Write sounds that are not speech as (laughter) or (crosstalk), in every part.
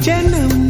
Jenna.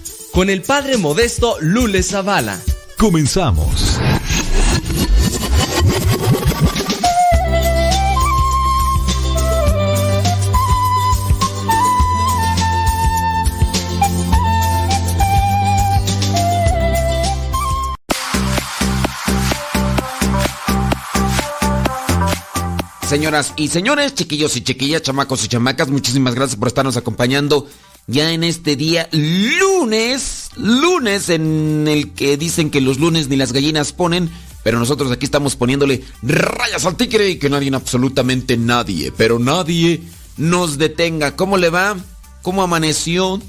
con el padre modesto Lule Zavala. Comenzamos. Señoras y señores, chiquillos y chiquillas, chamacos y chamacas, muchísimas gracias por estarnos acompañando ya en este día lunes, lunes en el que dicen que los lunes ni las gallinas ponen, pero nosotros aquí estamos poniéndole rayas al tigre y que nadie, absolutamente nadie, pero nadie nos detenga. ¿Cómo le va? ¿Cómo amaneció?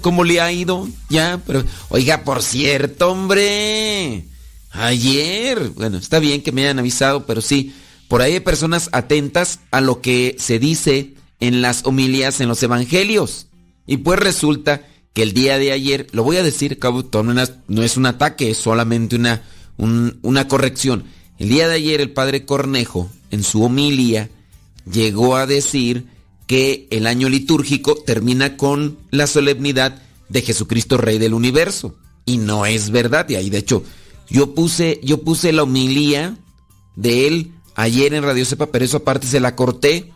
¿Cómo le ha ido? Ya, pero oiga, por cierto, hombre, ayer, bueno, está bien que me hayan avisado, pero sí. Por ahí hay personas atentas a lo que se dice en las homilías en los evangelios. Y pues resulta que el día de ayer, lo voy a decir, cabo, no es un ataque, es solamente una, una corrección. El día de ayer el padre Cornejo, en su homilía, llegó a decir que el año litúrgico termina con la solemnidad de Jesucristo Rey del Universo. Y no es verdad. Y ahí, de hecho, yo puse, yo puse la homilía de él ayer en Radio Sepa, pero eso aparte se la corté.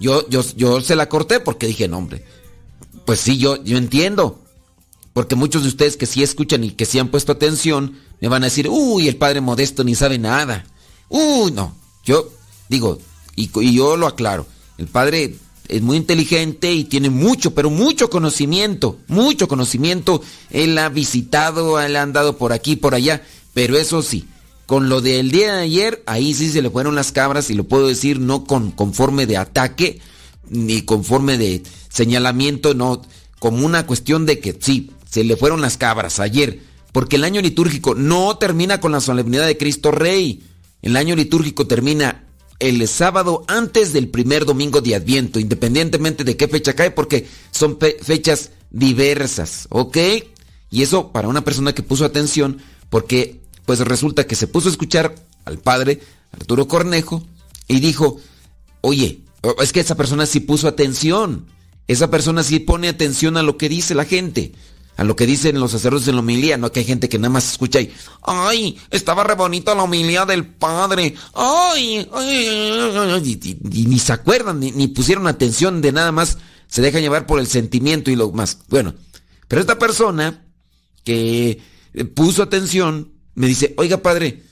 Yo, yo, yo se la corté porque dije, no, hombre. Pues sí, yo, yo entiendo. Porque muchos de ustedes que sí escuchan y que sí han puesto atención, me van a decir, uy, el padre modesto ni sabe nada. Uy, no. Yo digo, y, y yo lo aclaro, el padre es muy inteligente y tiene mucho, pero mucho conocimiento, mucho conocimiento. Él ha visitado, él ha andado por aquí, por allá, pero eso sí, con lo del día de ayer, ahí sí se le fueron las cabras y lo puedo decir no con conforme de ataque ni conforme de señalamiento, no, como una cuestión de que sí, se le fueron las cabras ayer, porque el año litúrgico no termina con la solemnidad de Cristo Rey. El año litúrgico termina el sábado antes del primer domingo de Adviento, independientemente de qué fecha cae, porque son fechas diversas, ¿ok? Y eso para una persona que puso atención, porque pues resulta que se puso a escuchar al padre Arturo Cornejo y dijo, oye, es que esa persona sí puso atención, esa persona sí pone atención a lo que dice la gente, a lo que dicen los sacerdotes en la homilía, no que hay gente que nada más escucha y, ay, estaba re bonita la homilía del padre, ay, ay, y, ni se acuerdan, ni, ni pusieron atención de nada más, se dejan llevar por el sentimiento y lo más. Bueno, pero esta persona que puso atención, me dice, oiga padre,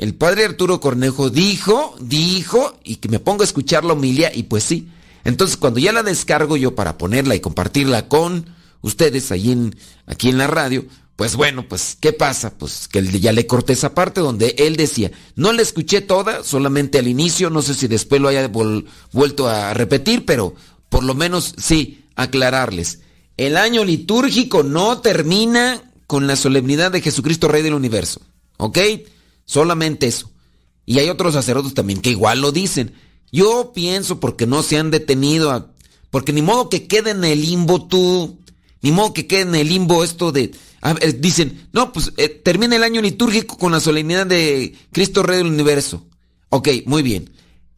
el padre Arturo Cornejo dijo, dijo, y que me pongo a escuchar la homilia, y pues sí. Entonces cuando ya la descargo yo para ponerla y compartirla con ustedes aquí en la radio, pues bueno, pues ¿qué pasa? Pues que ya le corté esa parte donde él decía, no la escuché toda, solamente al inicio, no sé si después lo haya vuelto a repetir, pero por lo menos sí, aclararles. El año litúrgico no termina con la solemnidad de Jesucristo Rey del Universo. ¿Ok? Solamente eso. Y hay otros sacerdotes también que igual lo dicen. Yo pienso porque no se han detenido Porque ni modo que quede en el limbo tú. Ni modo que quede en el limbo esto de... dicen, no, pues eh, termina el año litúrgico con la solemnidad de Cristo Rey del Universo. Ok, muy bien.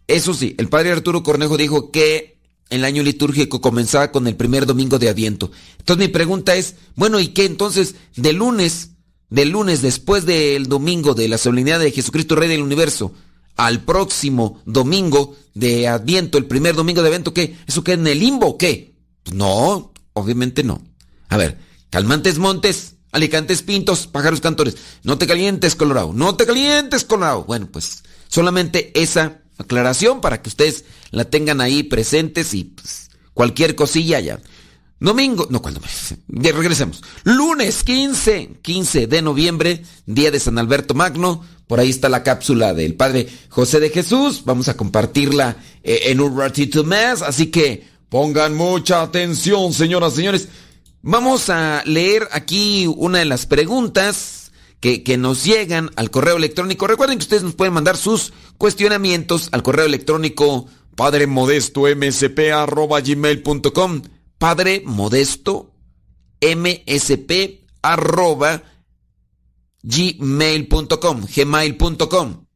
Eso sí, el padre Arturo Cornejo dijo que el año litúrgico comenzaba con el primer domingo de Adviento. Entonces mi pregunta es, bueno, ¿y qué entonces de lunes del lunes después del domingo de la solemnidad de Jesucristo Rey del Universo al próximo domingo de Adviento, el primer domingo de evento, ¿qué? ¿Eso qué en el limbo o qué? Pues no, obviamente no. A ver, calmantes montes, alicantes pintos, pájaros cantores. No te calientes, Colorado. No te calientes, Colorado. Bueno, pues solamente esa aclaración para que ustedes la tengan ahí presentes y pues, cualquier cosilla ya. Domingo, no, ¿cuándo? Ya regresemos. Lunes 15, 15 de noviembre, día de San Alberto Magno. Por ahí está la cápsula del Padre José de Jesús. Vamos a compartirla eh, en un ratito más. Así que pongan mucha atención, señoras y señores. Vamos a leer aquí una de las preguntas que, que, nos llegan al correo electrónico. Recuerden que ustedes nos pueden mandar sus cuestionamientos al correo electrónico padremodestomsp.gmail.com Padre Modesto msp arroba gmail.com gmail.com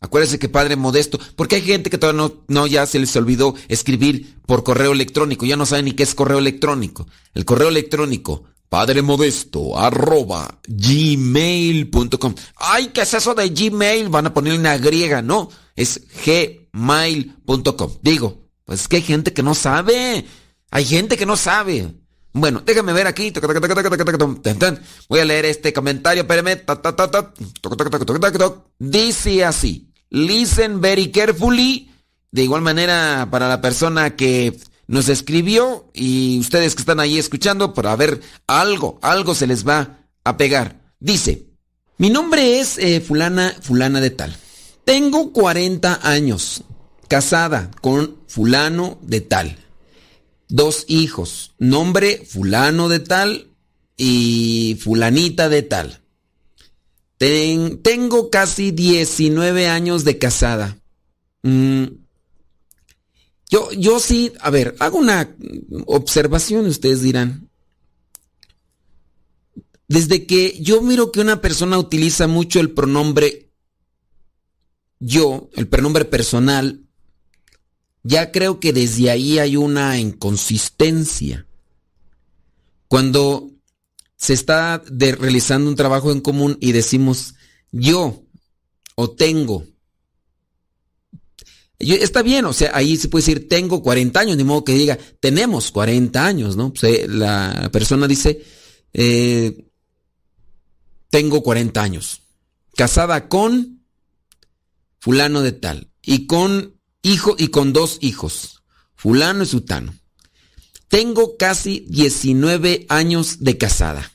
Acuérdense que Padre Modesto, porque hay gente que todavía no, no, ya se les olvidó escribir por correo electrónico, ya no saben ni qué es correo electrónico. El correo electrónico, Padre Modesto, arroba, gmail.com. Ay, ¿qué es eso de Gmail? Van a ponerle una griega, no, es gmail.com. Digo, pues es que hay gente que no sabe, hay gente que no sabe. Bueno, déjame ver aquí. Voy a leer este comentario. Espérame. Dice así. Listen very carefully. De igual manera, para la persona que nos escribió y ustedes que están ahí escuchando, para ver algo, algo se les va a pegar. Dice, mi nombre es eh, fulana, fulana de tal. Tengo 40 años, casada con fulano de tal dos hijos, nombre fulano de tal y fulanita de tal. tengo casi 19 años de casada. Mm. Yo, yo sí, a ver, hago una observación, ustedes dirán. Desde que yo miro que una persona utiliza mucho el pronombre yo, el pronombre personal, ya creo que desde ahí hay una inconsistencia. Cuando se está realizando un trabajo en común y decimos yo o tengo. está bien, o sea, ahí se puede decir tengo 40 años, ni modo que diga tenemos 40 años, ¿no? Pues, eh, la persona dice eh, tengo 40 años, casada con fulano de tal y con hijo y con dos hijos, fulano y sutano. Tengo casi 19 años de casada.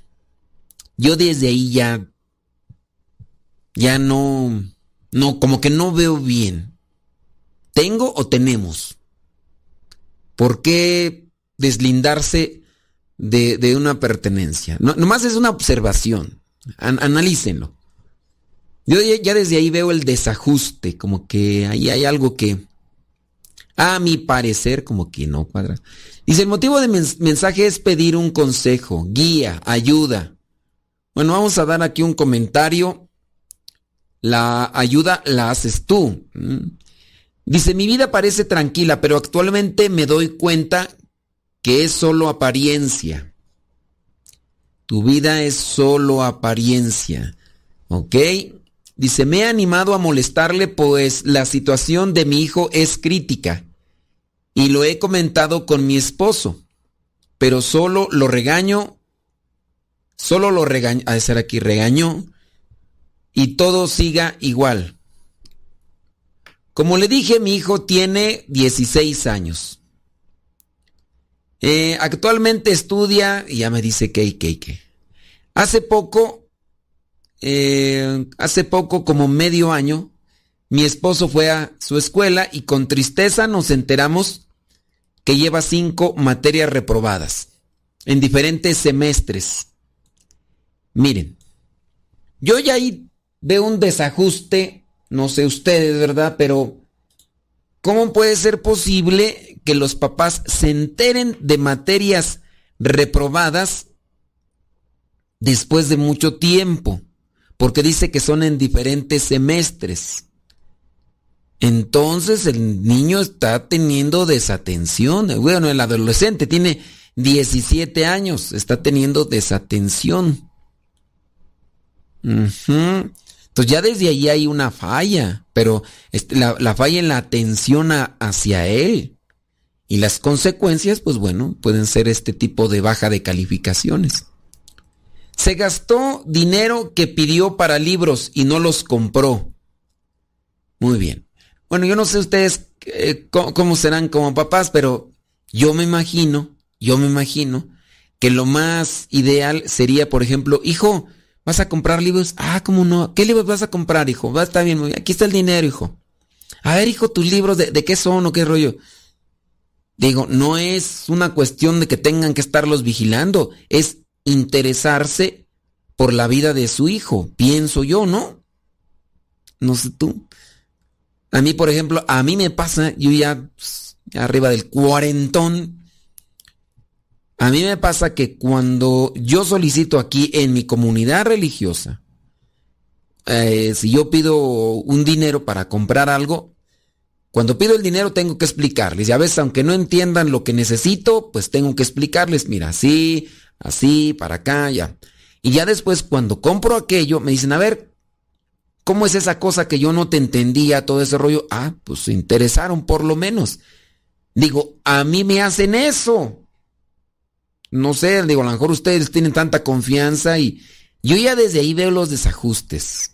Yo desde ahí ya, ya no, no, como que no veo bien. ¿Tengo o tenemos? ¿Por qué deslindarse de, una pertenencia? No, nomás es una observación. analícenlo. Yo ya desde ahí veo el desajuste, como que ahí hay algo que, a mi parecer, como que no cuadra. Dice, el motivo de mensaje es pedir un consejo, guía, ayuda. Bueno, vamos a dar aquí un comentario. La ayuda la haces tú. Mm. Dice, mi vida parece tranquila, pero actualmente me doy cuenta que es solo apariencia. Tu vida es solo apariencia. ¿Ok? Dice, me he animado a molestarle pues la situación de mi hijo es crítica y lo he comentado con mi esposo, pero solo lo regaño, solo lo regaño, a ser aquí, regañó y todo siga igual. Como le dije, mi hijo tiene 16 años. Eh, actualmente estudia y ya me dice que, que, que. Hace poco eh, hace poco, como medio año, mi esposo fue a su escuela y con tristeza nos enteramos que lleva cinco materias reprobadas en diferentes semestres. Miren, yo ya ahí veo un desajuste, no sé ustedes, ¿verdad? Pero ¿cómo puede ser posible que los papás se enteren de materias reprobadas después de mucho tiempo? Porque dice que son en diferentes semestres. Entonces el niño está teniendo desatención. Bueno, el adolescente tiene 17 años, está teniendo desatención. Entonces ya desde ahí hay una falla, pero la, falla en la atención hacia él. Y las consecuencias, pues bueno, pueden ser este tipo de baja de calificaciones. Se gastó dinero que pidió para libros y no los compró. Muy bien. Bueno, yo no sé ustedes eh, cómo, serán como papás, pero yo me imagino, yo me imagino que lo más ideal sería, por ejemplo, hijo, ¿vas a comprar libros? Ah, ¿cómo no? ¿Qué libros vas a comprar, hijo? Está bien, aquí está el dinero, hijo. A ver, hijo, tus libros, ¿de, de qué son o qué rollo? Digo, no es una cuestión de que tengan que estarlos vigilando, es interesarse por la vida de su hijo, pienso yo, ¿no? No sé tú. A mí, por ejemplo, a mí me pasa, yo ya, pues, arriba del cuarentón, a mí me pasa que cuando yo solicito aquí en mi comunidad religiosa, eh, si yo pido un dinero para comprar algo, cuando pido el dinero tengo que explicarles. Y a veces, aunque no entiendan lo que necesito, pues tengo que explicarles, mira, así, así, para acá, ya. Y ya después, cuando compro aquello, me dicen, a ver, ¿cómo es esa cosa que yo no te entendía, todo ese rollo? Ah, pues se interesaron por lo menos. Digo, a mí me hacen eso. No sé, digo, a lo mejor ustedes tienen tanta confianza y yo ya desde ahí veo los desajustes.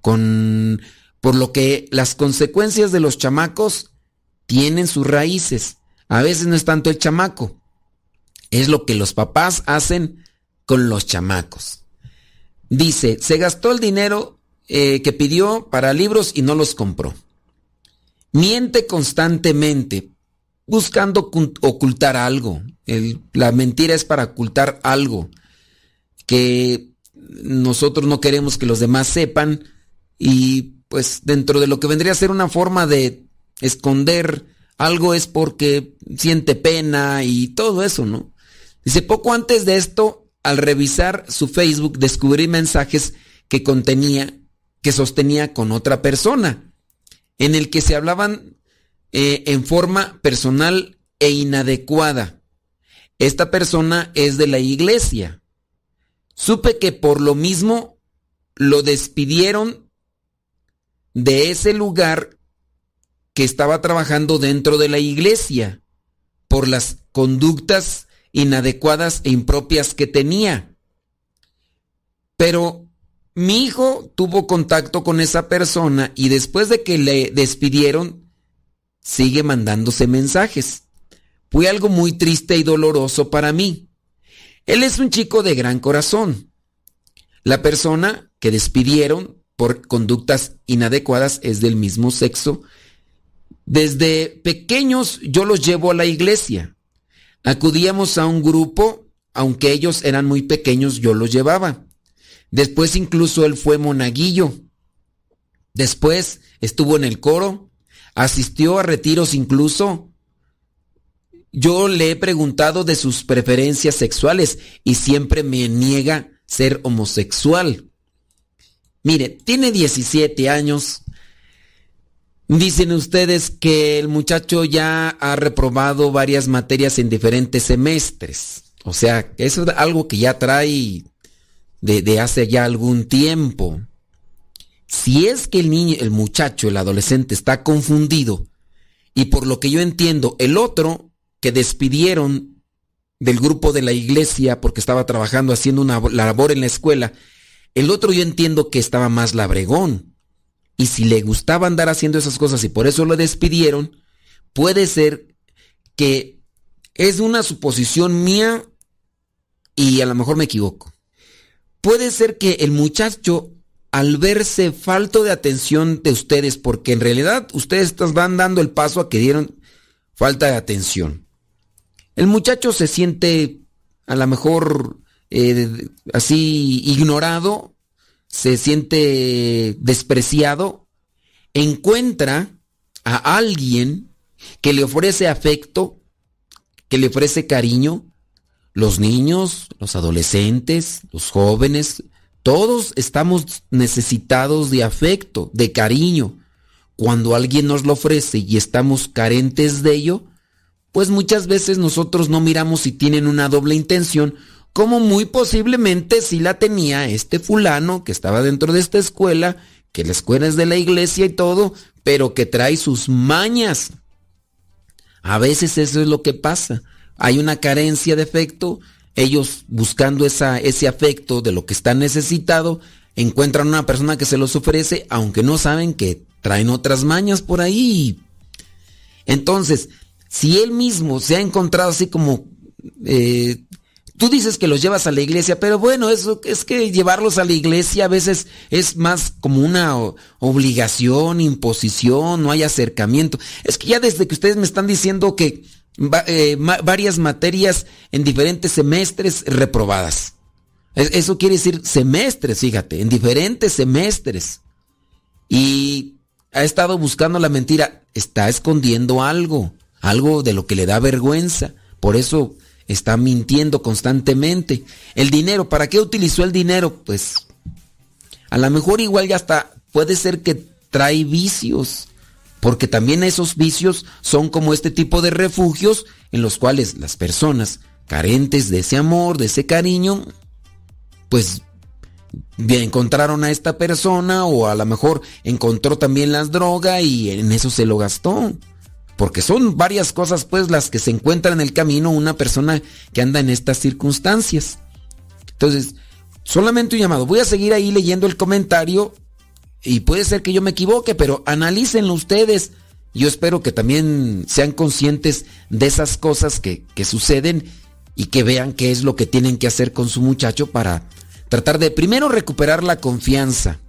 Con por lo que las consecuencias de los chamacos tienen sus raíces. A veces no es tanto el chamaco, es lo que los papás hacen con los chamacos. Dice, se gastó el dinero eh, que pidió para libros y no los compró. Miente constantemente, buscando ocultar algo. la mentira es para ocultar algo que nosotros no queremos que los demás sepan y pues dentro de lo que vendría a ser una forma de esconder algo es porque siente pena y todo eso, ¿no? Dice, poco antes de esto, al revisar su Facebook, descubrí mensajes que contenía, que sostenía con otra persona, en el que se hablaban eh, en forma personal e inadecuada. Esta persona es de la iglesia. Supe que por lo mismo lo despidieron de ese lugar que estaba trabajando dentro de la iglesia por las conductas inadecuadas e impropias que tenía. Pero mi hijo tuvo contacto con esa persona y después de que le despidieron, sigue mandándose mensajes. Fue algo muy triste y doloroso para mí. Él es un chico de gran corazón. La persona que despidieron por conductas inadecuadas es del mismo sexo. Desde pequeños yo los llevo a la iglesia. Acudíamos a un grupo, aunque ellos eran muy pequeños, yo los llevaba. Después incluso él fue monaguillo. Después estuvo en el coro, asistió a retiros incluso. Yo le he preguntado de sus preferencias sexuales y siempre me niega ser homosexual. Mire, tiene 17 años. Dicen ustedes que el muchacho ya ha reprobado varias materias en diferentes semestres. O sea, eso es algo que ya trae de, hace ya algún tiempo. Si es que el niño, el muchacho, el adolescente está confundido y por lo que yo entiendo, el otro que despidieron del grupo de la iglesia porque estaba trabajando haciendo una labor en la escuela, el otro yo entiendo que estaba más labregón. Y si le gustaba andar haciendo esas cosas y por eso lo despidieron, puede ser que es una suposición mía y a lo mejor me equivoco. Puede ser que el muchacho, al verse falto de atención de ustedes, porque en realidad ustedes van dando el paso a que dieron falta de atención. El muchacho se siente a lo mejor eh, así ignorado, se siente despreciado, encuentra a alguien que le ofrece afecto, que le ofrece cariño, los niños, los adolescentes, los jóvenes, todos estamos necesitados de afecto, de cariño. Cuando alguien nos lo ofrece y estamos carentes de ello, pues muchas veces nosotros no miramos si tienen una doble intención como muy posiblemente sí la tenía este fulano que estaba dentro de esta escuela, que la escuela es de la iglesia y todo, pero que trae sus mañas. A veces eso es lo que pasa. Hay una carencia de afecto, ellos buscando esa, ese afecto de lo que están necesitado, encuentran una persona que se los ofrece, aunque no saben que traen otras mañas por ahí. Entonces, si él mismo se ha encontrado así como eh, Tú dices que los llevas a la iglesia, pero bueno, eso es que llevarlos a la iglesia a veces es más como una obligación, imposición, no hay acercamiento. Es que ya desde que ustedes me están diciendo que eh, varias materias en diferentes semestres reprobadas. Eso quiere decir semestres, fíjate, en diferentes semestres. Y ha estado buscando la mentira, está escondiendo algo, algo de lo que le da vergüenza. Por eso está mintiendo constantemente. El dinero, ¿para qué utilizó el dinero? Pues a lo mejor igual ya está, puede ser que trae vicios, porque también esos vicios son como este tipo de refugios en los cuales las personas carentes de ese amor, de ese cariño, pues encontraron a esta persona o a lo mejor encontró también las drogas y en eso se lo gastó. Porque son varias cosas pues las que se encuentran en el camino una persona que anda en estas circunstancias. Entonces, solamente un llamado. Voy a seguir ahí leyendo el comentario y puede ser que yo me equivoque, pero analícenlo ustedes. Yo espero que también sean conscientes de esas cosas que, que suceden y que vean qué es lo que tienen que hacer con su muchacho para tratar de primero recuperar la confianza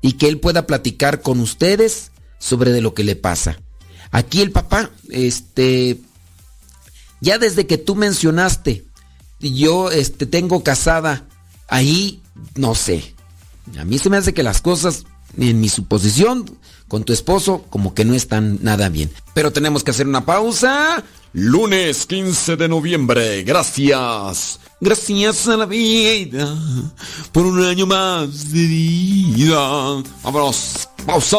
y que él pueda platicar con ustedes sobre de lo que le pasa. Aquí el papá, este, ya desde que tú mencionaste, yo este, tengo casada ahí, no sé. A mí se me hace que las cosas, en mi suposición, con tu esposo, como que no están nada bien. Pero tenemos que hacer una pausa. Lunes 15 de noviembre. Gracias. Gracias a la vida por un año más de vida. Vámonos. Pausa.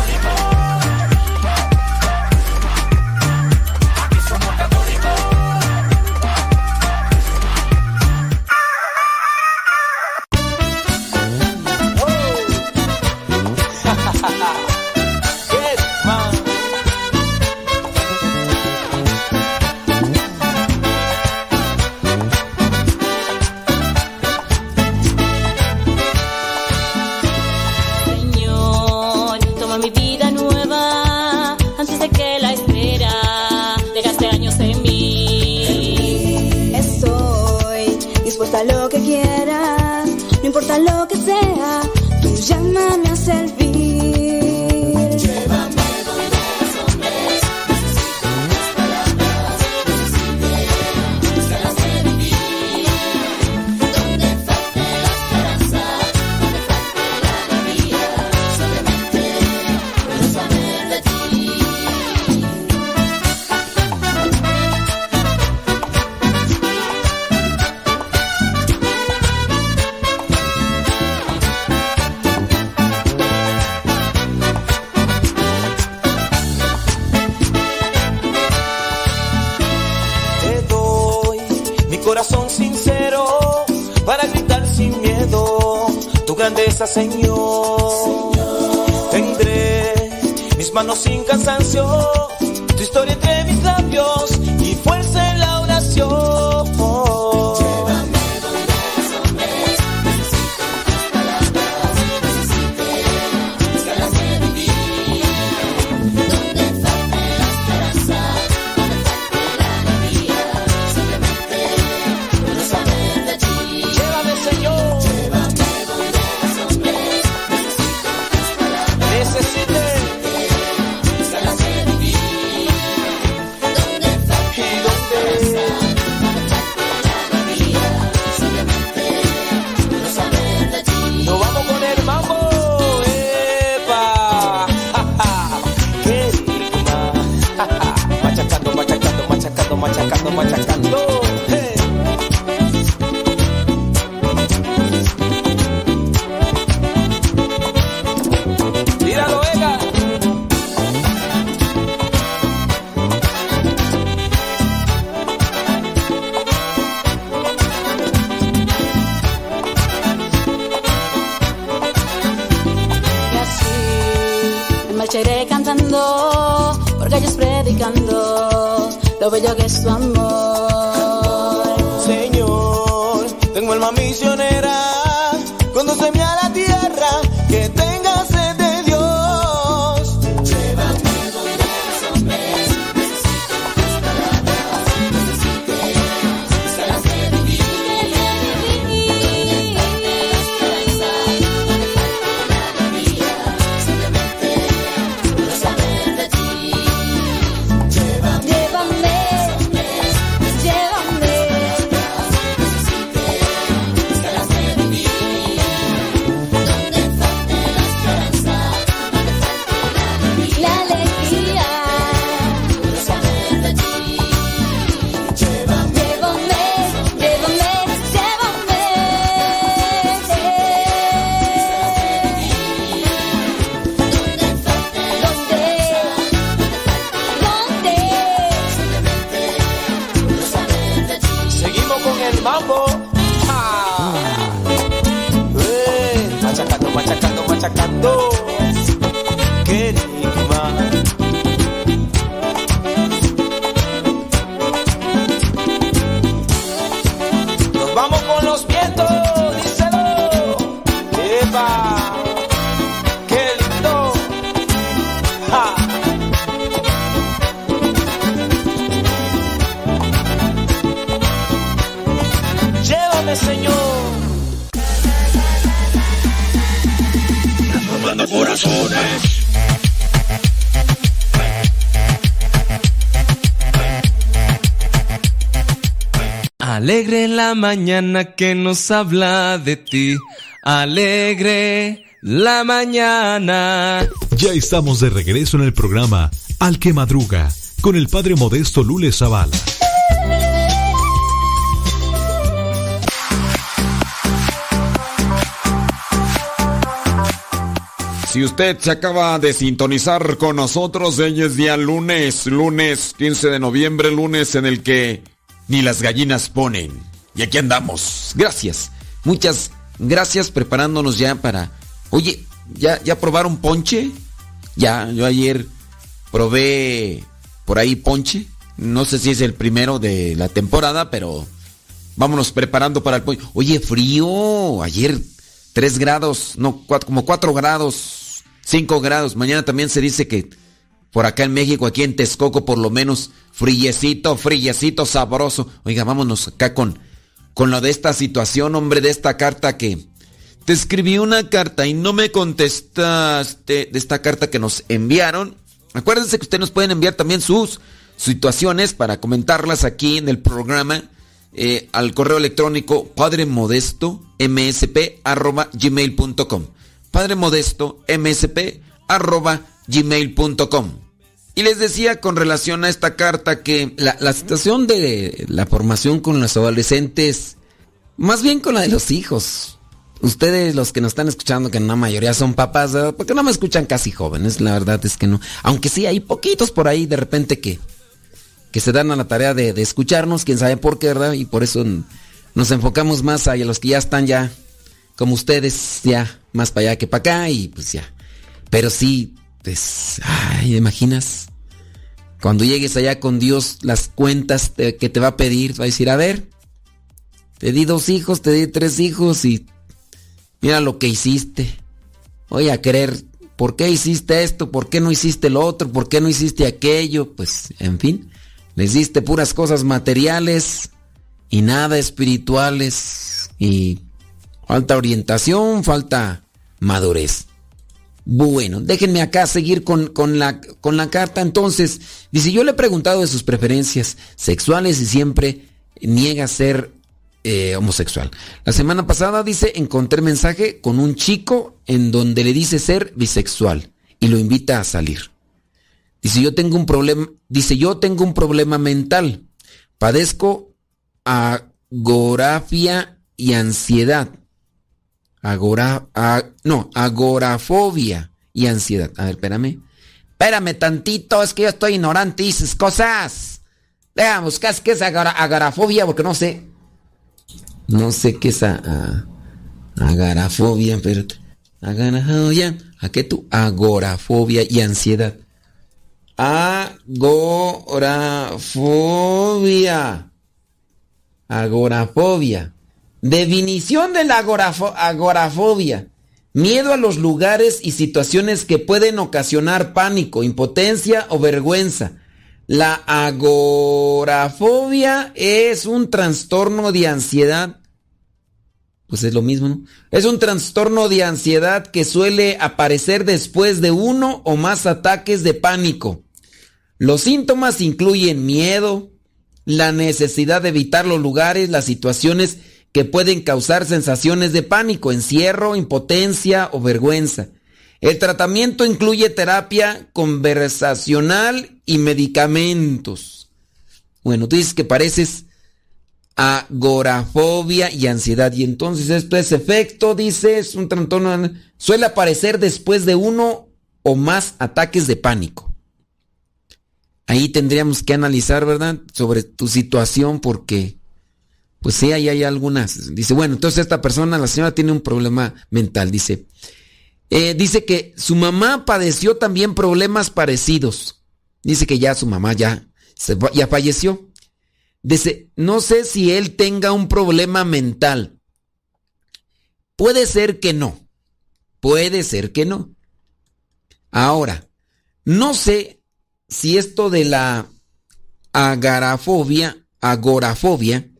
Señor. Mañana que nos habla de ti. Alegre la mañana. Ya estamos de regreso en el programa Al que Madruga con el padre modesto Lule Zavala. Si usted se acaba de sintonizar con nosotros, hoy es día lunes, lunes 15 de noviembre, lunes en el que ni las gallinas ponen. Y aquí andamos. Gracias. Muchas gracias preparándonos ya para... Oye, ¿ya, ya probaron ponche? Ya, yo ayer probé por ahí ponche. No sé si es el primero de la temporada, pero vámonos preparando para el ponche. Oye, frío. Ayer 3 grados, no, como 4 grados 5 grados. Mañana también se dice que por acá en México, aquí en Texcoco, por lo menos, frillecito, frillecito, sabroso. Oiga, vámonos acá con, con lo de esta situación, hombre, de esta carta que... Te escribí una carta y no me contestaste de esta carta que nos enviaron. Acuérdense que ustedes nos pueden enviar también sus situaciones para comentarlas aquí en el programa eh, al correo electrónico padremodesto gmail.com Padre Modesto, msp, arroba gmail.com. Y les decía con relación a esta carta que la, la, situación de la formación con los adolescentes, más bien con la de los hijos. Ustedes, los que nos están escuchando, que en la mayoría son papás, porque no me escuchan casi jóvenes, la verdad es que no. Aunque sí hay poquitos por ahí de repente que, que se dan a la tarea de, de escucharnos, quién sabe por qué, ¿verdad? Y por eso nos enfocamos más a los que ya están ya, como ustedes, ya más para allá que para acá y pues ya. Pero sí, pues, ay, imaginas? Cuando llegues allá con Dios, las cuentas que te va a pedir, va a decir, a ver, te di dos hijos, te di tres hijos y mira lo que hiciste. Voy a creer, ¿por qué hiciste esto? ¿Por qué no hiciste lo otro? ¿Por qué no hiciste aquello? Pues, en fin, les diste puras cosas materiales y nada espirituales y falta orientación, falta madurez. Bueno, déjenme acá seguir con, con, la, con la carta. Entonces, dice, yo le he preguntado de sus preferencias sexuales y siempre niega ser eh, homosexual. La semana pasada dice, encontré mensaje con un chico en donde le dice ser bisexual y lo invita a salir. Dice, yo tengo un problema, dice, yo tengo un problema mental. Padezco agorafia y ansiedad. Agora, no, agorafobia y ansiedad. A ver, espérame. Espérame tantito, es que yo estoy ignorante y dices cosas. Déjame buscar qué es agorafobia porque no sé. No sé qué es a, agorafobia, pero... Agorafobia. ¿A qué tú? Agorafobia y ansiedad. Agorafobia. Agorafobia. Definición de la agorafobia. Miedo a los lugares y situaciones que pueden ocasionar pánico, impotencia o vergüenza. La agorafobia es un trastorno de ansiedad. Pues es lo mismo, ¿no? Es un trastorno de ansiedad que suele aparecer después de uno o más ataques de pánico. Los síntomas incluyen miedo, la necesidad de evitar los lugares, las situaciones que pueden causar sensaciones de pánico, encierro, impotencia o vergüenza. El tratamiento incluye terapia conversacional y medicamentos. Bueno, tú dices que pareces agorafobia y ansiedad. Y entonces esto es efecto, dices, un trastorno, suele aparecer después de uno o más ataques de pánico. Ahí tendríamos que analizar, ¿verdad? Sobre tu situación porque, pues sí, hay algunas. Dice, bueno, entonces esta persona, la señora tiene un problema mental, dice. Eh, dice que su mamá padeció también problemas parecidos. Dice que ya su mamá ya, ya falleció. Dice, no sé si él tenga un problema mental. Puede ser que no. Puede ser que no. Ahora, no sé si esto de la agarafobia, agorafobia,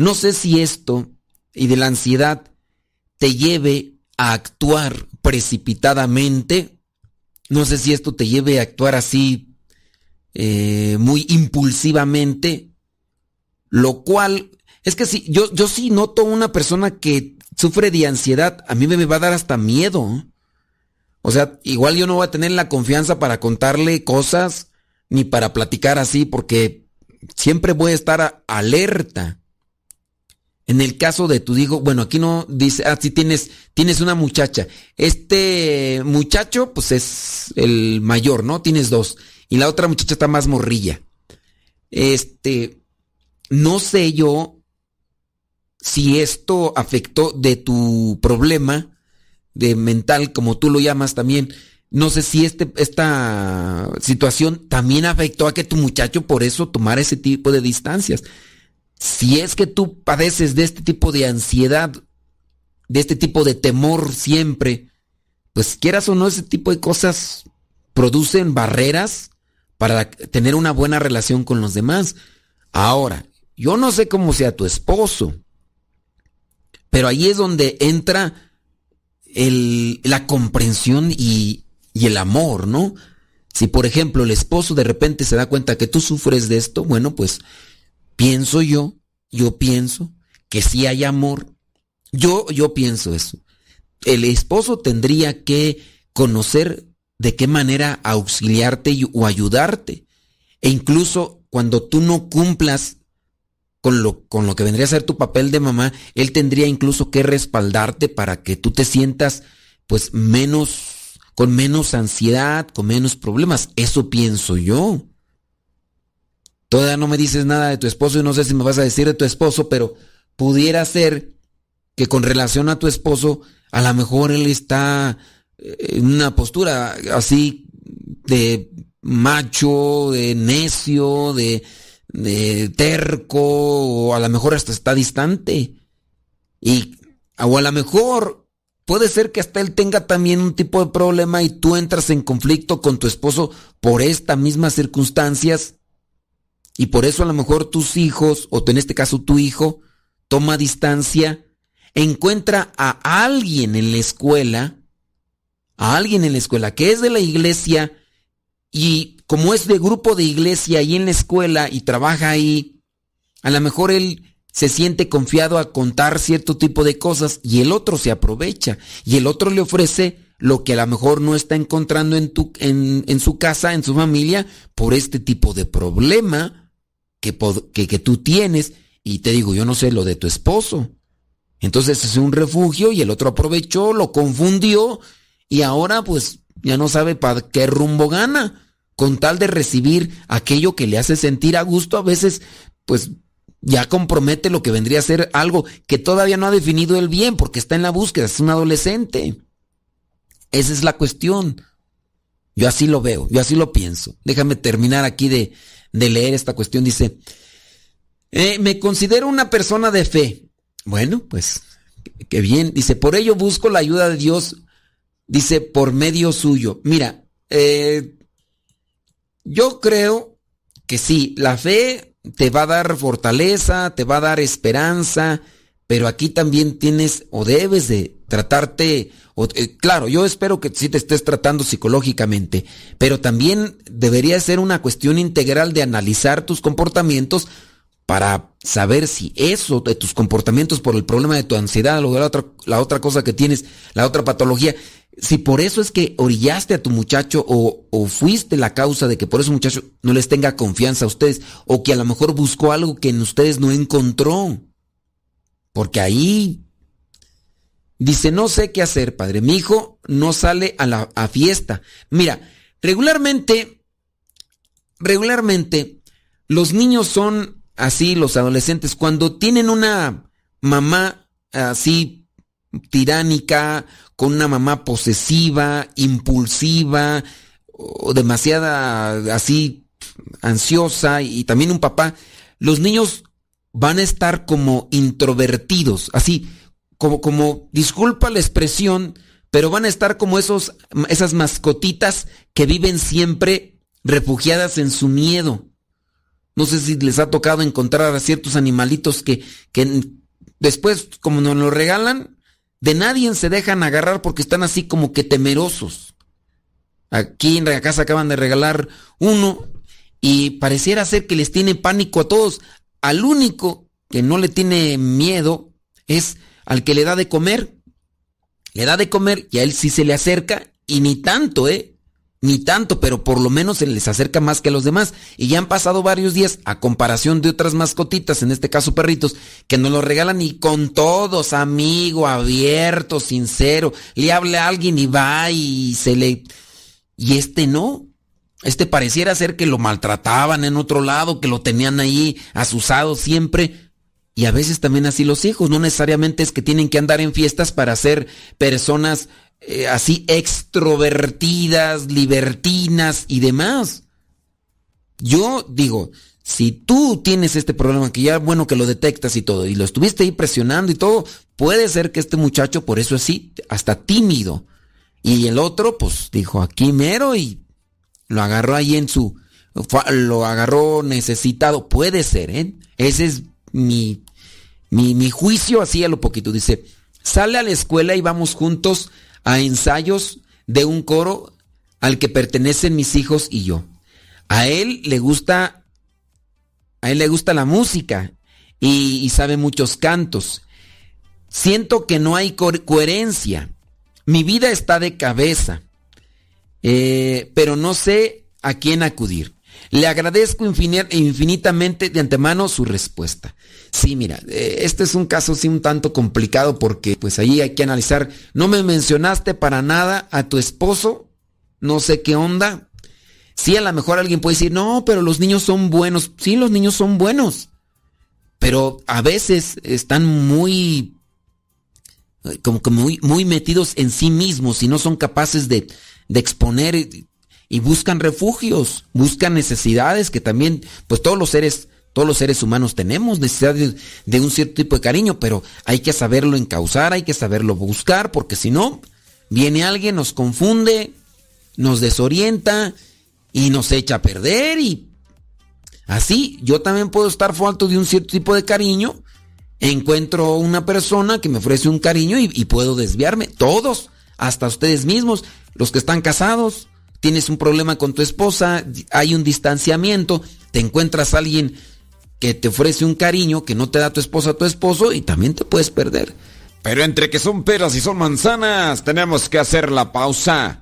no sé si esto y de la ansiedad te lleve a actuar precipitadamente, no sé si esto te lleve a actuar así eh, muy impulsivamente, lo cual es que si yo, yo sí noto una persona que sufre de ansiedad, a mí me va a dar hasta miedo. O sea, igual yo no voy a tener la confianza para contarle cosas ni para platicar así porque siempre voy a estar alerta. En el caso de tu hijo, bueno, aquí no dice, ah, sí tienes, tienes una muchacha. Este muchacho, pues es el mayor, ¿no? Tienes dos. Y la otra muchacha está más morrilla. Este, no sé yo si esto afectó de tu problema de mental, como tú lo llamas también, no sé si este, esta situación también afectó a que tu muchacho por eso tomara ese tipo de distancias. Si es que tú padeces de este tipo de ansiedad, de este tipo de temor siempre, pues quieras o no, ese tipo de cosas producen barreras para tener una buena relación con los demás. Ahora, yo no sé cómo sea tu esposo, pero ahí es donde entra la comprensión y, el amor, ¿no? Si por ejemplo el esposo de repente se da cuenta que tú sufres de esto, bueno, pues pienso yo, yo pienso que si hay amor. Yo, yo pienso eso. El esposo tendría que conocer de qué manera auxiliarte o ayudarte. E incluso cuando tú no cumplas con lo, con lo que vendría a ser tu papel de mamá, él tendría incluso que respaldarte para que tú te sientas pues menos, con menos ansiedad, con menos problemas. Eso pienso yo. Todavía no me dices nada de tu esposo y no sé si me vas a decir de tu esposo, pero pudiera ser que con relación a tu esposo, a lo mejor él está eh, en una postura así de macho, de necio, de de terco o a lo mejor hasta está distante. Y o a lo mejor puede ser que hasta él tenga también un tipo de problema y tú entras en conflicto con tu esposo por estas mismas circunstancias y por eso a lo mejor tus hijos o en este caso tu hijo toma distancia, encuentra a alguien en la escuela, a alguien en la escuela que es de la iglesia y como es de grupo de iglesia y en la escuela y trabaja ahí, a lo mejor él se siente confiado a contar cierto tipo de cosas y el otro se aprovecha y el otro le ofrece lo que a lo mejor no está encontrando en, tu, en, en su casa, en su familia, por este tipo de problema. Que, que, que tú tienes. Y te digo, yo no sé lo de tu esposo. Entonces es un refugio y el otro aprovechó, lo confundió y ahora pues ya no sabe para qué rumbo gana. Con tal de recibir aquello que le hace sentir a gusto, a veces pues ya compromete lo que vendría a ser algo que todavía no ha definido el bien porque está en la búsqueda, es un adolescente. Esa es la cuestión. Yo así lo veo, yo así lo pienso. Déjame terminar aquí de, de leer esta cuestión. Dice, eh, me considero una persona de fe. Bueno, pues, qué bien. Dice, por ello busco la ayuda de Dios. Dice, por medio suyo. Mira, eh, yo creo que sí, la fe te va a dar fortaleza, te va a dar esperanza, pero aquí también tienes o debes de tratarte, eh, claro, yo espero que sí te estés tratando psicológicamente, pero también debería ser una cuestión integral de analizar tus comportamientos para saber si eso de tus comportamientos por el problema de tu ansiedad o de la otra, cosa que tienes, la otra patología, si por eso es que orillaste a tu muchacho o, o, fuiste la causa de que por eso muchacho no les tenga confianza a ustedes o que a lo mejor buscó algo que en ustedes no encontró. Porque ahí dice, no sé qué hacer, padre. Mi hijo no sale a la fiesta. Mira, regularmente, regularmente, los niños son así los adolescentes, cuando tienen una mamá así tiránica, con una mamá posesiva, impulsiva, o demasiada así ansiosa y también un papá, los niños van a estar como introvertidos, así como como disculpa la expresión, pero van a estar como esos esas mascotitas que viven siempre refugiadas en su miedo. No sé si les ha tocado encontrar a ciertos animalitos que, que después, como nos lo regalan, de nadie se dejan agarrar porque están así como que temerosos. Aquí en la casa acaban de regalar uno y pareciera ser que les tiene pánico a todos. Al único que no le tiene miedo es al que le da de comer. Le da de comer y a él sí se le acerca y ni tanto, ¿eh? ni tanto, pero por lo menos se les acerca más que a los demás. Y ya han pasado varios días, a comparación de otras mascotitas, en este caso perritos, que nos lo regalan y con todos, amigo, abierto, sincero, le habla a alguien y va y se le... Y este no. Este pareciera ser que lo maltrataban en otro lado, que lo tenían ahí asusado siempre. Y a veces también así los hijos, no necesariamente es que tienen que andar en fiestas para ser personas eh, así extrovertidas, libertinas y demás. Yo digo, si tú tienes este problema, que ya bueno que lo detectas y todo, y lo estuviste ahí presionando y todo, puede ser que este muchacho por eso es así, hasta tímido. Y el otro, pues dijo, aquí mero y lo agarró ahí en su, lo agarró necesitado. Puede ser, ¿eh? Ese es mi, mi, juicio así a lo poquito. Dice, sale a la escuela y vamos juntos a ensayos de un coro al que pertenecen mis hijos y yo. A él le gusta, a él le gusta la música y, sabe muchos cantos. Siento que no hay coherencia. Mi vida está de cabeza, eh, pero no sé a quién acudir. Le agradezco infinitamente de antemano su respuesta. Sí, mira, eh, este es un caso sí un tanto complicado porque pues ahí hay que analizar. No me mencionaste para nada a tu esposo, no sé qué onda. Sí, a lo mejor alguien puede decir, no, pero los niños son buenos. Sí, los niños son buenos. Pero a veces están muy, como que muy, muy metidos en sí mismos y no son capaces de, de exponer y buscan refugios, buscan necesidades que también, pues todos los seres, todos los seres humanos tenemos necesidad de, un cierto tipo de cariño, pero hay que saberlo encauzar, hay que saberlo buscar, porque si no, viene alguien, nos confunde, nos desorienta y nos echa a perder y así. Yo también puedo estar falto de un cierto tipo de cariño, encuentro una persona que me ofrece un cariño y, y puedo desviarme, todos, hasta ustedes mismos, los que están casados, tienes un problema con tu esposa, hay un distanciamiento, te encuentras a alguien que te ofrece un cariño que no te da tu esposa a tu esposo y también te puedes perder. Pero entre que son peras y son manzanas, tenemos que hacer la pausa.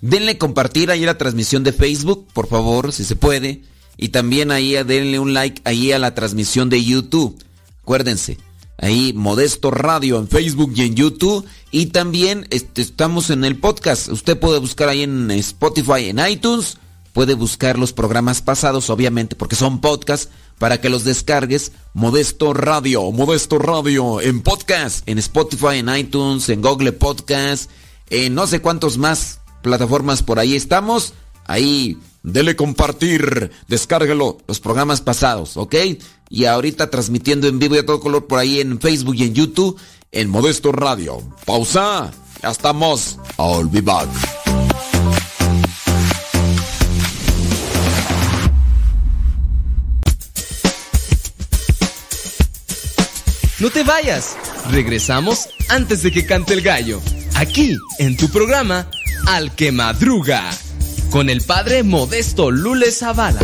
Denle compartir ahí la transmisión de Facebook, por favor, si se puede. Y también ahí denle un like ahí a la transmisión de YouTube. Acuérdense, ahí Modesto Radio en Facebook y en YouTube. Y también este, estamos en el podcast. Usted puede buscar ahí en Spotify, en iTunes. Puede buscar los programas pasados, obviamente, porque son podcasts, para que los descargues. Modesto Radio, Modesto Radio en podcast, en Spotify, en iTunes, en Google Podcast, en no sé cuántos más plataformas por ahí estamos. Ahí, dele compartir, descárguelo, los programas pasados, ¿ok? Y ahorita transmitiendo en vivo y a todo color por ahí en Facebook y en YouTube, en Modesto Radio. Pausa, ya estamos. I'll be back. No te vayas, regresamos antes de que cante el gallo, aquí en tu programa Al que Madruga, con el padre Modesto Lule Zavala.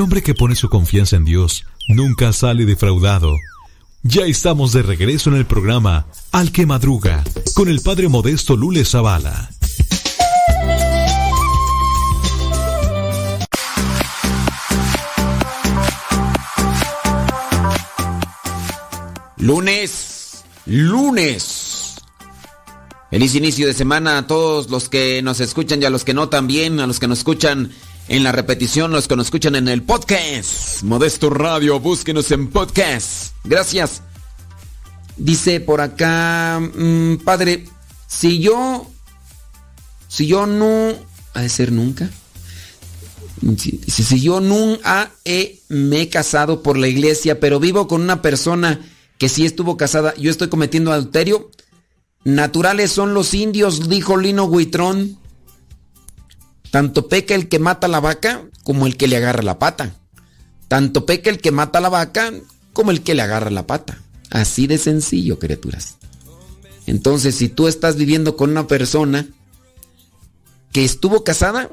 El hombre que pone su confianza en Dios nunca sale defraudado. Ya estamos de regreso en el programa Al que Madruga con el padre modesto Lule Zavala. Lunes, lunes. Feliz inicio de semana a todos los que nos escuchan y a los que no también, a los que nos escuchan en la repetición, los que nos escuchan en el podcast. Modesto Radio, búsquenos en podcast. Gracias. Dice por acá, mm, padre, si yo, si yo no, ha de ser nunca. Si, si- si yo nunca he- me he casado por la iglesia, pero vivo con una persona que sí estuvo casada, yo estoy cometiendo adulterio. Naturales son los indios, dijo Lino Huitrón. Tanto peca el que mata la vaca como el que le agarra la pata. Tanto peca el que mata la vaca como el que le agarra la pata. Así de sencillo, criaturas. Entonces, si tú estás viviendo con una persona que estuvo casada,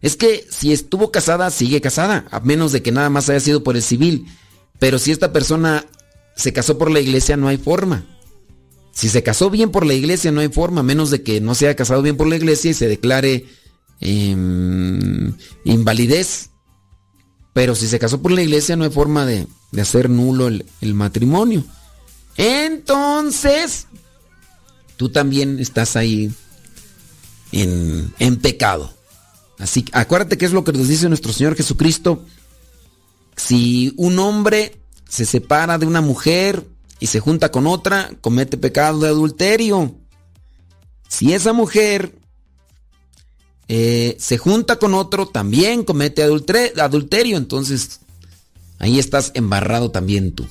es que si estuvo casada, sigue casada, a menos de que nada más haya sido por el civil. Pero si esta persona se casó por la iglesia, no hay forma. Si se casó bien por la iglesia, no hay forma, a menos de que no se haya casado bien por la iglesia y se declare em, invalidez. Pero si se casó por la iglesia, no hay forma de, de hacer nulo el, el matrimonio. Entonces, tú también estás ahí en, en pecado. Así que acuérdate que es lo que nos dice nuestro Señor Jesucristo. Si un hombre se separa de una mujer y se junta con otra, comete pecado de adulterio. Si esa mujer eh, se junta con otro, también comete adulterio. Entonces, ahí estás embarrado también tú.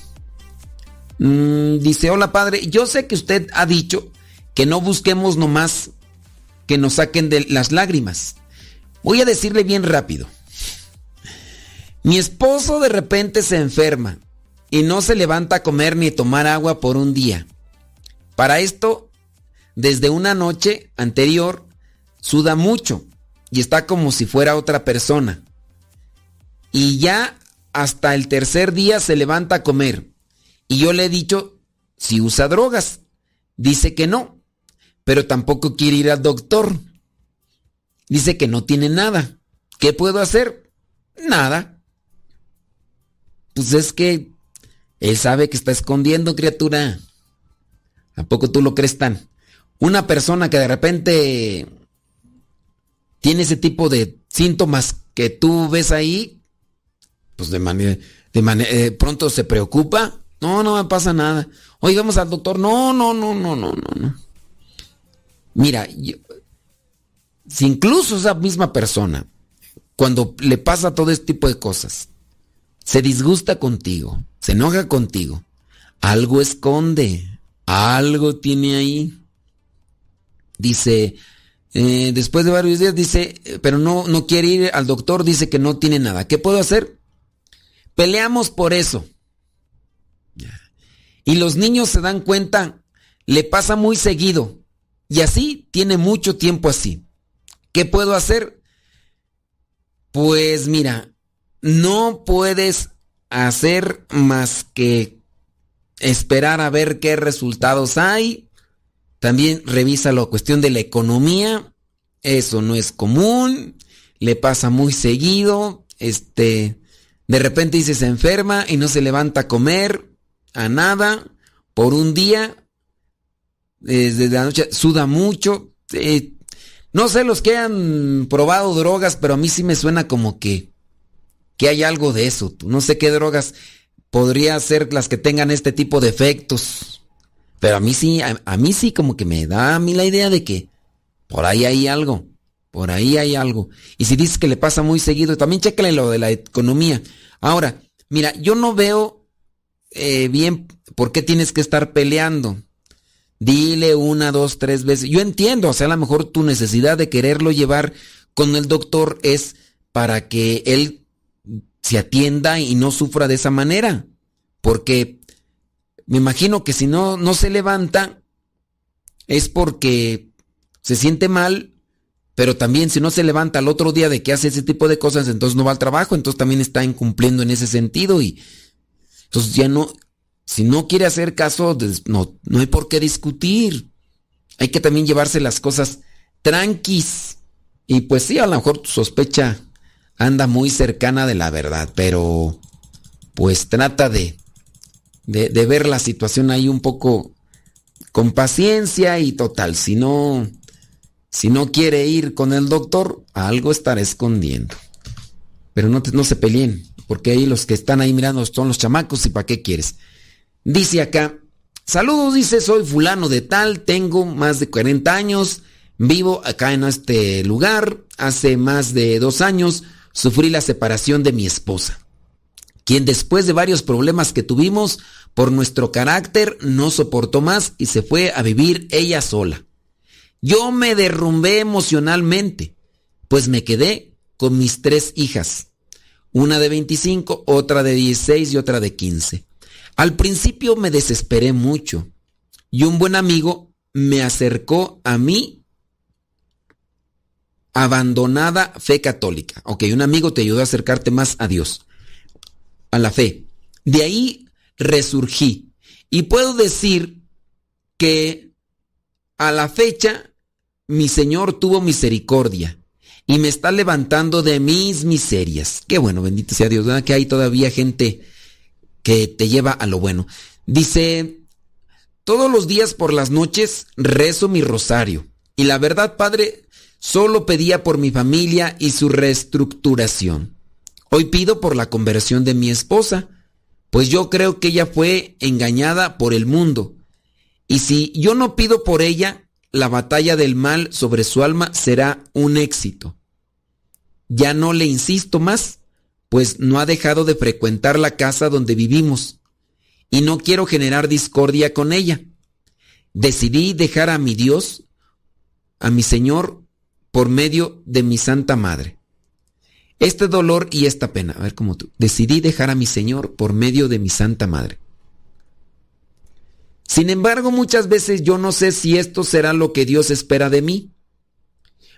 Mm, dice, hola padre, yo sé que usted ha dicho que no busquemos nomás que nos saquen de las lágrimas. Voy a decirle bien rápido. Mi esposo de repente se enferma y no se levanta a comer ni tomar agua por un día. Para esto, desde una noche anterior, suda mucho y está como si fuera otra persona. Y ya hasta el tercer día se levanta a comer. Y yo le he dicho si usa drogas. Dice que no, pero tampoco quiere ir al doctor. Dice que no tiene nada. ¿Qué puedo hacer? Nada. Pues es que él sabe que está escondiendo, criatura. ¿A poco tú lo crees tan? Una persona que de repente tiene ese tipo de síntomas que tú ves ahí, pues de manera, de manera, eh, pronto se preocupa. No, no me pasa nada. Oye, vamos al doctor. No, no, no, no, no, no, no. Mira, si incluso esa misma persona, cuando le pasa todo este tipo de cosas, se disgusta contigo, se enoja contigo, algo esconde, algo tiene ahí. Dice, eh, después de varios días, dice, eh, pero no, no quiere ir al doctor, dice que no tiene nada. ¿Qué puedo hacer? Peleamos por eso. Y los niños se dan cuenta, le pasa muy seguido. Y así tiene mucho tiempo así. ¿Qué puedo hacer? Pues mira, no puedes hacer más que esperar a ver qué resultados hay. También revisa la cuestión de la economía. Eso no es común. Le pasa muy seguido. Este, de repente dice se enferma y no se levanta a comer, a nada, por un día. Desde la noche suda mucho. Eh, no sé los que han probado drogas, pero a mí sí me suena como que, que hay algo de eso. No sé qué drogas podría ser las que tengan este tipo de efectos. Pero a mí sí, a, mí sí como que me da a mí la idea de que por ahí hay algo. Por ahí hay algo. Y si dices que le pasa muy seguido, también chécale lo de la economía. Ahora, mira, yo no veo eh, bien por qué tienes que estar peleando. Dile una, dos, tres veces. Yo entiendo, o sea, a lo mejor tu necesidad de quererlo llevar con el doctor es para que él se atienda y no sufra de esa manera. Porque me imagino que si no, no se levanta es porque se siente mal, pero también si no se levanta al otro día de que hace ese tipo de cosas, entonces no va al trabajo, entonces también está incumpliendo en ese sentido y entonces ya no, si no quiere hacer caso, no, no hay por qué discutir. Hay que también llevarse las cosas tranquis. Y pues sí, a lo mejor tu sospecha anda muy cercana de la verdad, pero pues trata de, de, ver la situación ahí un poco con paciencia y total, si no, si no quiere ir con el doctor, algo estará escondiendo. Pero no, no se peleen, porque ahí los que están ahí mirando son los chamacos y para qué quieres. Dice acá, saludos, dice, soy fulano de tal, tengo más de 40 años, vivo acá en este lugar, hace más de dos años sufrí la separación de mi esposa, quien después de varios problemas que tuvimos por nuestro carácter no soportó más y se fue a vivir ella sola. Yo me derrumbé emocionalmente, pues me quedé con mis tres hijas, una de 25, otra de 16 y otra de 15. Al principio me desesperé mucho y un buen amigo me acercó a mí abandonada fe católica. Ok, un amigo te ayudó a acercarte más a Dios, a la fe. De ahí resurgí y puedo decir que a la fecha mi Señor tuvo misericordia y me está levantando de mis miserias. Qué bueno, bendito sea Dios. Que hay todavía gente que te lleva a lo bueno. Dice, todos los días por las noches rezo mi rosario. Y la verdad, Padre, solo pedía por mi familia y su reestructuración. Hoy pido por la conversión de mi esposa, pues yo creo que ella fue engañada por el mundo. Y si yo no pido por ella, la batalla del mal sobre su alma será un éxito. Ya no le insisto más, pues no ha dejado de frecuentar la casa donde vivimos y no quiero generar discordia con ella. Decidí dejar a mi Dios, a mi Señor, por medio de mi Santa Madre. Este dolor y esta pena, a ver cómo tú, decidí dejar a mi Señor por medio de mi Santa Madre. Sin embargo, muchas veces yo no sé si esto será lo que Dios espera de mí.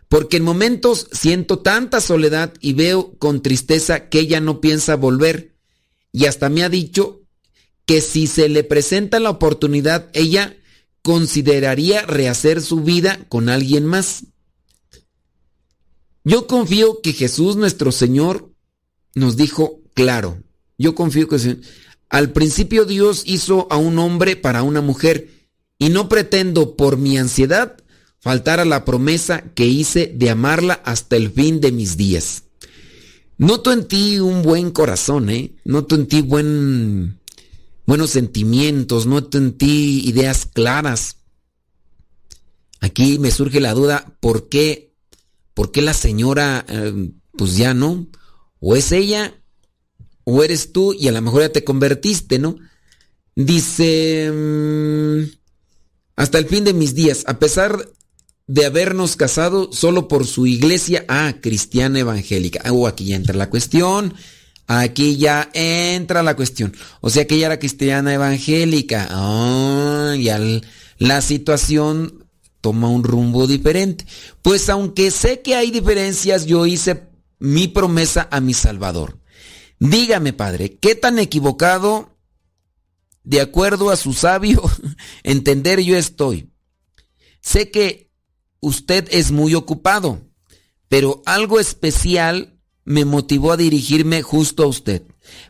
Porque en momentos siento tanta soledad y veo con tristeza que ella no piensa volver. Y hasta me ha dicho que si se le presenta la oportunidad, ella consideraría rehacer su vida con alguien más. Yo confío que Jesús nuestro Señor nos dijo claro. Yo confío que al principio Dios hizo a un hombre para una mujer y no pretendo por mi ansiedad faltar a la promesa que hice de amarla hasta el fin de mis días. Noto en ti un buen corazón, ¿eh? Noto en ti buen, buenos sentimientos, noto en ti ideas claras. Aquí me surge la duda, ¿por qué, por qué la señora, eh, pues ya no? O es ella, o eres tú, y a lo mejor ya te convertiste, ¿no? Dice, mmm, hasta el fin de mis días, a pesar de habernos casado solo por su iglesia, ah, cristiana evangélica. Oh, aquí ya entra la cuestión. Aquí ya entra la cuestión. O sea que ella era cristiana evangélica. Oh, ya la situación toma un rumbo diferente. Pues aunque sé que hay diferencias, yo hice mi promesa a mi Salvador. Dígame, Padre, ¿qué tan equivocado, de acuerdo a su sabio (laughs) entender, yo estoy? Sé que usted es muy ocupado, pero algo especial me motivó a dirigirme justo a usted.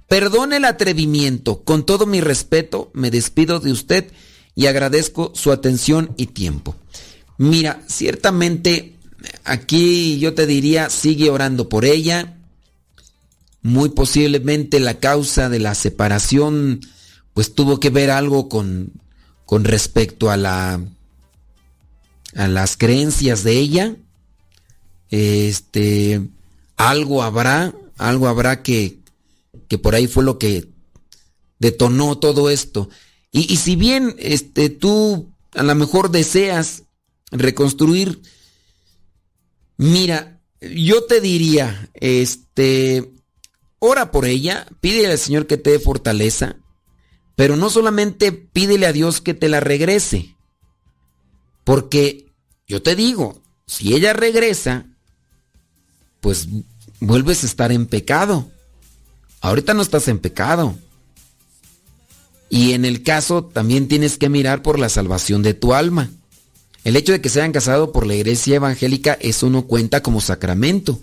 Perdone el atrevimiento, con todo mi respeto, me despido de usted y agradezco su atención y tiempo. Mira, ciertamente aquí yo te diría, sigue orando por ella. Muy posiblemente la causa de la separación pues tuvo que ver algo con, con respecto a la a las creencias de ella. Este algo habrá, algo habrá que que por ahí fue lo que detonó todo esto. Y, si bien este, tú a lo mejor deseas reconstruir, mira, yo te diría, este, ora por ella, pídele al Señor que te dé fortaleza, pero no solamente pídele a Dios que te la regrese, porque yo te digo, si ella regresa, pues vuelves a estar en pecado. Ahorita no estás en pecado. Y en el caso también tienes que mirar por la salvación de tu alma. El hecho de que se hayan casado por la iglesia evangélica, eso no cuenta como sacramento.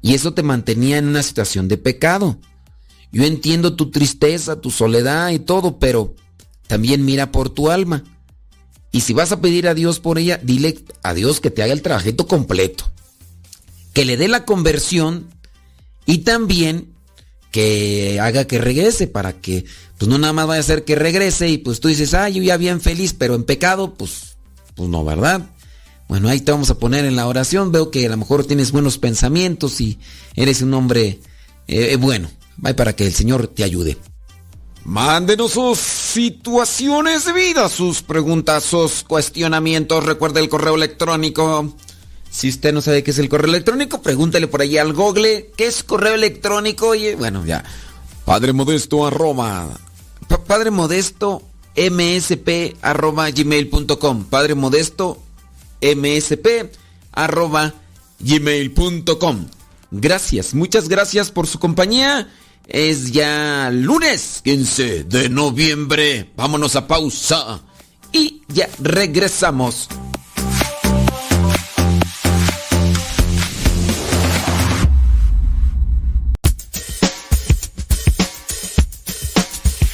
Y eso te mantenía en una situación de pecado. Yo entiendo tu tristeza, tu soledad y todo, pero también mira por tu alma. Y si vas a pedir a Dios por ella, dile a Dios que te haga el trajecto completo. Que le dé la conversión y también que haga que regrese para que pues no nada más vaya a ser que regrese y pues tú dices, ah, yo ya bien feliz, pero en pecado, pues, pues no, ¿verdad? Bueno, ahí te vamos a poner en la oración. Veo que a lo mejor tienes buenos pensamientos y eres un hombre eh, bueno. Va para que el Señor te ayude. Mándenos sus situaciones de vida, sus preguntas, sus cuestionamientos. Recuerde el correo electrónico. Si usted no sabe qué es el correo electrónico, pregúntale por ahí al Google qué es correo electrónico. Oye, bueno, ya. Padre Modesto arroba. Pa- Padre Modesto msp. Padre Modesto msp arroba gmail.com. Gracias, muchas gracias por su compañía. Es ya lunes 15 de noviembre. Vámonos a pausa. Y ya regresamos.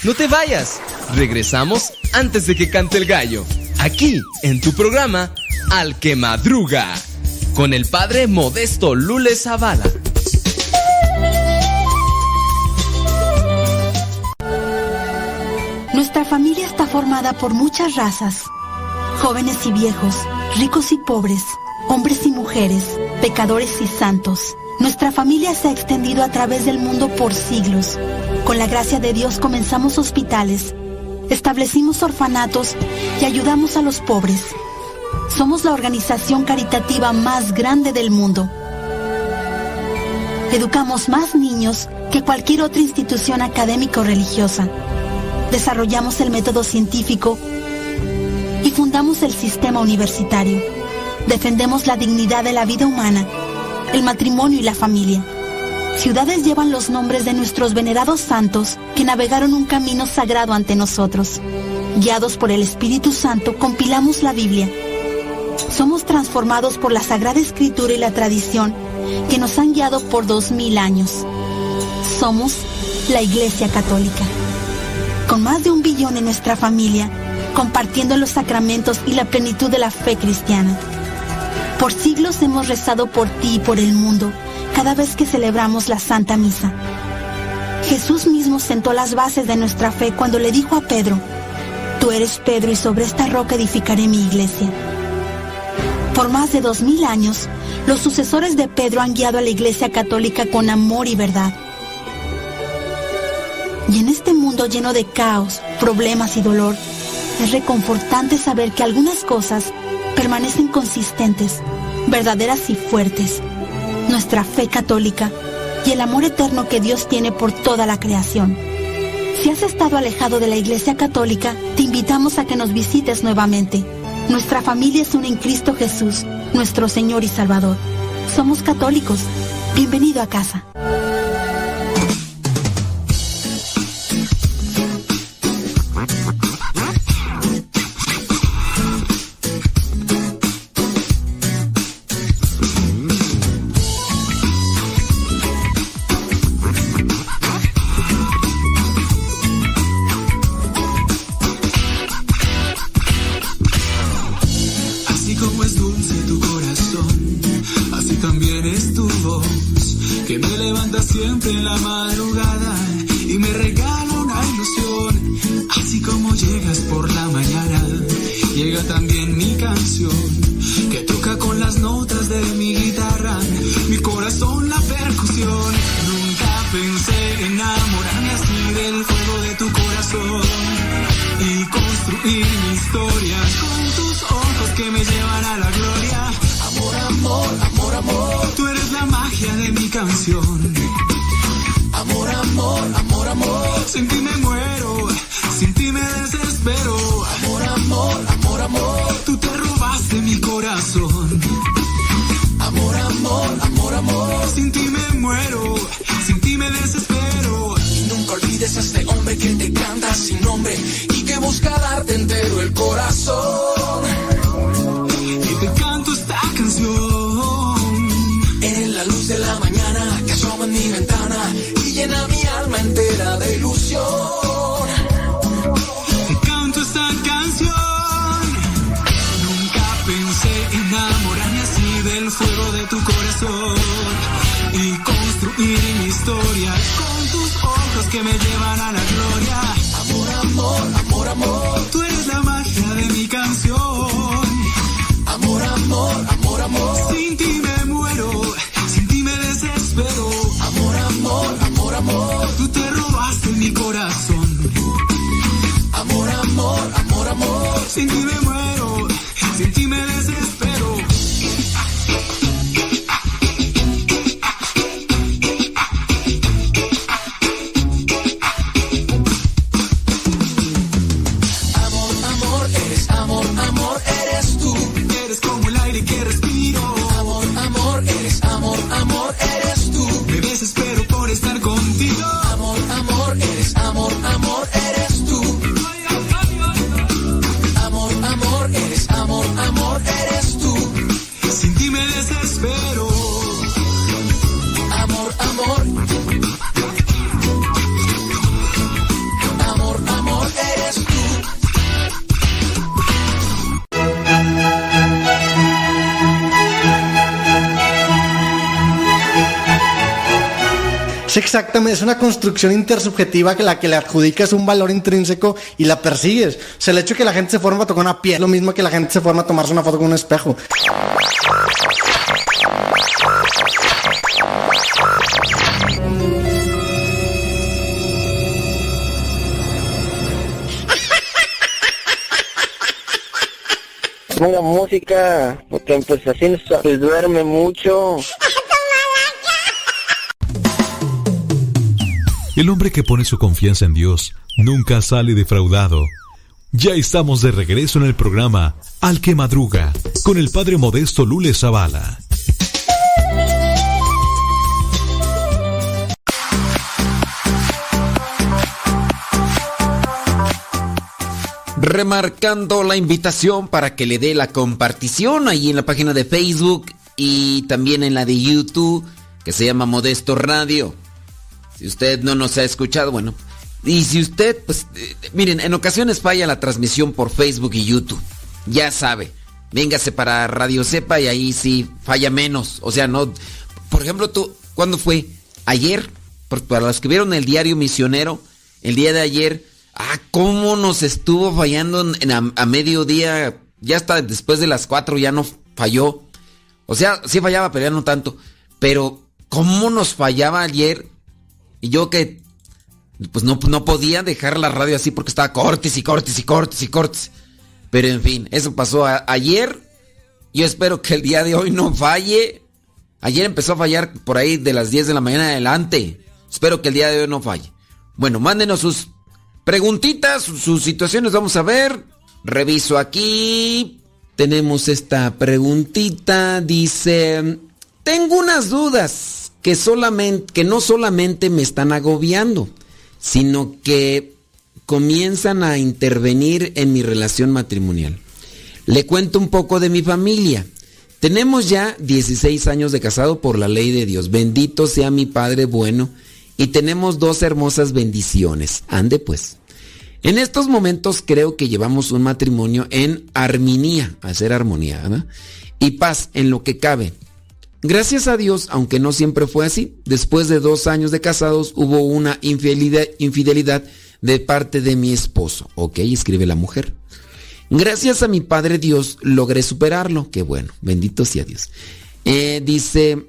No te vayas. Regresamos antes de que cante el gallo. Aquí, en tu programa, Al que Madruga. Con el padre Modesto Lule Zavala. Nuestra familia está formada por muchas razas, jóvenes y viejos, ricos y pobres, hombres y mujeres, pecadores y santos. Nuestra familia se ha extendido a través del mundo por siglos. Con la gracia de Dios comenzamos hospitales, establecimos orfanatos y ayudamos a los pobres. Somos la organización caritativa más grande del mundo. Educamos más niños que cualquier otra institución académica o religiosa desarrollamos el método científico y fundamos el sistema universitario. Defendemos la dignidad de la vida humana, el matrimonio y la familia. Ciudades llevan los nombres de nuestros venerados santos que navegaron un camino sagrado ante nosotros. Guiados por el Espíritu Santo, compilamos la Biblia. Somos transformados por la Sagrada Escritura y la tradición que nos han guiado por dos mil años. Somos la Iglesia Católica con más de un billón en nuestra familia, compartiendo los sacramentos y la plenitud de la fe cristiana. Por siglos hemos rezado por ti y por el mundo cada vez que celebramos la Santa Misa. Jesús mismo sentó las bases de nuestra fe cuando le dijo a Pedro, Tú eres Pedro y sobre esta roca edificaré mi iglesia. Por más de dos mil años, los sucesores de Pedro han guiado a la iglesia católica con amor y verdad. Y en este mundo lleno de caos, problemas y dolor, es reconfortante saber que algunas cosas permanecen consistentes, verdaderas y fuertes. Nuestra fe católica y el amor eterno que Dios tiene por toda la creación. Si has estado alejado de la Iglesia Católica, te invitamos a que nos visites nuevamente. Nuestra familia es una en Cristo Jesús, nuestro Señor y Salvador. Somos católicos Bienvenido a casa. Es una construcción intersubjetiva que la que le adjudicas un valor intrínseco y la persigues. O sea, el hecho de que la gente se forma a tocar una piel, lo mismo que la gente se forma a tomarse una foto con un espejo. Ponga música, porque pues así no se duerme mucho. El hombre que pone su confianza en Dios nunca sale defraudado. Ya estamos de regreso en el programa Al que Madruga con el padre modesto Lule Zavala. Remarcando la invitación para que le dé la compartición ahí en la página de Facebook y también en la de YouTube que se llama Modesto Radio. Si usted no nos ha escuchado, bueno. Y si usted, pues, eh, miren, en ocasiones falla la transmisión por Facebook y YouTube. Ya sabe. Véngase para Radio Cepa y ahí sí falla menos. O sea, no. Por ejemplo, tú, ¿cuándo fue? Ayer, para los que vieron el diario Misionero, el día de ayer, ah, cómo nos estuvo fallando en a, a mediodía, ya hasta después de las 4 ya no falló. O sea, sí fallaba, pero ya no tanto. Pero, ¿cómo nos fallaba ayer? Y yo que, pues no, no podía dejar la radio así porque estaba cortes y cortes y cortes y cortes. Pero en fin, eso pasó ayer. Yo espero que el día de hoy no falle. Ayer empezó a fallar por ahí de las 10 de la mañana adelante. Espero que el día de hoy no falle. Bueno, mándenos sus preguntitas, sus, sus situaciones, vamos a ver. Reviso aquí. Tenemos esta preguntita. Dice, tengo unas dudas. Que solamente que no solamente me están agobiando, sino que comienzan a intervenir en mi relación matrimonial. Le cuento un poco de mi familia. Tenemos ya 16 años de casado por la ley de Dios. Bendito sea mi Padre bueno. Y tenemos dos hermosas bendiciones. Ande pues. En estos momentos creo que llevamos un matrimonio en armonía, hacer armonía, ¿verdad? Y paz en lo que cabe. Gracias a Dios, aunque no siempre fue así, después de dos años de casados hubo una infidelidad, de parte de mi esposo. Ok, escribe la mujer. Gracias a mi Padre Dios logré superarlo. Qué bueno, bendito sea Dios. Eh, dice,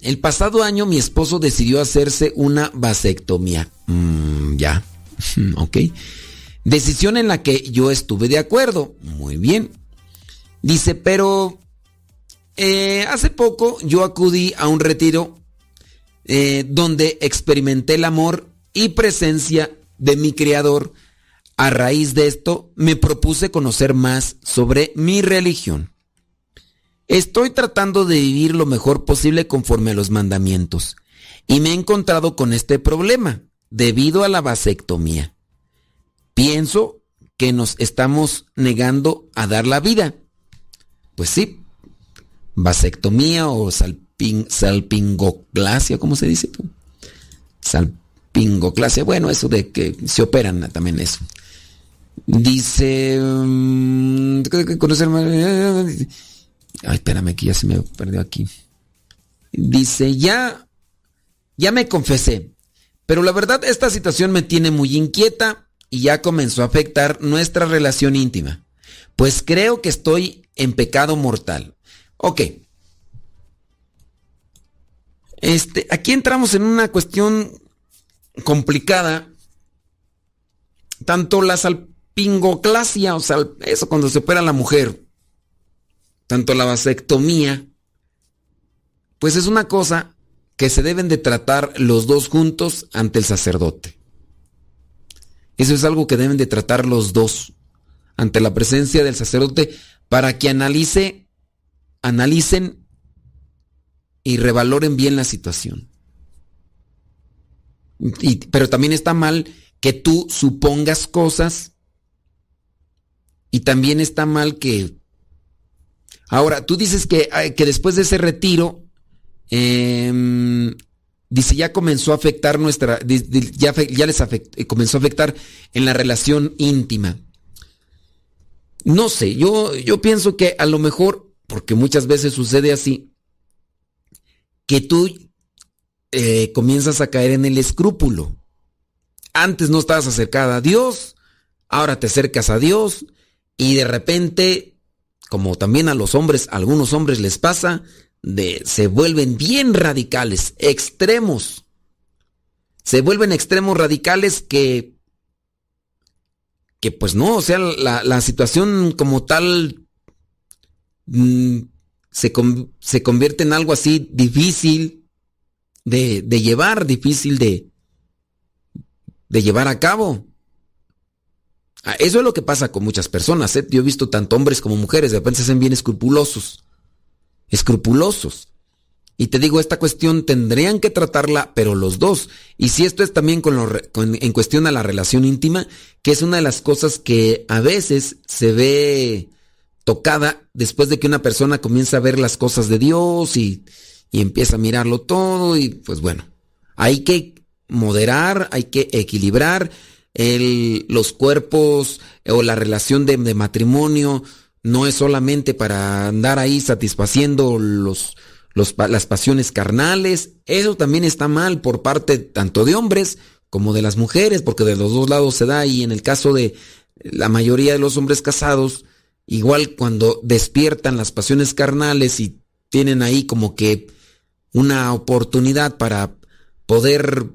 el pasado año mi esposo decidió hacerse una vasectomía. Mm, ya, (laughs) ok. Decisión en la que yo estuve de acuerdo. Muy bien. Dice, pero eh, hace poco yo acudí a un retiro eh, donde experimenté el amor y presencia de mi Creador. A raíz de esto me propuse conocer más sobre mi religión. Estoy tratando de vivir lo mejor posible conforme a los mandamientos y me he encontrado con este problema debido a la vasectomía. Pienso que nos estamos negando a dar la vida. Pues sí, vasectomía o salping, salpingoclasia, ¿cómo se dice? Salpingoclasia, bueno, eso de que se operan también eso. Dice, conocer Ay, espérame que ya se me perdió aquí. Dice, ya, ya me confesé, pero la verdad esta situación me tiene muy inquieta y ya comenzó a afectar nuestra relación íntima. Pues creo que estoy en pecado mortal. Ok. Este, aquí entramos en una cuestión complicada. Tanto la salpingoclasia, o sea, eso cuando se opera la mujer, tanto la vasectomía, pues es una cosa que se deben de tratar los dos juntos ante el sacerdote. Eso es algo que deben de tratar los dos ante la presencia del sacerdote para que analice, analicen y revaloren bien la situación. pero también está mal que tú supongas cosas y también está mal que Ahora, tú dices que, que después de ese retiro, em, dice, ya comenzó a afectar nuestra, ya, ya les eh, comenzó a afectar en la relación íntima. No sé, yo, yo pienso que a lo mejor, porque muchas veces sucede así, que tú eh, comienzas a caer en el escrúpulo. Antes no estabas acercada a Dios, ahora te acercas a Dios y de repente como también a los hombres, a algunos hombres les pasa, de, se vuelven bien radicales, extremos. Se vuelven extremos radicales que, que pues no, o sea, la, situación como tal mm, se, se, convierte en algo así difícil de, de llevar, difícil de, de llevar a cabo. Ah, eso es lo que pasa con muchas personas. ¿eh? Yo he visto tanto hombres como mujeres, de repente se hacen bien escrupulosos. Escrupulosos. Y te digo, esta cuestión tendrían que tratarla, pero los dos. Y si esto es también con lo, en cuestión a la relación íntima, que es una de las cosas que a veces se ve tocada después de que una persona comienza a ver las cosas de Dios y, y empieza a mirarlo todo y pues bueno, hay que moderar, hay que equilibrar el, los cuerpos o la relación de, matrimonio no es solamente para andar ahí satisfaciendo los, los, las pasiones carnales. Eso también está mal por parte tanto de hombres como de las mujeres, porque de los dos lados se da y en el caso de la mayoría de los hombres casados, igual cuando despiertan las pasiones carnales y tienen ahí como que una oportunidad para poder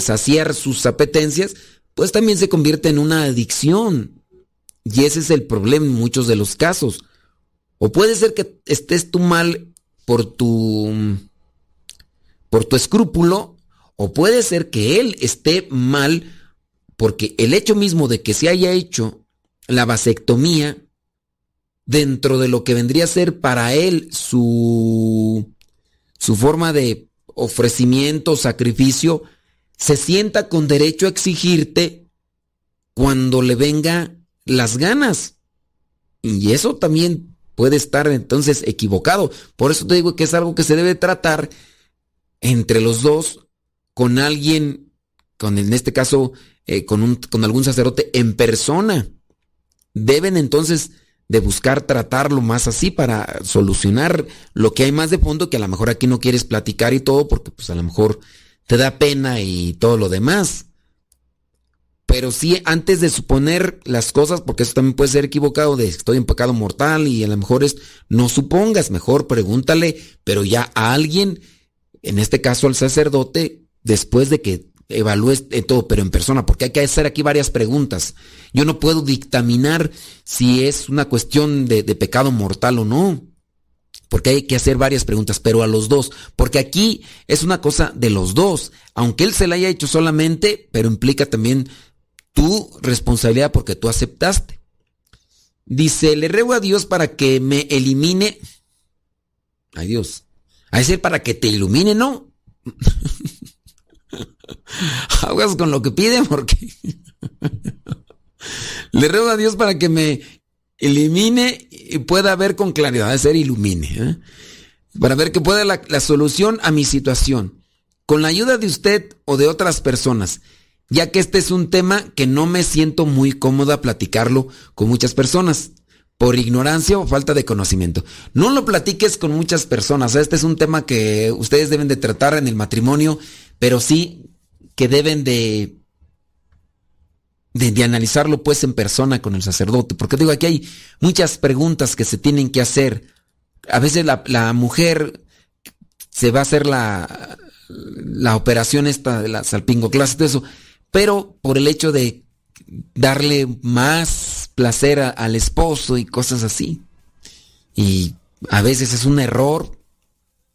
saciar sus apetencias, pues también se convierte en una adicción. Y ese es el problema en muchos de los casos. O puede ser que estés tú mal por tu por tu escrúpulo, o puede ser que él esté mal porque el hecho mismo de que se haya hecho la vasectomía dentro de lo que vendría a ser para él su su forma de ofrecimiento, sacrificio, se sienta con derecho a exigirte cuando le venga las ganas. Y eso también puede estar entonces equivocado. Por eso te digo que es algo que se debe tratar entre los dos con alguien, con en este caso, eh, con, un, con algún sacerdote en persona. Deben entonces de buscar tratarlo más así para solucionar lo que hay más de fondo que a lo mejor aquí no quieres platicar y todo porque pues a lo mejor te da pena y todo lo demás. Pero sí, antes de suponer las cosas, porque eso también puede ser equivocado, de estoy en pecado mortal y a lo mejor es, no supongas, mejor pregúntale, pero ya a alguien, en este caso al sacerdote, después de que evalúes todo, pero en persona, porque hay que hacer aquí varias preguntas. Yo no puedo dictaminar si es una cuestión de, pecado mortal o no porque hay que hacer varias preguntas, pero a los dos, porque aquí es una cosa de los dos, aunque él se la haya hecho solamente, pero implica también tu responsabilidad porque tú aceptaste. Dice, le ruego a Dios para que me elimine. Ay Dios. A decir para que te ilumine, ¿no? (laughs) Aguas con lo que piden porque... (laughs) le ruego a Dios para que me elimine y pueda ver con claridad, ser ilumine, ¿eh? para ver que pueda la, la solución a mi situación, con la ayuda de usted o de otras personas, ya que este es un tema que no me siento muy cómoda platicarlo con muchas personas, por ignorancia o falta de conocimiento. No lo platiques con muchas personas, este es un tema que ustedes deben de tratar en el matrimonio, pero sí que deben de de, analizarlo pues en persona con el sacerdote, porque digo, aquí hay muchas preguntas que se tienen que hacer. A veces la, mujer se va a hacer la, la operación esta de la salpingoclasia y todo eso, pero por el hecho de darle más placer al esposo y cosas así. Y a veces es un error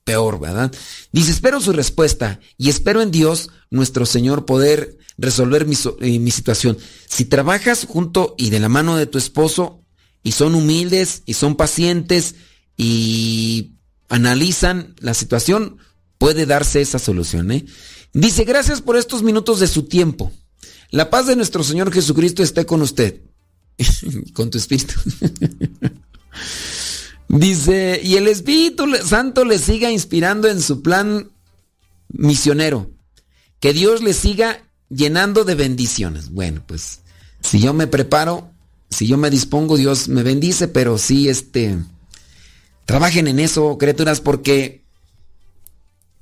peor, ¿verdad? Dice, espero su respuesta y espero en Dios, nuestro Señor, poder resolver mi, eh, mi, situación. Si trabajas junto y de la mano de tu esposo y son humildes y son pacientes y analizan la situación, puede darse esa solución. ¿eh? Dice, gracias por estos minutos de su tiempo. La paz de nuestro Señor Jesucristo esté con usted. (laughs) con tu espíritu. (laughs) Dice, y el Espíritu Santo le siga inspirando en su plan misionero. Que Dios le siga llenando de bendiciones. Bueno, pues si yo me preparo, si yo me dispongo, Dios me bendice, pero sí, este, trabajen en eso, criaturas, porque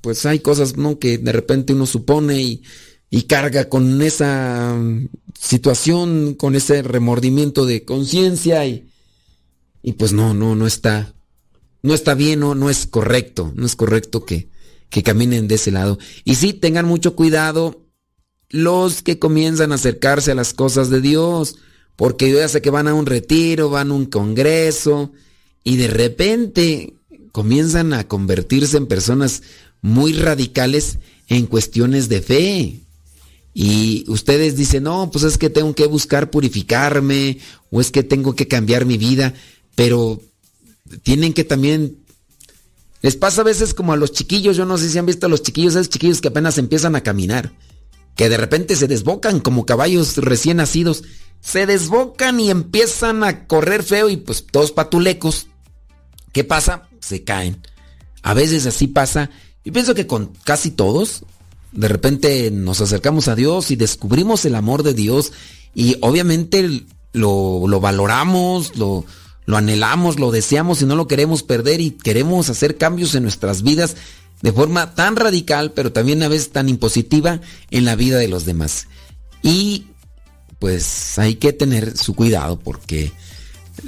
pues hay cosas, ¿no? Que de repente uno supone y, y carga con esa situación, con ese remordimiento de conciencia y, y pues no, no, no está, no está bien, no, no es correcto, no es correcto que, que caminen de ese lado. Y sí, tengan mucho cuidado los que comienzan a acercarse a las cosas de Dios, porque yo ya sé que van a un retiro, van a un congreso, y de repente comienzan a convertirse en personas muy radicales en cuestiones de fe. Y ustedes dicen, no, pues es que tengo que buscar purificarme, o es que tengo que cambiar mi vida, pero tienen que también... Les pasa a veces como a los chiquillos, yo no sé si han visto a los chiquillos, esos chiquillos que apenas empiezan a caminar que de repente se desbocan como caballos recién nacidos, se desbocan y empiezan a correr feo y pues todos patulecos. ¿Qué pasa? Se caen. A veces así pasa. Y pienso que con casi todos, de repente nos acercamos a Dios y descubrimos el amor de Dios y obviamente lo, lo valoramos, lo, lo anhelamos, lo deseamos y no lo queremos perder y queremos hacer cambios en nuestras vidas de forma tan radical, pero también a veces tan impositiva en la vida de los demás. Y pues hay que tener su cuidado porque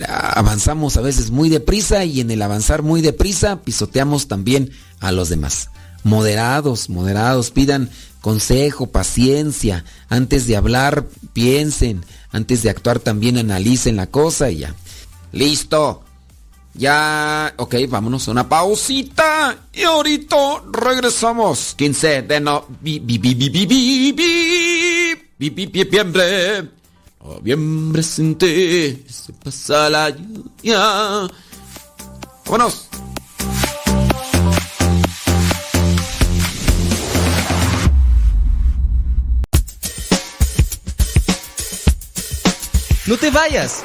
avanzamos a veces muy deprisa y en el avanzar muy deprisa pisoteamos también a los demás. Moderados, moderados, pidan consejo, paciencia, antes de hablar piensen, antes de actuar también analicen la cosa y ya. Listo. Ya, ok, vámonos a una pausita. Y ahorita regresamos. 15 de noviembre. Noviembre sin ti se pasa la lluvia. Vámonos. No te vayas.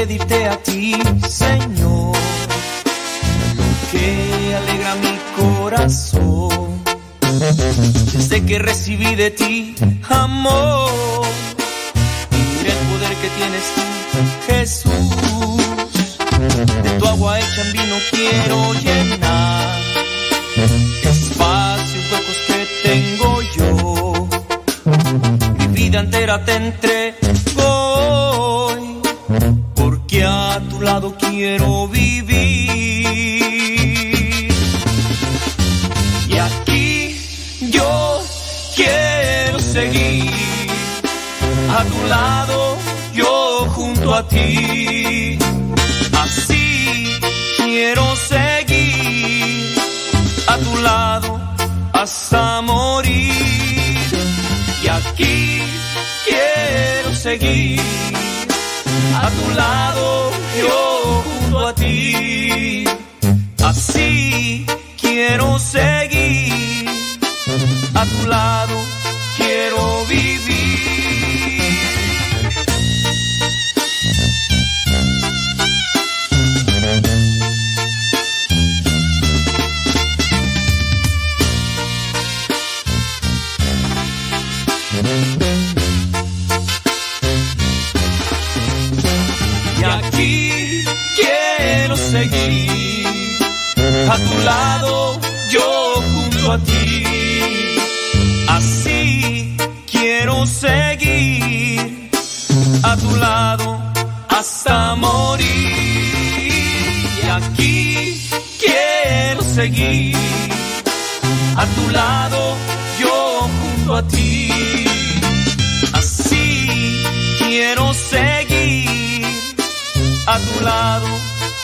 Pedirte a ti, Señor, lo que alegra mi corazón. Desde que recibí de ti amor y el poder que tienes tú, Jesús. De tu agua hecha en vino quiero llenar espacios huecos que tengo yo. Mi vida entera te entrego quiero vivir. Y aquí yo quiero seguir, a tu lado, yo junto a ti. Así quiero seguir, a tu lado, hasta morir. Y aquí quiero seguir a tu lado, yo. Así quiero seguir. A tu lado, quiero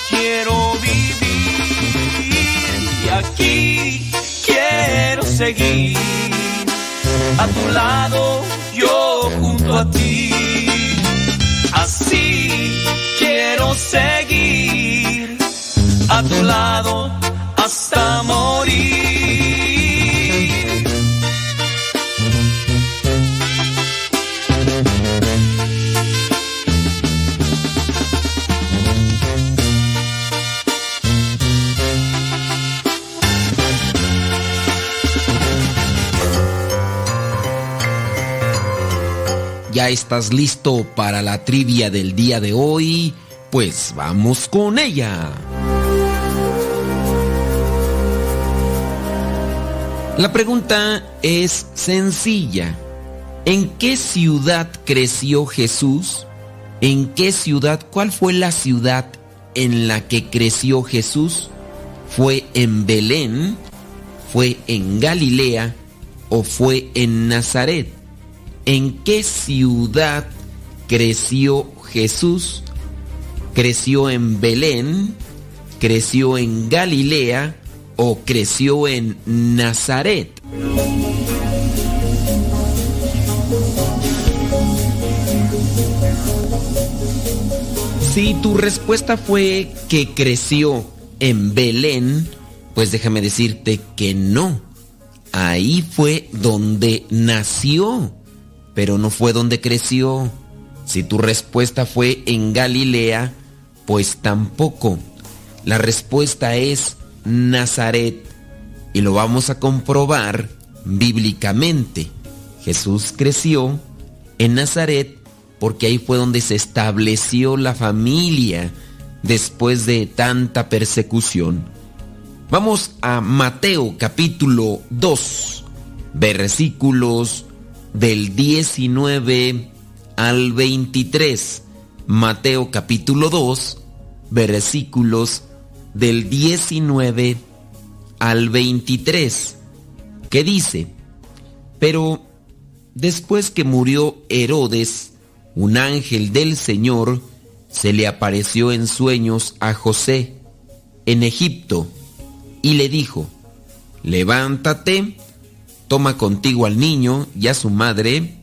quiero vivir. Y aquí quiero seguir a tu lado, yo junto a ti. Así quiero seguir a tu lado hasta morir. ¿Ya estás listo para la trivia del día de hoy? Pues vamos con ella. La pregunta es sencilla. ¿En qué ciudad creció Jesús? ¿En qué ciudad? ¿Cuál fue la ciudad en la que creció Jesús? ¿Fue en Belén? ¿Fue en Galilea? ¿O fue en Nazaret? ¿En qué ciudad creció Jesús? ¿Creció en Belén? ¿Creció en Galilea? ¿O creció en Nazaret? Si tu respuesta fue que creció en Belén, pues déjame decirte que no. Ahí fue donde nació, pero no fue donde creció. Si tu respuesta fue en Galilea, pues tampoco. La respuesta es Nazaret y lo vamos a comprobar bíblicamente. Jesús creció en Nazaret porque ahí fue donde se estableció la familia después de tanta persecución. Vamos a Mateo capítulo 2, versículos del 19 al 23. Mateo capítulo 2, versículos del 19 al 23, que dice, pero después que murió Herodes, un ángel del Señor se le apareció en sueños a José en Egipto y le dijo, levántate, toma contigo al niño y a su madre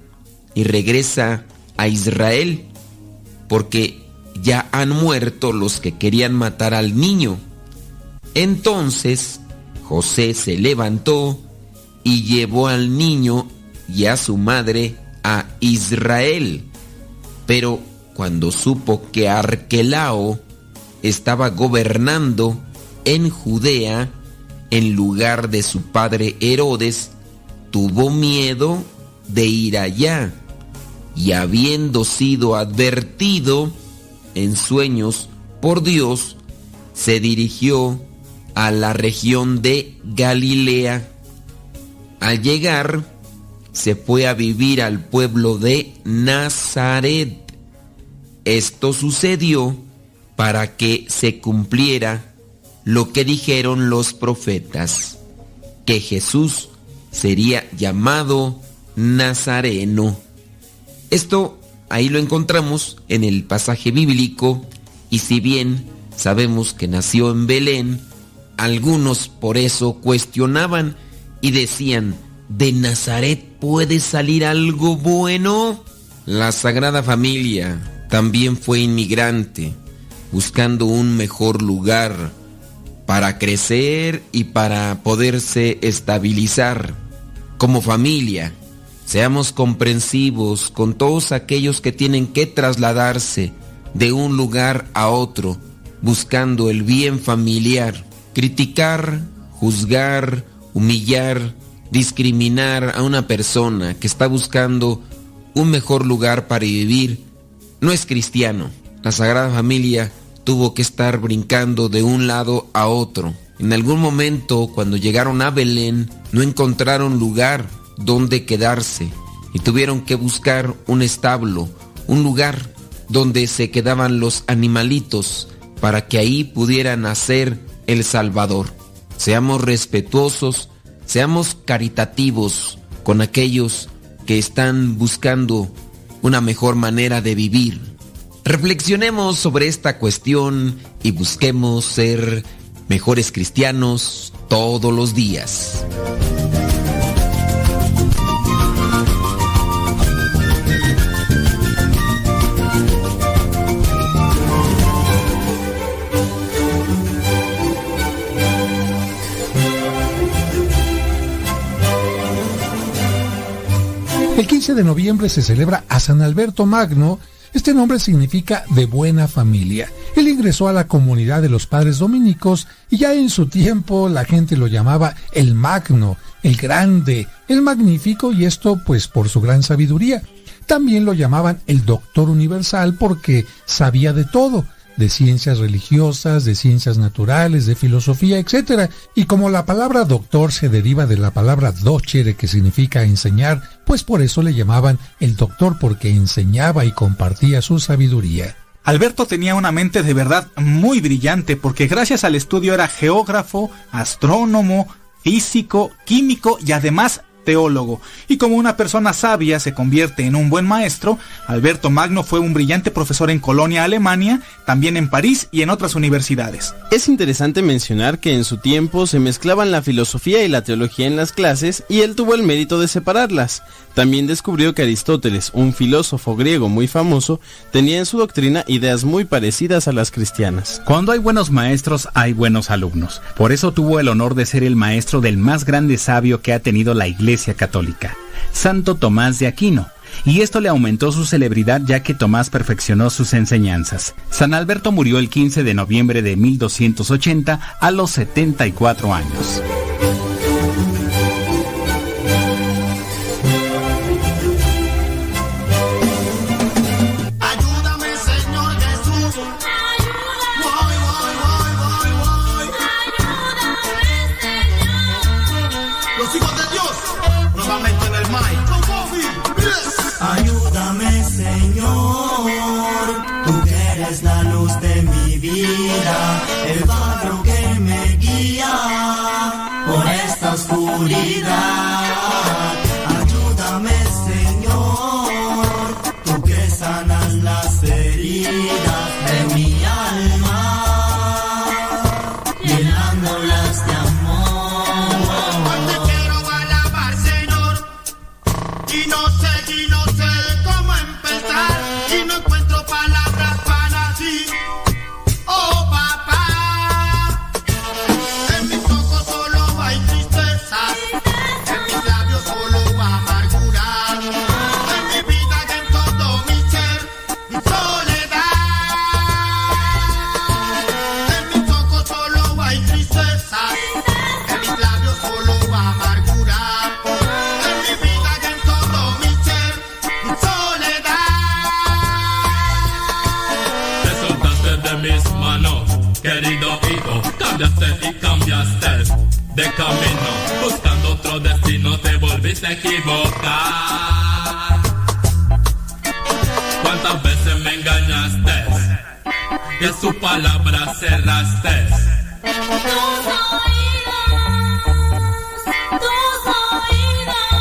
y regresa a Israel, porque ya han muerto los que querían matar al niño. Entonces José se levantó y llevó al niño y a su madre a Israel. Pero cuando supo que Arquelao estaba gobernando en Judea en lugar de su padre Herodes, tuvo miedo de ir allá y habiendo sido advertido en sueños por Dios, se dirigió a la región de Galilea. Al llegar, se fue a vivir al pueblo de Nazaret. Esto sucedió para que se cumpliera lo que dijeron los profetas, que Jesús sería llamado Nazareno. Esto ahí lo encontramos en el pasaje bíblico y si bien sabemos que nació en Belén, algunos por eso cuestionaban y decían, ¿de Nazaret puede salir algo bueno? La Sagrada Familia también fue inmigrante, buscando un mejor lugar para crecer y para poderse estabilizar. Como familia, seamos comprensivos con todos aquellos que tienen que trasladarse de un lugar a otro, buscando el bien familiar. Criticar, juzgar, humillar, discriminar a una persona que está buscando un mejor lugar para vivir no es cristiano. La Sagrada Familia tuvo que estar brincando de un lado a otro. En algún momento, cuando llegaron a Belén, no encontraron lugar donde quedarse y tuvieron que buscar un establo, un lugar donde se quedaban los animalitos para que ahí pudiera nacer el Salvador. Seamos respetuosos, seamos caritativos con aquellos que están buscando una mejor manera de vivir. Reflexionemos sobre esta cuestión y busquemos ser mejores cristianos todos los días. El 15 de noviembre se celebra a San Alberto Magno. Este nombre significa de buena familia. Él ingresó a la comunidad de los padres dominicos y ya en su tiempo la gente lo llamaba el Magno, el Grande, el Magnífico y esto pues por su gran sabiduría. También lo llamaban el Doctor Universal porque sabía de todo de ciencias religiosas, de ciencias naturales, de filosofía, etc. Y como la palabra doctor se deriva de la palabra docere, que significa enseñar, pues por eso le llamaban el doctor porque enseñaba y compartía su sabiduría. Alberto tenía una mente de verdad muy brillante porque gracias al estudio era geógrafo, astrónomo, físico, químico y además teólogo. Y como una persona sabia se convierte en un buen maestro, Alberto Magno fue un brillante profesor en Colonia, Alemania, también en París y en otras universidades. Es interesante mencionar que en su tiempo se mezclaban la filosofía y la teología en las clases y él tuvo el mérito de separarlas. También descubrió que Aristóteles, un filósofo griego muy famoso, tenía en su doctrina ideas muy parecidas a las cristianas. Cuando hay buenos maestros, hay buenos alumnos. Por eso tuvo el honor de ser el maestro del más grande sabio que ha tenido la Iglesia Católica, Santo Tomás de Aquino. Y esto le aumentó su celebridad ya que Tomás perfeccionó sus enseñanzas. San Alberto murió el 15 de noviembre de 1280 a los 74 años. de camino, buscando otro destino te volviste a equivocar. ¿Cuántas veces me engañaste? Y a su palabra cerraste. Tus oídos, tus oídos.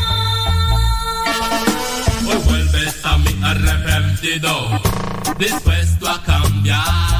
Hoy vuelves a mí arrepentido, dispuesto a cambiar.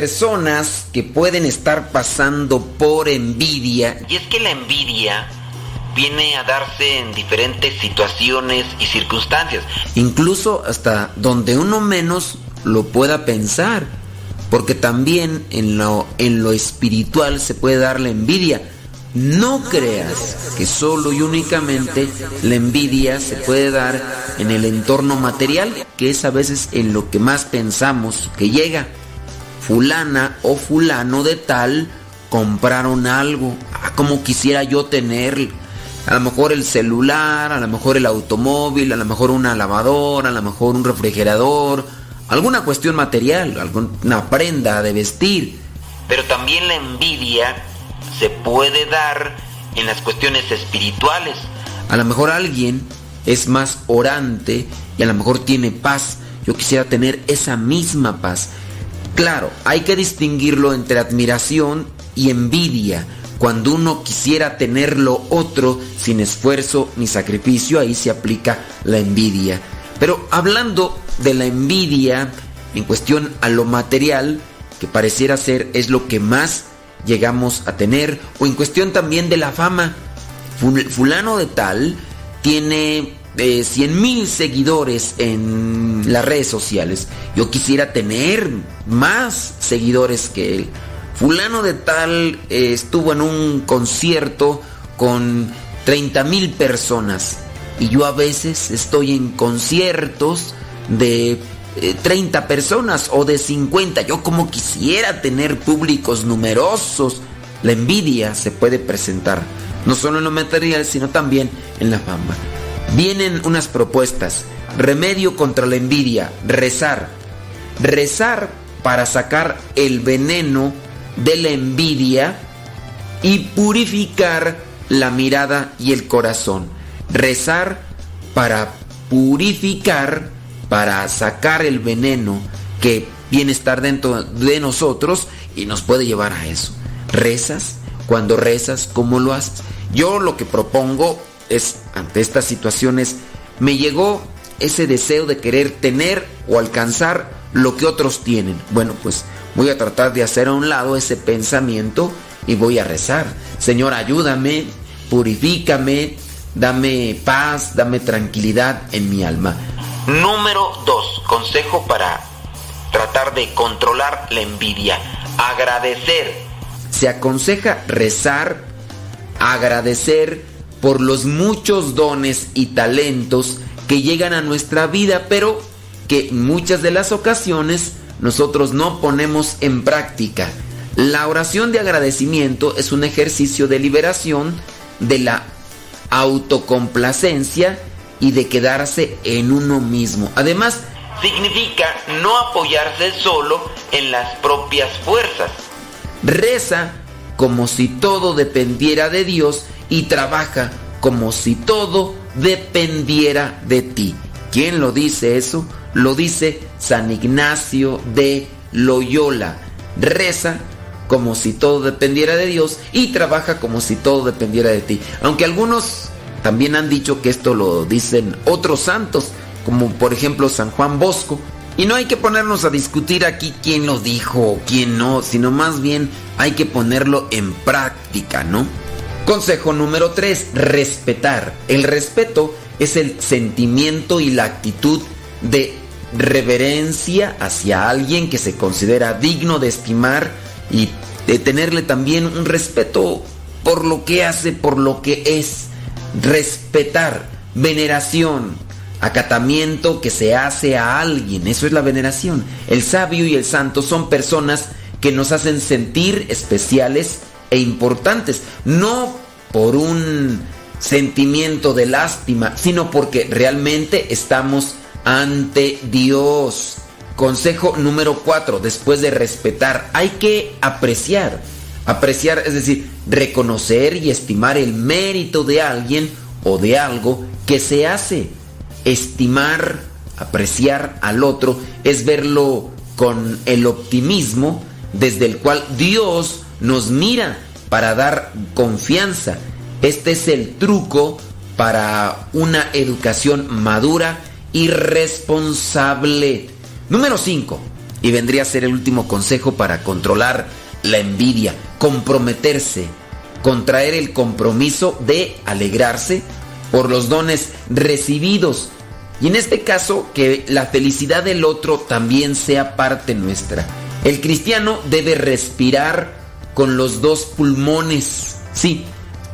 Personas que pueden estar pasando por envidia, Y es que la envidia viene a darse en diferentes situaciones y circunstancias. incluso hasta donde uno menos lo pueda pensar, porque también en lo, en lo espiritual se puede dar la envidia. No creas que solo y únicamente la envidia se puede dar en el entorno material, que es a veces en lo que más pensamos que llega. Fulana o fulano de tal compraron algo. Ah, como quisiera yo tener a lo mejor el celular, a lo mejor el automóvil, a lo mejor una lavadora, a lo mejor un refrigerador, alguna cuestión material, alguna prenda de vestir. Pero también la envidia se puede dar en las cuestiones espirituales. A lo mejor alguien es más orante y a lo mejor tiene paz. Yo quisiera tener esa misma paz. Claro, hay que distinguirlo entre admiración y envidia. Cuando uno quisiera tener lo otro sin esfuerzo ni sacrificio, ahí se aplica la envidia. Pero hablando de la envidia en cuestión a lo material, que pareciera ser es lo que más llegamos a tener, o en cuestión también de la fama. Ful- Fulano de tal tiene 100 mil seguidores en las redes sociales. Yo quisiera tener más seguidores que él. Fulano de tal eh, estuvo en un concierto con 30 mil personas. Y yo a veces estoy en conciertos de eh, 30 personas o de 50. Yo como quisiera tener públicos numerosos. La envidia se puede presentar, no solo en lo material, sino también en la fama. Vienen unas propuestas. Remedio contra la envidia, rezar. Rezar para sacar el veneno de la envidia y purificar la mirada y el corazón. Rezar para purificar, para sacar el veneno que viene estar dentro de nosotros y nos puede llevar a eso. ¿Rezas? Cuando rezas, ¿cómo lo haces? Yo lo que propongo es, ante estas situaciones, me llegó ese deseo de querer tener o alcanzar lo que otros tienen. Bueno, pues voy a tratar de hacer a un lado ese pensamiento y voy a rezar. Señor, ayúdame, purifícame, dame paz, dame tranquilidad en mi alma. Número 2. Consejo para tratar de controlar la envidia. Agradecer. Se aconseja rezar, agradecer por los muchos dones y talentos que llegan a nuestra vida, pero que en muchas de las ocasiones nosotros no ponemos en práctica. La oración de agradecimiento es un ejercicio de liberación de la autocomplacencia y de quedarse en uno mismo. Además, Significa no apoyarse solo en las propias fuerzas. reza como si todo dependiera de Dios y trabaja como si todo dependiera de ti. ¿Quién lo dice eso? Lo dice San Ignacio de Loyola. Reza como si todo dependiera de Dios y trabaja como si todo dependiera de ti. Aunque algunos también han dicho que esto lo dicen otros santos, como por ejemplo San Juan Bosco. Y no hay que ponernos a discutir aquí quién lo dijo o quién no, sino más bien hay que ponerlo en práctica, ¿no? Consejo número 3, respetar. El respeto es el sentimiento y la actitud de reverencia hacia alguien que se considera digno de estimar y de tenerle también un respeto por lo que hace, por lo que es. Respetar, veneración, acatamiento que se hace a alguien, eso es la veneración. El sabio y el santo son personas que nos hacen sentir especiales e importantes, no por un sentimiento de lástima, sino porque realmente estamos ante Dios. Consejo número 4, después de respetar, hay que apreciar. Apreciar, es decir, reconocer y estimar el mérito de alguien o de algo que se hace. Estimar, apreciar al otro es verlo con el optimismo desde el cual Dios nos mira para dar confianza. Este es el truco para una educación madura y responsable. Número 5. Y vendría a ser el último consejo para controlar la envidia, comprometerse, contraer el compromiso de alegrarse por los dones recibidos. Y en este caso, que la felicidad del otro también sea parte nuestra. El cristiano debe respirar con los dos pulmones. Sí,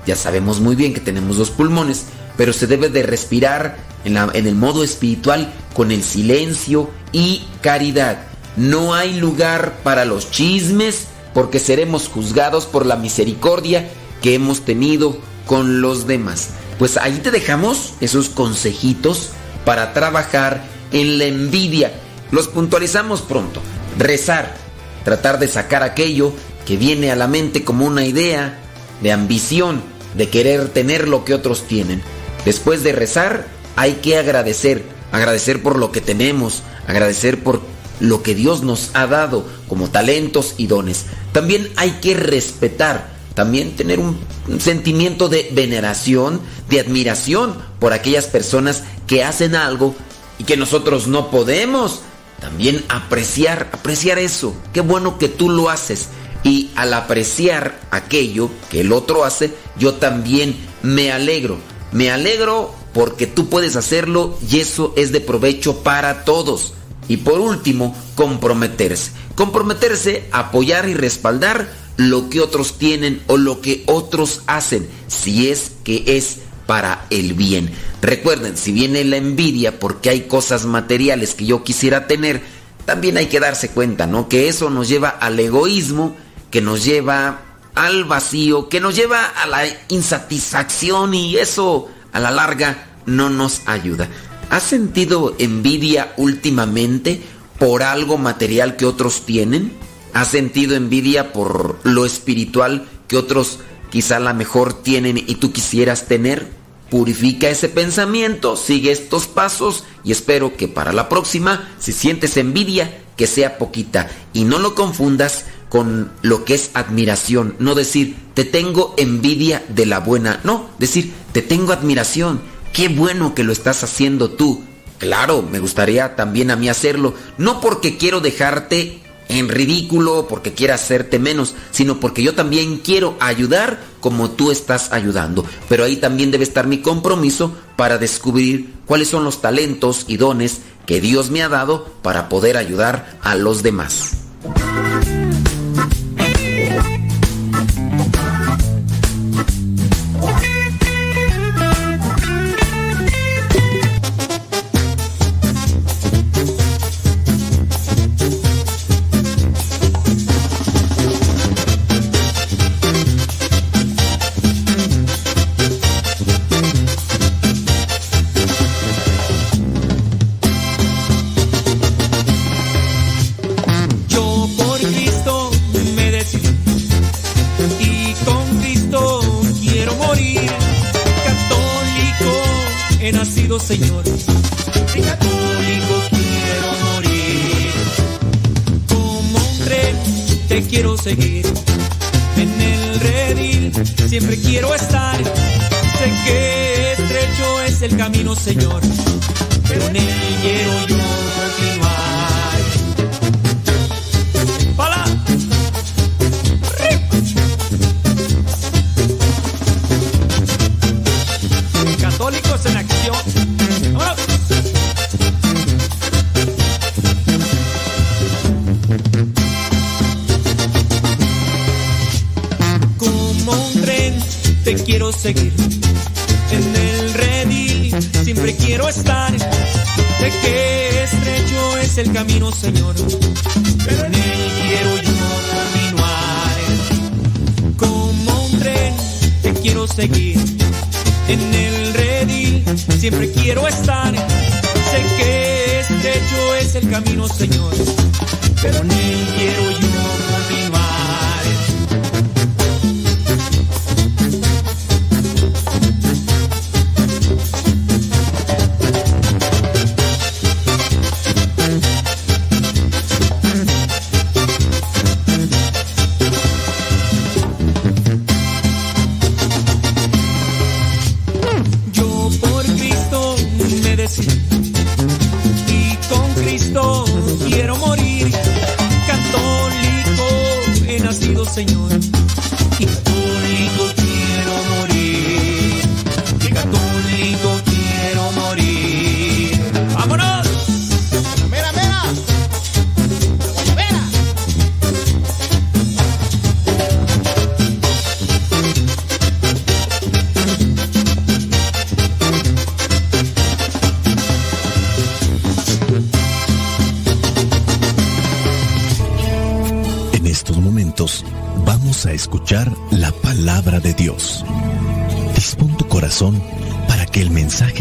ya sabemos muy bien que tenemos dos pulmones, pero se debe de respirar en, el modo espiritual con el silencio y caridad. No hay lugar para los chismes porque seremos juzgados por la misericordia que hemos tenido con los demás. Pues ahí te dejamos esos consejitos para trabajar en la envidia. Los puntualizamos pronto. Rezar, tratar de sacar aquello que viene a la mente como una idea de ambición, de querer tener lo que otros tienen. Después de rezar, hay que agradecer, agradecer por lo que tenemos, agradecer por lo que Dios nos ha dado como talentos y dones. También hay que respetar, también tener un, sentimiento de veneración, de admiración por aquellas personas que hacen algo y que nosotros no podemos. También apreciar, apreciar eso. Qué bueno que tú lo haces. Y al apreciar aquello que el otro hace, yo también me alegro. Me alegro porque tú puedes hacerlo y eso es de provecho para todos. Y por último, comprometerse. Comprometerse, apoyar y respaldar lo que otros tienen o lo que otros hacen, si es que es para el bien. Recuerden, si viene la envidia porque hay cosas materiales que yo quisiera tener, también hay que darse cuenta, ¿no? Que eso nos lleva al egoísmo, que nos lleva al vacío, que nos lleva a la insatisfacción y eso a la larga no nos ayuda. ¿Has sentido envidia últimamente por algo material que otros tienen? ¿Has sentido envidia por lo espiritual que otros quizá la mejor tienen y tú quisieras tener? Purifica ese pensamiento, sigue estos pasos y espero que para la próxima, si sientes envidia, que sea poquita y no lo confundas con lo que es admiración. No decir, te tengo envidia de la buena. No, decir, te tengo admiración. Qué bueno que lo estás haciendo tú. Claro, me gustaría también a mí hacerlo. No porque quiero dejarte en ridículo, porque quiera hacerte menos, sino porque yo también quiero ayudar como tú estás ayudando. Pero ahí también debe estar mi compromiso para descubrir cuáles son los talentos y dones que Dios me ha dado para poder ayudar a los demás.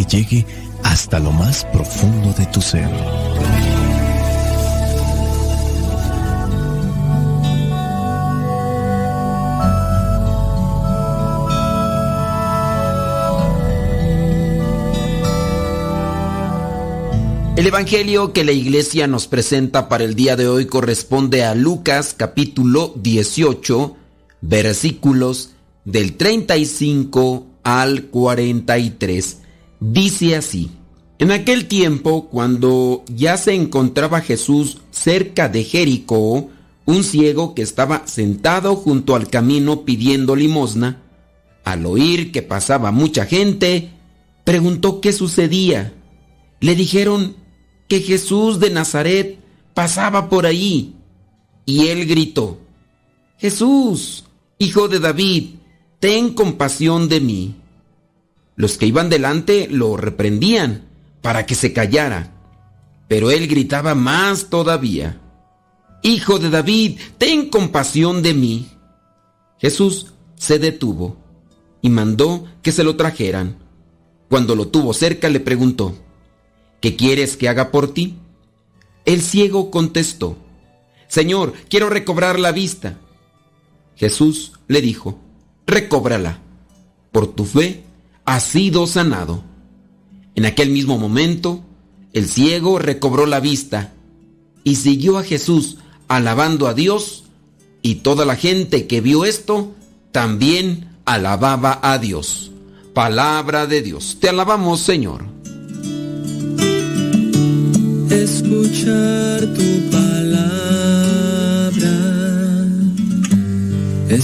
Llegue hasta lo más profundo de tu ser. El Evangelio que la iglesia nos presenta para el día de hoy corresponde a Lucas capítulo 18, versículos del 35 al 43. Dice así, en aquel tiempo, cuando ya se encontraba Jesús cerca de Jericó, un ciego que estaba sentado junto al camino pidiendo limosna, al oír que pasaba mucha gente, preguntó qué sucedía. Le dijeron que Jesús de Nazaret pasaba por ahí. Y él gritó, Jesús, hijo de David, ten compasión de mí. Los que iban delante lo reprendían para que se callara, pero él gritaba más todavía, Hijo de David, ten compasión de mí. Jesús se detuvo y mandó que se lo trajeran. Cuando lo tuvo cerca le preguntó, ¿Qué quieres que haga por ti? El ciego contestó, Señor, quiero recobrar la vista. Jesús le dijo, recóbrala. Por tu fe has sido sanado. En aquel mismo momento, el ciego recobró la vista y siguió a Jesús alabando a Dios y toda la gente que vio esto también alababa a Dios. Palabra de Dios. Te alabamos, Señor. escuchar tu palabra es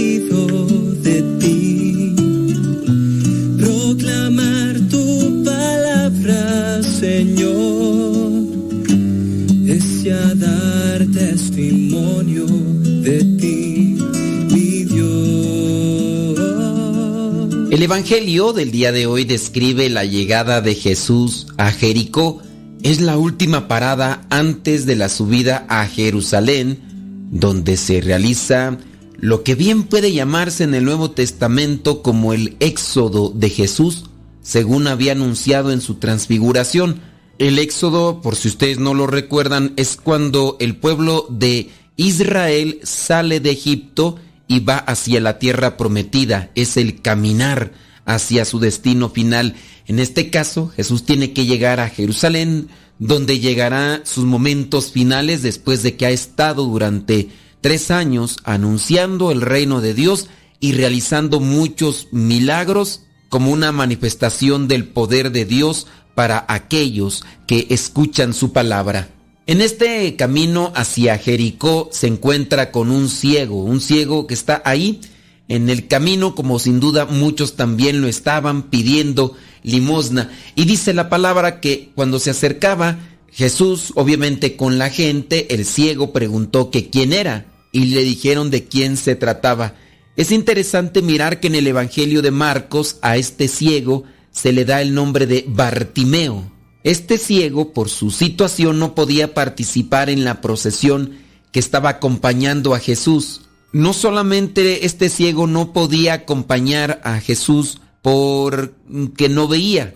El Evangelio del día de hoy describe la llegada de Jesús a Jericó. Es la última parada antes de la subida a Jerusalén, donde se realiza lo que bien puede llamarse en el Nuevo Testamento como el éxodo de Jesús, según había anunciado en su transfiguración. El éxodo, por si ustedes no lo recuerdan, es cuando el pueblo de Israel sale de Egipto y va hacia la tierra prometida. Es el caminar hacia su destino final. En este caso, Jesús tiene que llegar a Jerusalén, donde llegará sus momentos finales después de que ha estado durante tres años anunciando el reino de Dios y realizando muchos milagros como una manifestación del poder de Dios para aquellos que escuchan su palabra. En este camino hacia Jericó se encuentra con un ciego, un ciego que está ahí en el camino como sin duda muchos también lo estaban pidiendo limosna. Y dice la palabra que cuando se acercaba Jesús, obviamente con la gente, el ciego preguntó que quién era y le dijeron de quién se trataba. Es interesante mirar que en el Evangelio de Marcos a este ciego se le da el nombre de Bartimeo. Este ciego, por su situación, no podía participar en la procesión que estaba acompañando a Jesús. No solamente este ciego no podía acompañar a Jesús porque no veía,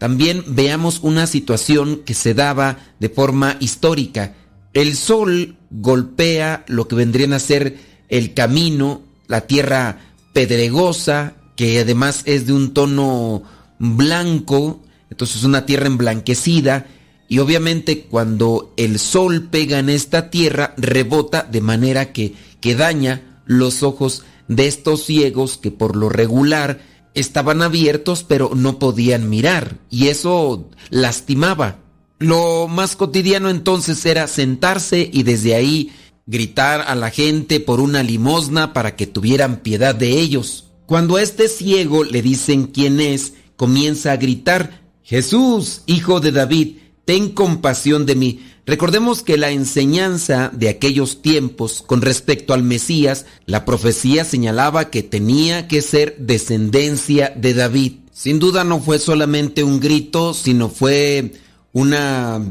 también veamos una situación que se daba de forma histórica. El sol golpea lo que vendrían a ser el camino, la tierra pedregosa, que además es de un tono blanco, entonces una tierra emblanquecida, y obviamente cuando el sol pega en esta tierra, rebota de manera que, que daña los ojos de estos ciegos que por lo regular estaban abiertos pero no podían mirar y eso lastimaba. Lo más cotidiano entonces era sentarse y desde ahí gritar a la gente por una limosna para que tuvieran piedad de ellos. Cuando a este ciego le dicen quién es, comienza a gritar, Jesús, hijo de David, ten compasión de mí. Recordemos que la enseñanza de aquellos tiempos con respecto al Mesías, la profecía señalaba que tenía que ser descendencia de David. Sin duda no fue solamente un grito, sino fue una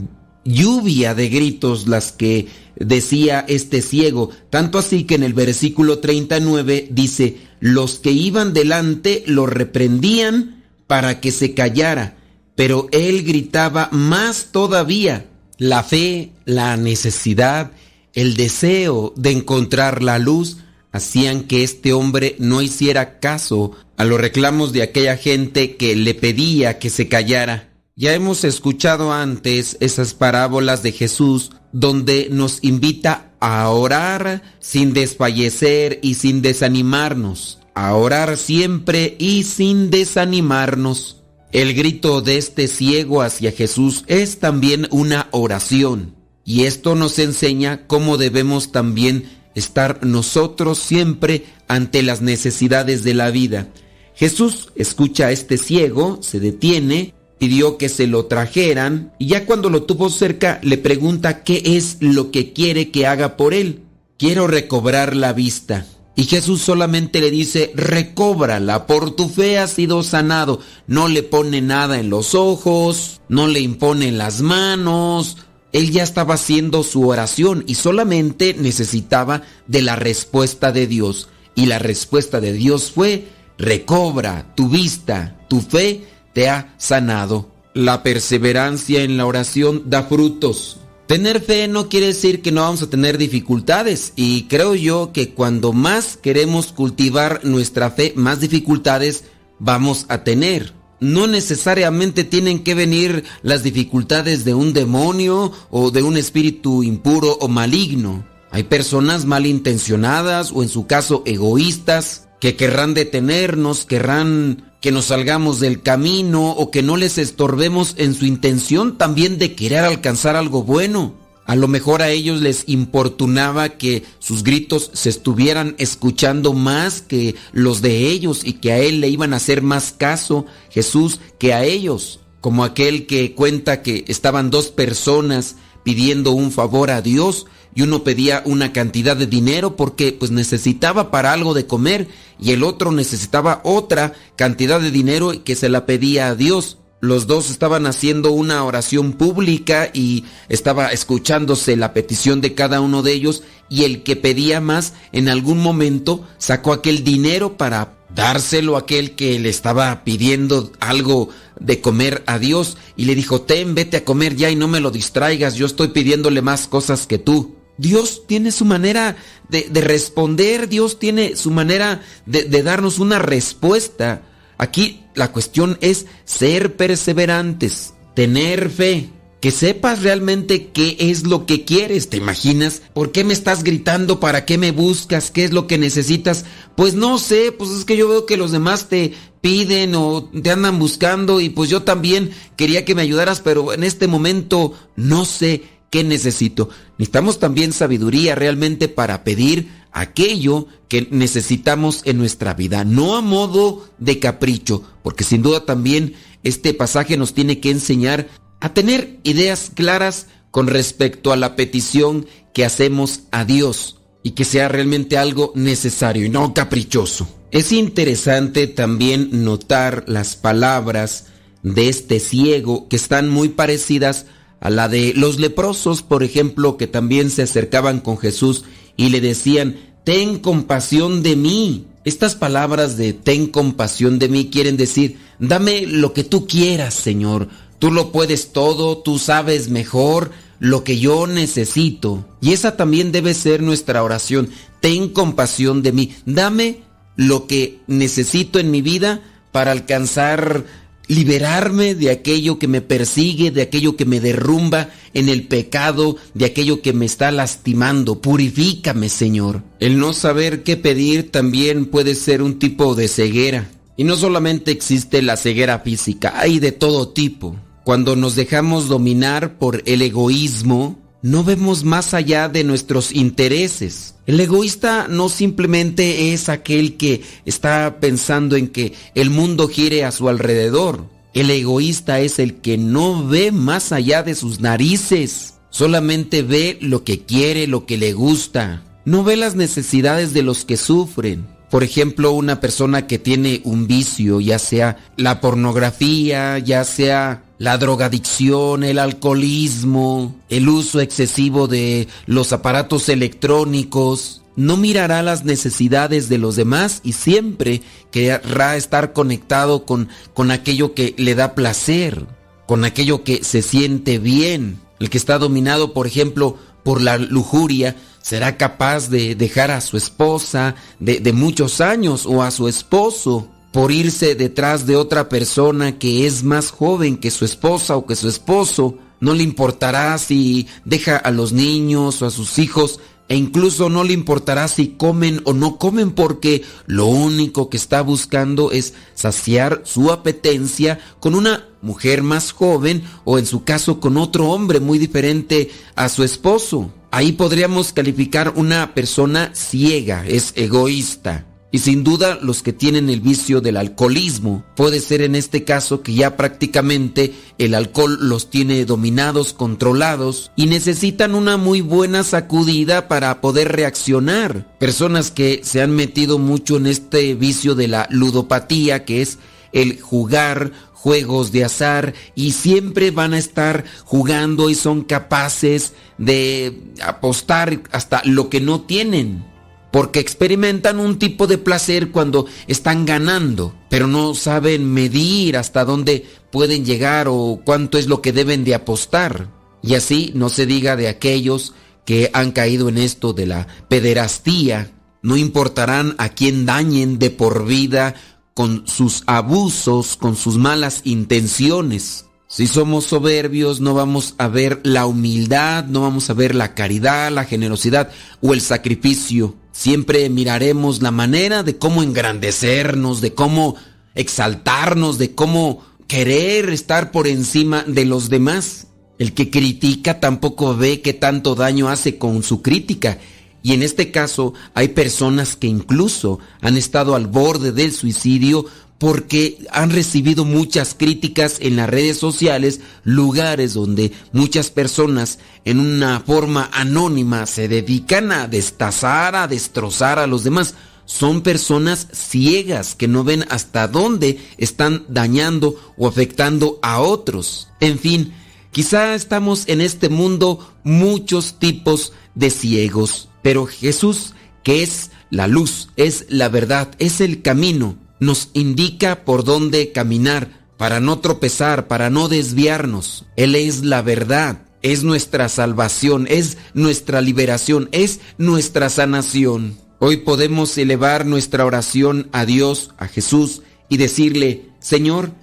lluvia de gritos las que decía este ciego, tanto así que en el versículo 39 dice, los que iban delante lo reprendían para que se callara, pero él gritaba más todavía, la fe, la necesidad, el deseo de encontrar la luz, hacían que este hombre no hiciera caso a los reclamos de aquella gente que le pedía que se callara. Ya hemos escuchado antes esas parábolas de Jesús donde nos invita a orar sin desfallecer y sin desanimarnos, a orar siempre y sin desanimarnos. El grito de este ciego hacia Jesús es también una oración y esto nos enseña cómo debemos también estar nosotros siempre ante las necesidades de la vida. Jesús escucha a este ciego, se detiene, pidió que se lo trajeran y ya cuando lo tuvo cerca le pregunta qué es lo que quiere que haga por él. Quiero recobrar la vista. Y Jesús solamente le dice, recóbrala, por tu fe has sido sanado. No le pone nada en los ojos, no le impone en las manos. Él ya estaba haciendo su oración y solamente necesitaba de la respuesta de Dios. Y la respuesta de Dios fue, recobra tu vista, tu fe te ha sanado. La perseverancia en la oración da frutos. Tener fe no quiere decir que no vamos a tener dificultades y creo yo que cuando más queremos cultivar nuestra fe, más dificultades vamos a tener. No necesariamente tienen que venir las dificultades de un demonio o de un espíritu impuro o maligno. Hay personas malintencionadas o en su caso egoístas que querrán detenernos, querrán que nos salgamos del camino o que no les estorbemos en su intención también de querer alcanzar algo bueno. A lo mejor a ellos les importunaba que sus gritos se estuvieran escuchando más que los de ellos y que a él le iban a hacer más caso Jesús que a ellos. Como aquel que cuenta que estaban dos personas pidiendo un favor a Dios y uno pedía una cantidad de dinero porque pues necesitaba para algo de comer y el otro necesitaba otra cantidad de dinero que se la pedía a Dios. Los dos estaban haciendo una oración pública y estaba escuchándose la petición de cada uno de ellos y el que pedía más en algún momento sacó aquel dinero para dárselo a aquel que le estaba pidiendo algo de comer a Dios y le dijo, ten, vete a comer ya y no me lo distraigas, yo estoy pidiéndole más cosas que tú. Dios tiene su manera de, de responder, Dios tiene su manera de darnos una respuesta. Aquí la cuestión es ser perseverantes, tener fe, que sepas realmente qué es lo que quieres, ¿te imaginas? ¿Por qué me estás gritando? ¿Para qué me buscas? ¿Qué es lo que necesitas? Pues no sé, pues es que yo veo que los demás te piden o te andan buscando y pues yo también quería que me ayudaras, pero en este momento no sé qué necesito. Necesitamos también sabiduría realmente para pedir aquello que necesitamos en nuestra vida, no a modo de capricho, porque sin duda también este pasaje nos tiene que enseñar a tener ideas claras con respecto a la petición que hacemos a Dios y que sea realmente algo necesario y no caprichoso. Es interesante también notar las palabras de este ciego que están muy parecidas a la de los leprosos, por ejemplo, que también se acercaban con Jesús y le decían, ten compasión de mí. Estas palabras de ten compasión de mí quieren decir, dame lo que tú quieras, Señor. Tú lo puedes todo, tú sabes mejor lo que yo necesito. Y esa también debe ser nuestra oración. Ten compasión de mí. Dame lo que necesito en mi vida para alcanzar liberarme de aquello que me persigue, de aquello que me derrumba en el pecado, de aquello que me está lastimando. Purifícame, Señor. El no saber qué pedir también puede ser un tipo de ceguera. Y no solamente existe la ceguera física, hay de todo tipo. Cuando nos dejamos dominar por el egoísmo, no vemos más allá de nuestros intereses. El egoísta no simplemente es aquel que está pensando en que el mundo gire a su alrededor. El egoísta es el que no ve más allá de sus narices. Solamente ve lo que quiere, lo que le gusta. No ve las necesidades de los que sufren. Por ejemplo, una persona que tiene un vicio, ya sea la pornografía, ya sea la drogadicción, el alcoholismo, el uso excesivo de los aparatos electrónicos, no mirará las necesidades de los demás y siempre querrá estar conectado con, con aquello que le da placer, con aquello que se siente bien. El que está dominado, por ejemplo, por la lujuria, será capaz de dejar a su esposa de, muchos años o a su esposo por irse detrás de otra persona que es más joven que su esposa o que su esposo. No le importará si deja a los niños o a sus hijos e incluso no le importará si comen o no comen porque lo único que está buscando es saciar su apetencia con una mujer más joven o en su caso con otro hombre muy diferente a su esposo. Ahí podríamos calificar una persona ciega, es egoísta. Y sin duda los que tienen el vicio del alcoholismo, puede ser en este caso que ya prácticamente el alcohol los tiene dominados, controlados y necesitan una muy buena sacudida para poder reaccionar. Personas que se han metido mucho en este vicio de la ludopatía, que es el jugar juegos de azar y siempre van a estar jugando y son capaces de apostar hasta lo que no tienen porque experimentan un tipo de placer cuando están ganando, pero no saben medir hasta dónde pueden llegar o cuánto es lo que deben de apostar. Y así no se diga de aquellos que han caído en esto de la pederastía, no importarán a quién dañen de por vida con sus abusos, con sus malas intenciones. Si somos soberbios no vamos a ver la humildad, no vamos a ver la caridad, la generosidad o el sacrificio. Siempre miraremos la manera de cómo engrandecernos, de cómo exaltarnos, de cómo querer estar por encima de los demás. El que critica tampoco ve qué tanto daño hace con su crítica. Y en este caso hay personas que incluso han estado al borde del suicidio porque han recibido muchas críticas en las redes sociales, lugares donde muchas personas en una forma anónima se dedican a destazar, a destrozar a los demás. Son personas ciegas que no ven hasta dónde están dañando o afectando a otros. En fin, quizá estamos en este mundo muchos tipos de ciegos, pero Jesús, que es la luz, es la verdad, es el camino, nos indica por dónde caminar para no tropezar, para no desviarnos. Él es la verdad, es nuestra salvación, es nuestra liberación, es nuestra sanación. Hoy podemos elevar nuestra oración a Dios, a Jesús, y decirle, Señor,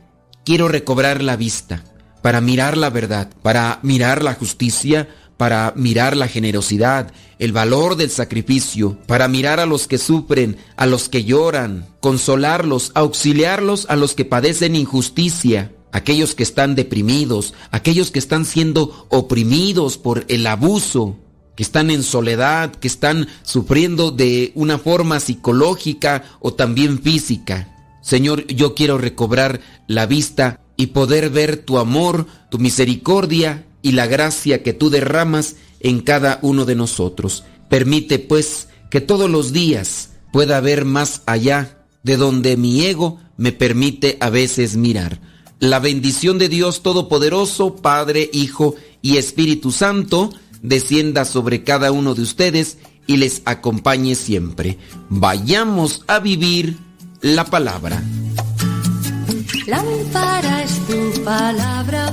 quiero recobrar la vista para mirar la verdad, para mirar la justicia, para mirar la generosidad, el valor del sacrificio, para mirar a los que sufren, a los que lloran, consolarlos, auxiliarlos a los que padecen injusticia, aquellos que están deprimidos, aquellos que están siendo oprimidos por el abuso, que están en soledad, que están sufriendo de una forma psicológica o también física. Señor, yo quiero recobrar la vista y poder ver tu amor, tu misericordia y la gracia que tú derramas en cada uno de nosotros. Permite, pues, que todos los días pueda ver más allá de donde mi ego me permite a veces mirar. La bendición de Dios Todopoderoso, Padre, Hijo y Espíritu Santo, descienda sobre cada uno de ustedes y les acompañe siempre. Vayamos a vivir la palabra. Es tu palabra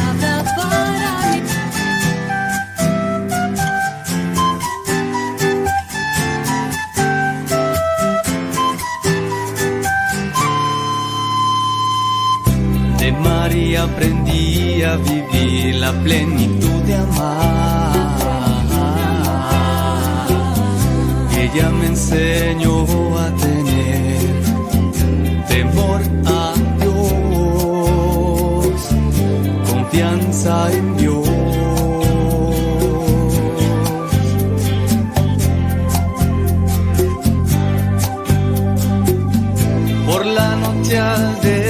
aprendí a vivir la plenitud de amar. Ella me enseñó a tener temor a Dios, confianza en Dios. Por la noche al de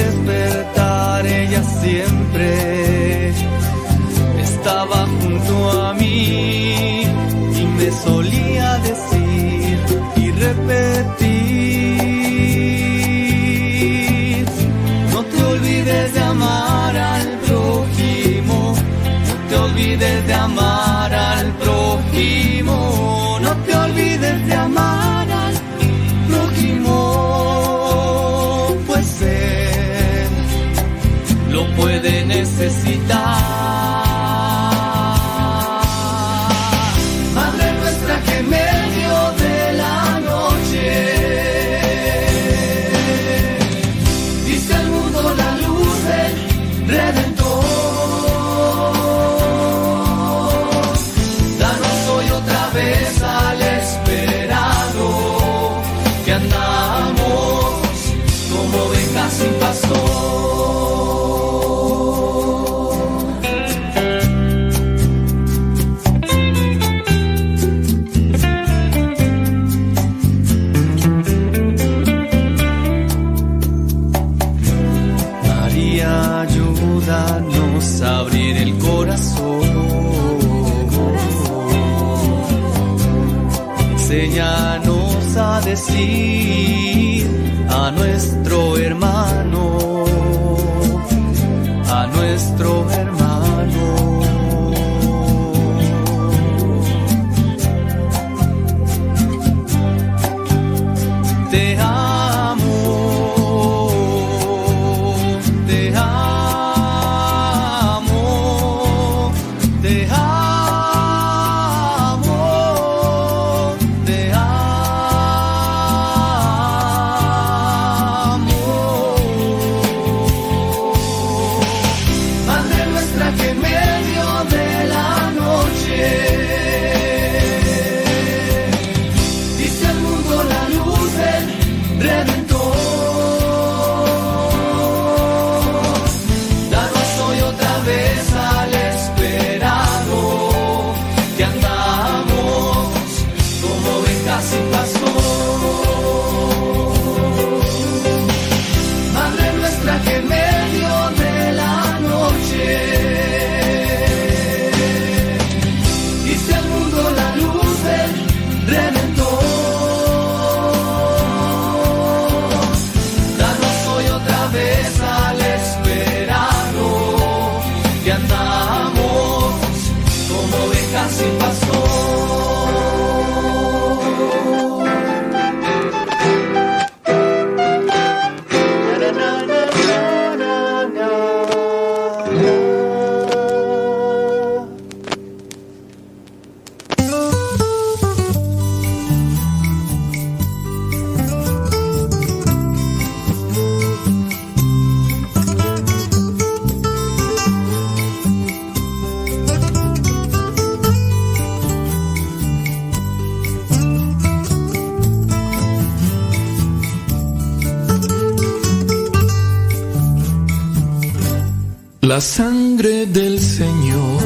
La sangre del Señor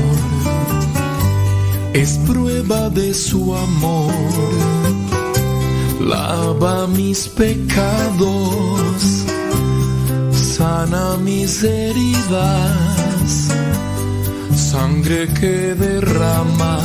es prueba de su amor. Lava mis pecados, sana mis heridas, sangre que derrama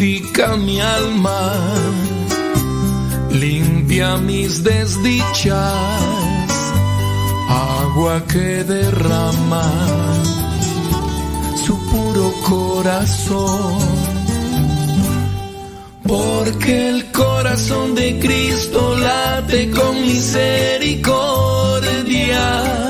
Purifica mi alma, limpia mis desdichas, agua que derrama su puro corazón. Porque el corazón de Cristo late con misericordia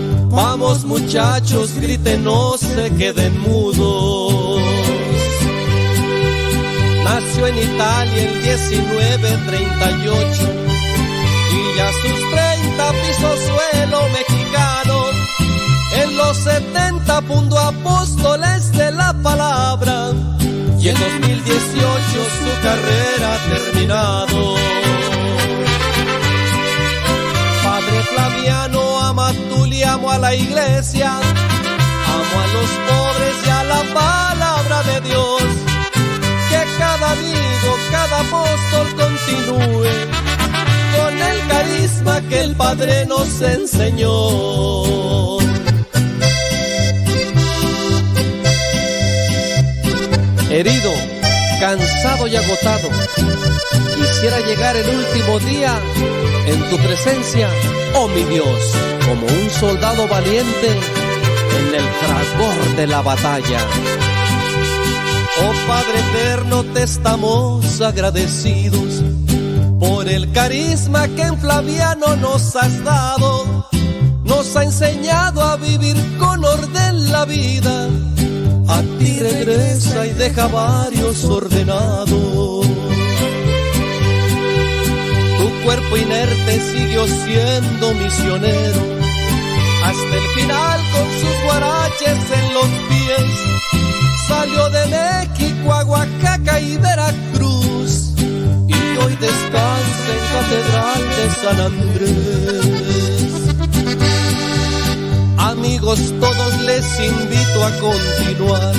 Vamos muchachos, griten, no se queden mudos. Nació en Italia el 1938 y ya sus 30 pisó suelo mexicano. En los 70 fundó apóstoles de la palabra y en 2018 su carrera ha terminado. Padre Flaviano, tú y amo a la iglesia, amo a los pobres y a la palabra de Dios. Que cada amigo, cada apóstol continúe con el carisma que el Padre nos enseñó. Herido, cansado y agotado, quisiera llegar el último día en tu presencia, oh mi Dios, como un soldado valiente en el fragor de la batalla. Oh Padre eterno, te estamos agradecidos por el carisma que en Flaviano nos has dado. Nos ha enseñado a vivir con orden la vida. A ti regresa y deja varios ordenados. Cuerpo inerte siguió siendo misionero hasta el final con sus guaraches en los pies. Salió de México a Oaxaca y Veracruz y hoy descansa en Catedral de San Andrés. Amigos, todos les invito a continuar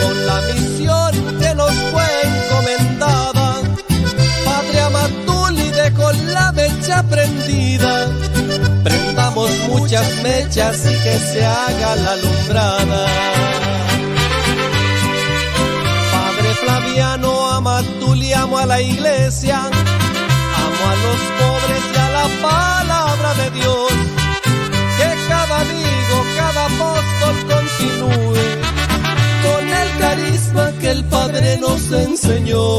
con la misión mecha prendida prendamos muchas mechas y que se haga la alumbrada. Padre Flaviano, ama tú le amo a la iglesia, amo a los pobres y a la palabra de Dios. Que cada amigo, cada apóstol continúe con el carisma que el Padre nos enseñó.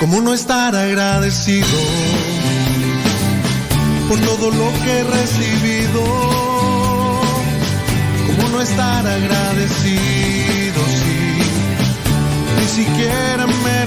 ¿Cómo no estar agradecido? por todo lo que he recibido. ¿Cómo no estar agradecido si ni siquiera he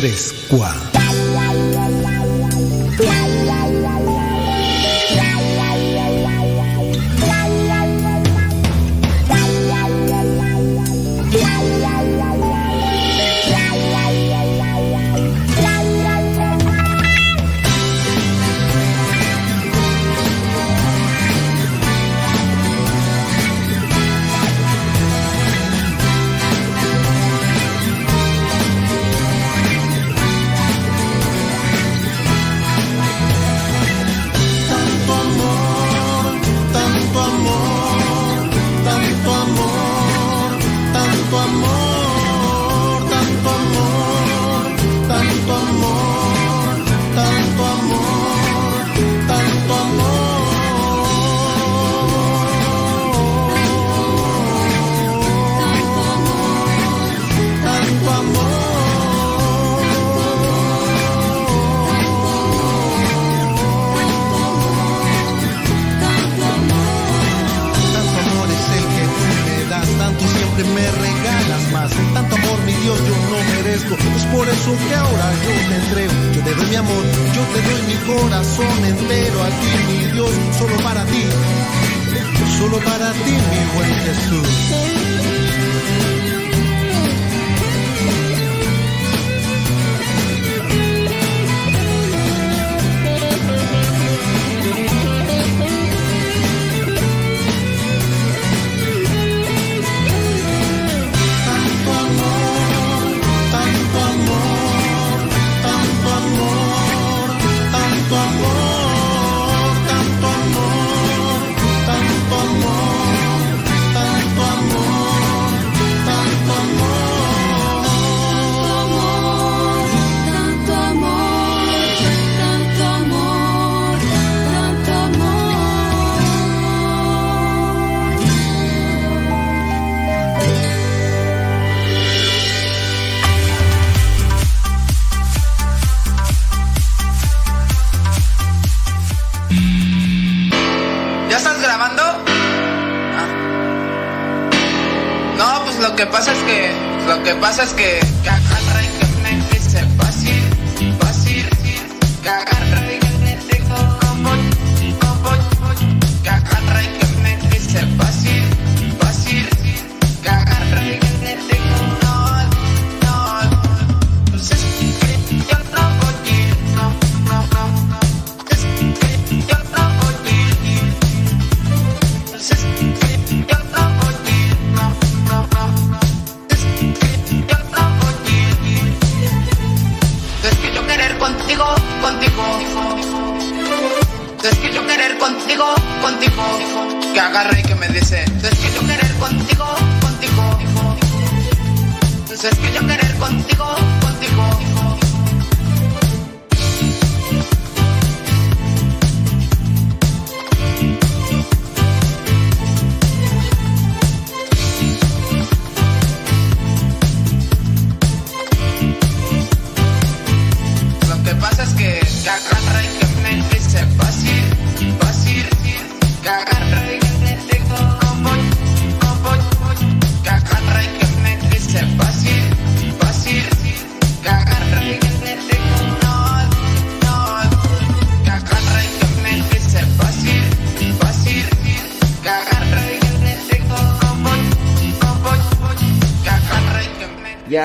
3, 4. Lo que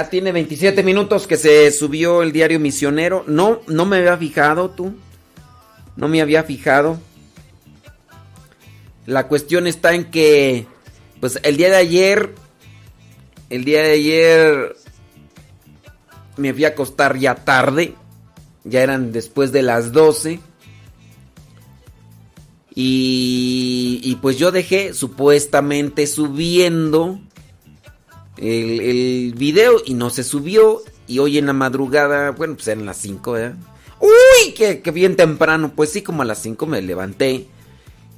Tiene 27 minutos que se subió el diario Misionero. No, no me había fijado tú. No me había fijado. La cuestión está en que, pues el día de ayer, el día de ayer me fui a acostar ya tarde. Ya eran después de las 12. Y, y pues yo dejé supuestamente subiendo el, video y no se subió. Y hoy en la madrugada, bueno, pues eran las 5, ¿verdad? ¡Uy! Que, que bien temprano. Pues sí, como a las 5 me levanté.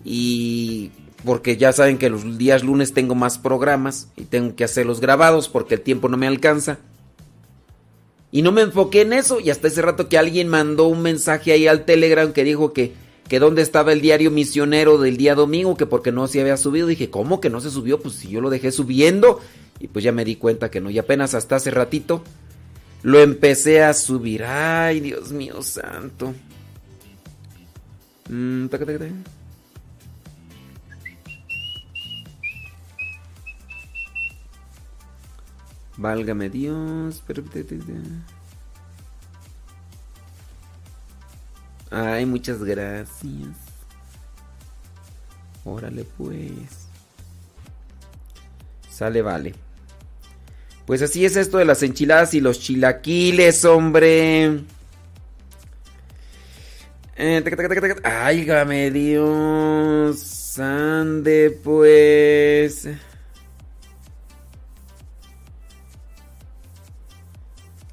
Y porque ya saben que los días lunes tengo más programas y tengo que hacerlos grabados porque el tiempo no me alcanza. Y no me enfoqué en eso. Y hasta ese rato que alguien mandó un mensaje ahí al Telegram que dijo que, que dónde estaba el diario misionero del día domingo, que porque no se había subido. Dije, ¿cómo que no se subió? Pues si yo lo dejé subiendo. Y pues ya me di cuenta que no. Y apenas hasta hace ratito lo empecé a subir. Ay, Dios mío santo. Mm, taca, taca, taca. Válgame Dios. Ay, muchas gracias. Órale pues. Sale, vale. Pues así es esto de las enchiladas y los chilaquiles, hombre. Eh. Ay, game Dios. Ande pues.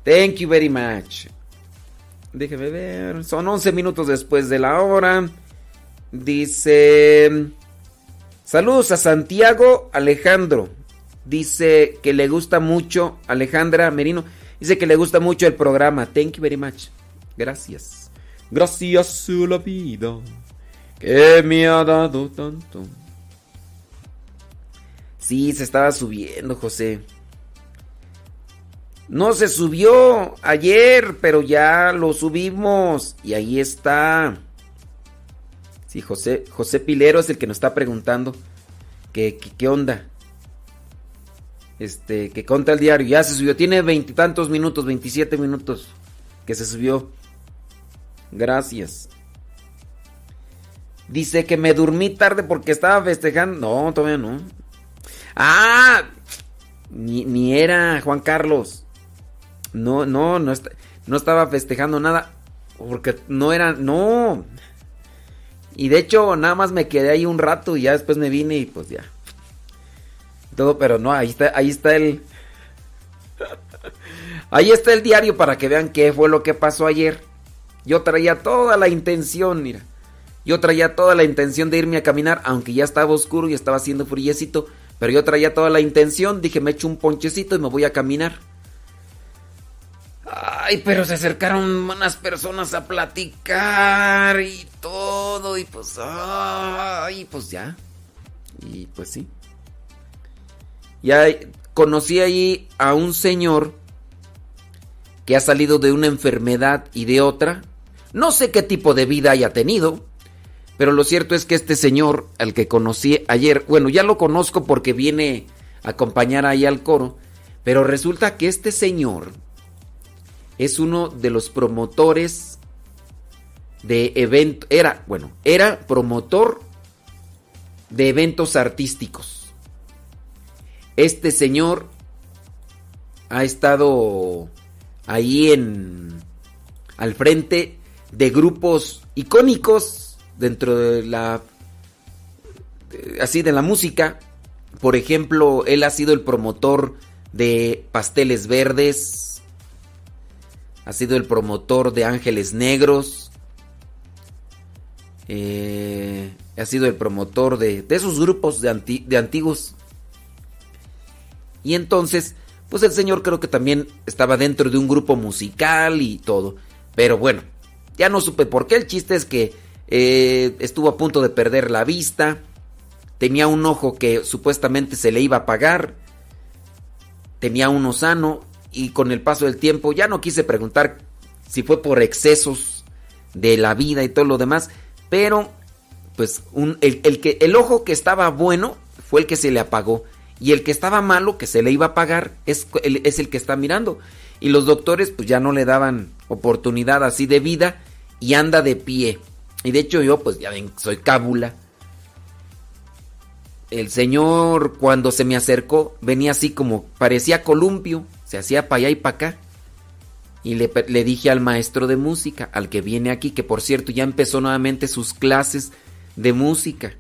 Thank you very much. Déjeme ver. Son 11 minutos después de la hora. Dice... Saludos a Santiago Alejandro. Dice que le gusta mucho, Alejandra Merino. Dice que le gusta mucho el programa. Thank you very much. Gracias. Gracias a la vida que me ha dado tanto. Sí, se estaba subiendo, José. No se subió ayer, pero ya lo subimos. Y ahí está. Sí, José, José Pilero es el que nos está preguntando. ¿Qué, qué, qué onda? Este, que conta el diario. Ya se subió. Tiene veintitantos minutos, 27 minutos que se subió. Gracias. Dice que me dormí tarde porque estaba festejando. No, todavía no. Ah, ni, ni era Juan Carlos. No, no, no, no estaba festejando nada. Porque no era, no. Y de hecho, nada más me quedé ahí un rato y ya después me vine y pues ya. Todo, pero no, ahí está, ahí está el. Ahí está el diario para que vean qué fue lo que pasó ayer. Yo traía toda la intención, mira. Yo traía toda la intención de irme a caminar, aunque ya estaba oscuro y estaba haciendo friecito. Pero yo traía toda la intención, dije, me echo un ponchecito y me voy a caminar. Ay, pero se acercaron unas personas a platicar y todo, y pues, ay, pues ya. Y pues sí. Ya conocí ahí a un señor que ha salido de una enfermedad y de otra. No sé qué tipo de vida haya tenido, pero lo cierto es que este señor, al que conocí ayer, bueno, ya lo conozco porque viene a acompañar ahí al coro, pero resulta que este señor es uno de los promotores de eventos, era, bueno, era promotor de eventos artísticos. Este señor ha estado ahí en al frente de grupos icónicos dentro de la así de la música. Por ejemplo, él ha sido el promotor de Pasteles Verdes, ha sido el promotor de Ángeles Negros, eh, ha sido el promotor de, de esos grupos de, de antiguos. Y entonces, pues el señor creo que también estaba dentro de un grupo musical y todo. Pero bueno, ya no supe por qué. El chiste es que eh, estuvo a punto de perder la vista. Tenía un ojo que supuestamente se le iba a pagar. Tenía uno sano. Y con el paso del tiempo ya no quise preguntar si fue por excesos de la vida y todo lo demás. Pero, pues, un- el, el que, el ojo que estaba bueno fue el que se le apagó. Y el que estaba malo, que se le iba a pagar, es, el- es el que está mirando. Y los doctores, pues ya no le daban oportunidad así de vida y anda de pie. Y de hecho, yo, pues ya ven, soy cábula. El señor, cuando se me acercó, venía así como parecía columpio, se hacía para allá y para acá. Y le, dije al maestro de música, al que viene aquí, que por cierto ya empezó nuevamente sus clases de música.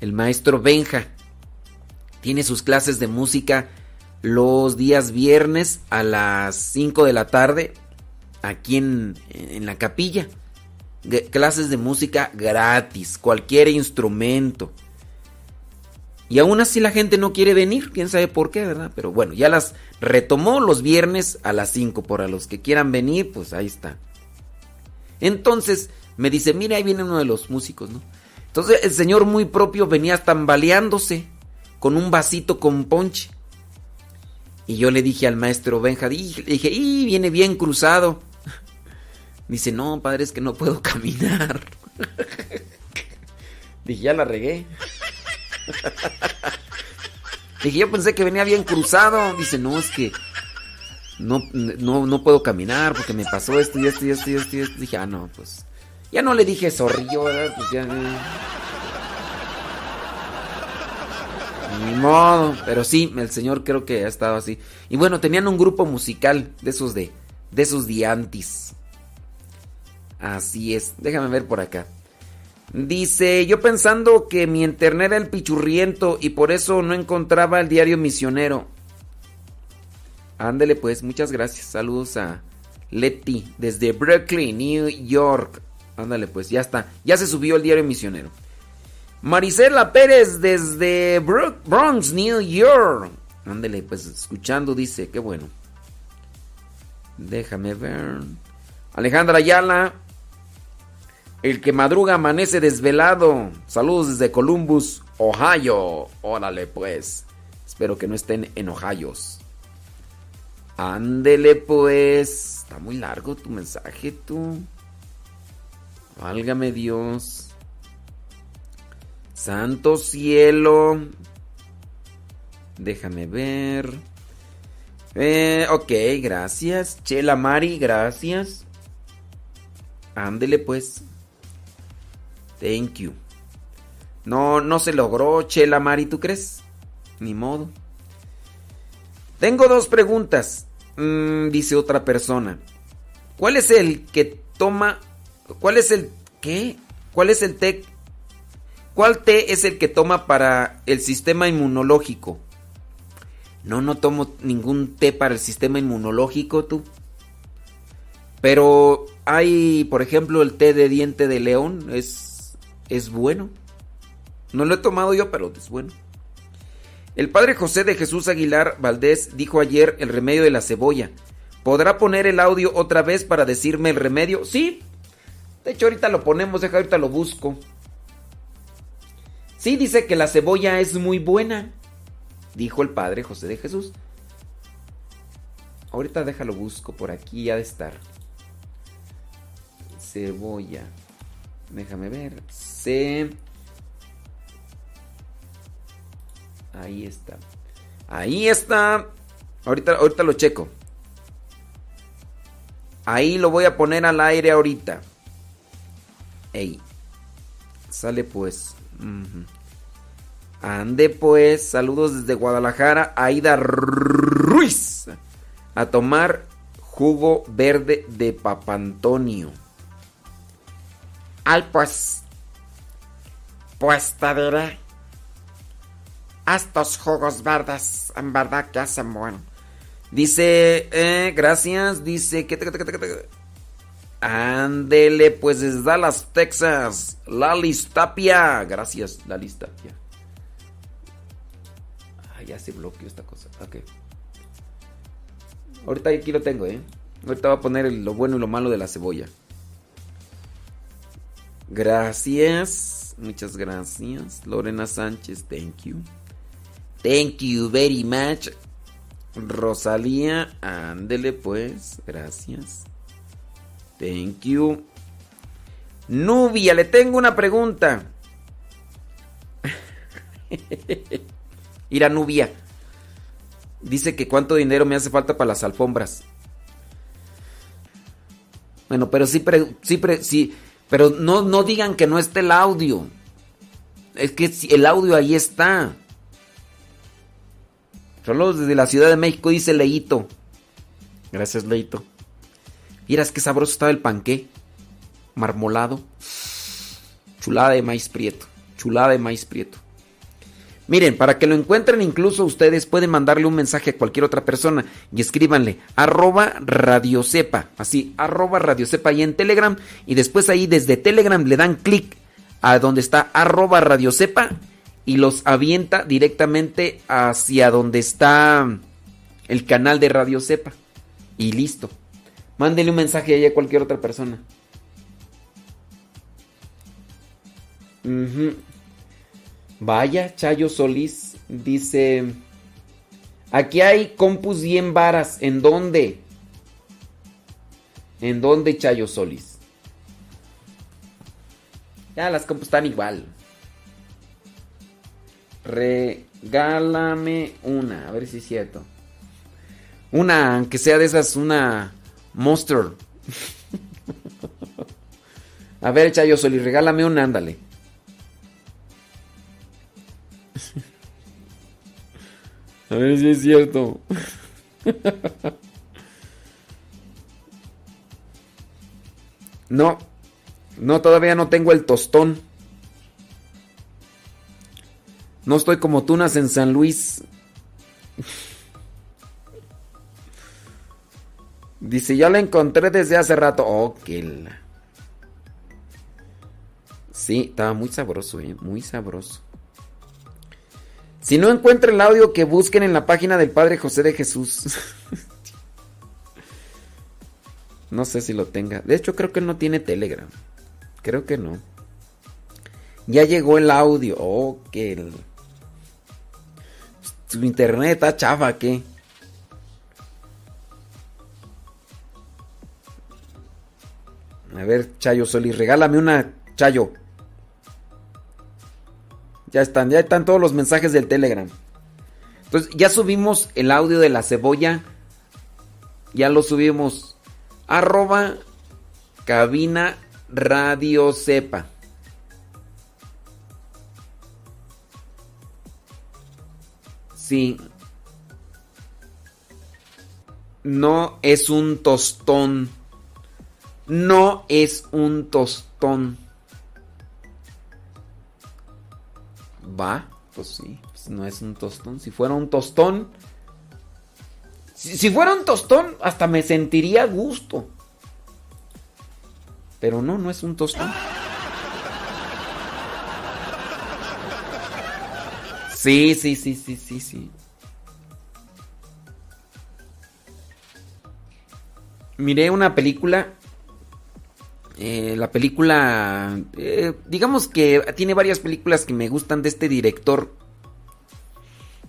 El maestro Benja tiene sus clases de música los días viernes a las 5 de la tarde aquí en, en la capilla. Clases de música gratis, cualquier instrumento. Y aún así la gente no quiere venir, quién sabe por qué, ¿verdad? Pero bueno, ya las retomó los viernes a las 5. Por a los que quieran venir, pues ahí está. Entonces me dice, mira, ahí viene uno de los músicos, ¿no? Entonces el señor muy propio venía tambaleándose con un vasito con ponche. Y yo le dije al maestro Benja, le dije, y viene bien cruzado. (laughs) Dice, no, padre, es que no puedo (laughs) caminar. (laughs) dije, ya la regué. dije, yo pensé que venía bien cruzado. Dice, no, es que no, no, no puedo caminar porque me pasó esto y esto y esto y esto y esto. Dije, ah, no, pues. Ya no le dije zorrillo, ¿verdad? Pues ya. Ni modo. Pero sí, el señor creo que ha estado así. Y bueno, tenían un grupo musical de esos de. De esos diantis. Así es. Déjame ver por acá. Dice, yo pensando que mi internet era el pichurriento y por eso no encontraba el diario misionero. Ándele pues, muchas gracias. Saludos a Letty desde Brooklyn, New York. Ándale pues, ya está. Ya se subió el diario misionero. Marisela Pérez desde Bro- Bronx, New York. Ándele pues, escuchando dice, qué bueno. Déjame ver. Alejandra Ayala. El que madruga amanece desvelado. Saludos desde Columbus, Ohio. Órale pues. Espero que no estén en Ohio. Ándele pues. Está muy largo tu mensaje, tú. Válgame Dios. Santo cielo. Déjame ver. Eh, ok, gracias. Chela Mari, gracias. Ándele pues. Thank you. No, no se logró, Chela Mari, ¿tú crees? Ni modo. Tengo dos preguntas. Mm, dice otra persona. ¿Cuál es el que toma... ¿Cuál es el... ¿Qué? ¿Cuál es el té? ¿Cuál té es el que toma para el sistema inmunológico? No, no tomo ningún té para el sistema inmunológico, tú. Pero hay, por ejemplo, el té de diente de león. Es, es bueno. No lo he tomado yo, pero es bueno. El padre José de Jesús Aguilar Valdés dijo ayer el remedio de la cebolla. ¿Podrá poner el audio otra vez para decirme el remedio? Sí. De hecho, ahorita lo ponemos, deja ahorita lo busco. Sí, dice que la cebolla es muy buena. dijo el padre José de Jesús. Ahorita déjalo busco por aquí, ha de estar. Cebolla. Déjame ver. C. Ahí está. Ahí está. Ahorita, ahorita lo checo. Ahí lo voy a poner al aire ahorita. Ey. Sale pues. Ande pues. Saludos desde Guadalajara. Aida Ruiz. A tomar jugo verde de Papantonio. Ay, pues. Pues te. Estos jugos verdes, en verdad que hacen bueno. Dice, eh, gracias, dice que... Ándele, pues desde Dallas, Texas. Lalis Tapia. Gracias, Lalis Tapia. Ah, ya se bloqueó esta cosa. Ok. Ahorita aquí lo tengo, ¿eh? Ahorita voy a poner lo bueno y lo malo de la cebolla. Gracias. Muchas gracias. Lorena Sánchez, thank you. Thank you very much. Rosalía, ándele pues. Gracias. Thank you. Nubia, le tengo una pregunta. (laughs) Ir a Nubia. Dice que cuánto dinero me hace falta para las alfombras. Bueno, pero sí, pre- sí, pre- sí, pero no, no digan que no esté el audio. Es que el audio ahí está. Saludos desde la Ciudad de México, dice Leito. Gracias, Leito. Miras qué sabroso estaba el panqué. Marmolado. Chulada de maíz prieto. Chulada de maíz prieto. Miren, para que lo encuentren incluso ustedes pueden mandarle un mensaje a cualquier otra persona y escríbanle arroba radiocepa, así, arroba radiocepa ahí en Telegram y después ahí desde Telegram le dan clic a donde está arroba radiocepa y los avienta directamente hacia donde está el canal de Radio Cepa y listo. Mándenle un mensaje ahí a cualquier otra persona. Ujú. Vaya, Chayo Solís dice, aquí hay compus 100 varas, ¿en dónde? ¿En dónde, Chayo Solís? Ya las compus están igual. Regálame una, a ver si es cierto. Una, aunque sea de esas, una Monster. (laughs) a ver, Chayo Solís, regálame una, ándale. A ver si es cierto. No, no, todavía no tengo el tostón. No estoy como tunas en San Luis. Dice, ya la encontré desde hace rato. Oh, que la... Sí, estaba muy sabroso, eh, muy sabroso. Si no encuentra el audio, que busquen en la página del Padre José de Jesús. (laughs) no sé si lo tenga. De hecho, creo que él no tiene Telegram. Creo que no. Ya llegó el audio. Oh, que el... Su internet está chafa, ¿qué? A ver, Chayo Solís, regálame una, Chayo. Ya están, ya están todos los mensajes del Telegram. Entonces, ya subimos el audio de la cebolla. Ya lo subimos. Arroba cabina radio sepa. Sí. No es un tostón. No es un tostón. Va, pues sí, pues no es un tostón. Si fuera un tostón, si, si fuera un tostón, hasta me sentiría a gusto. Pero no, no es un tostón. Sí, sí, sí, sí, sí, sí. Miré una película. Eh, la película. eh, digamos que tiene varias películas que me gustan de este director.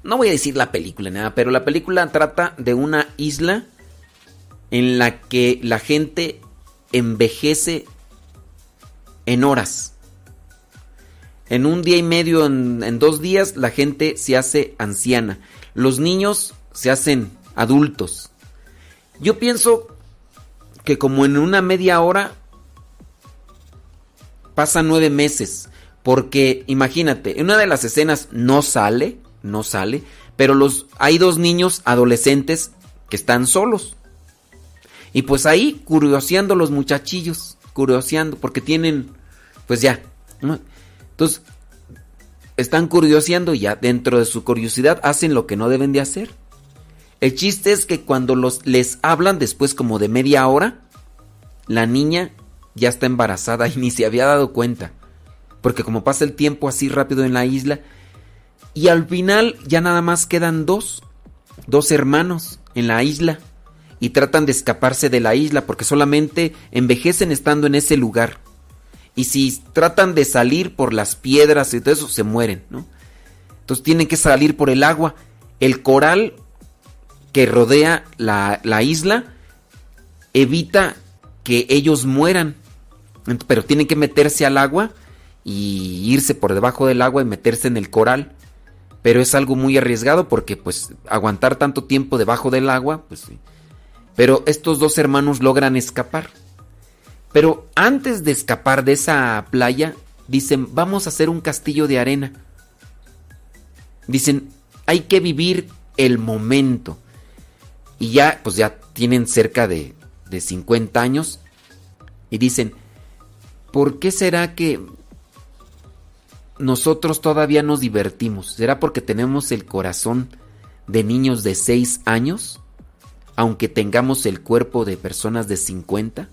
no voy a decir la película, nada, pero la película trata de una isla en la que la gente envejece en horas. En un día y medio, en, en, dos días, la gente se hace anciana. Los niños se hacen adultos. Yo pienso que como en una media hora pasan nueve meses. Porque imagínate, en una de las escenas no sale, no sale, pero los, hay dos niños adolescentes que están solos. Y pues ahí curioseando los muchachillos, curioseando, porque tienen, pues ya. ¿no? Entonces, están curioseando y ya dentro de su curiosidad hacen lo que no deben de hacer. El chiste es que cuando los, les hablan después como de media hora, la niña ya está embarazada (laughs) y ni se había dado cuenta. Porque como pasa el tiempo así rápido en la isla, y al final ya nada más quedan dos, dos hermanos en la isla. Y tratan de escaparse de la isla porque solamente envejecen estando en ese lugar. Y si tratan de salir por las piedras y todo eso, se mueren, ¿no? Entonces tienen que salir por el agua. El coral que rodea la, la isla evita que ellos mueran. Pero tienen que meterse al agua y irse por debajo del agua y meterse en el coral. Pero es algo muy arriesgado porque pues aguantar tanto tiempo debajo del agua, pues. Pero estos dos hermanos logran escapar. Pero antes de escapar de esa playa, dicen, vamos a hacer un castillo de arena. Dicen, hay que vivir el momento. Y ya, pues ya tienen cerca de, de 50 años. Y dicen, ¿por qué será que nosotros todavía nos divertimos? ¿Será porque tenemos el corazón de niños de 6 años? Aunque tengamos el cuerpo de personas de 50?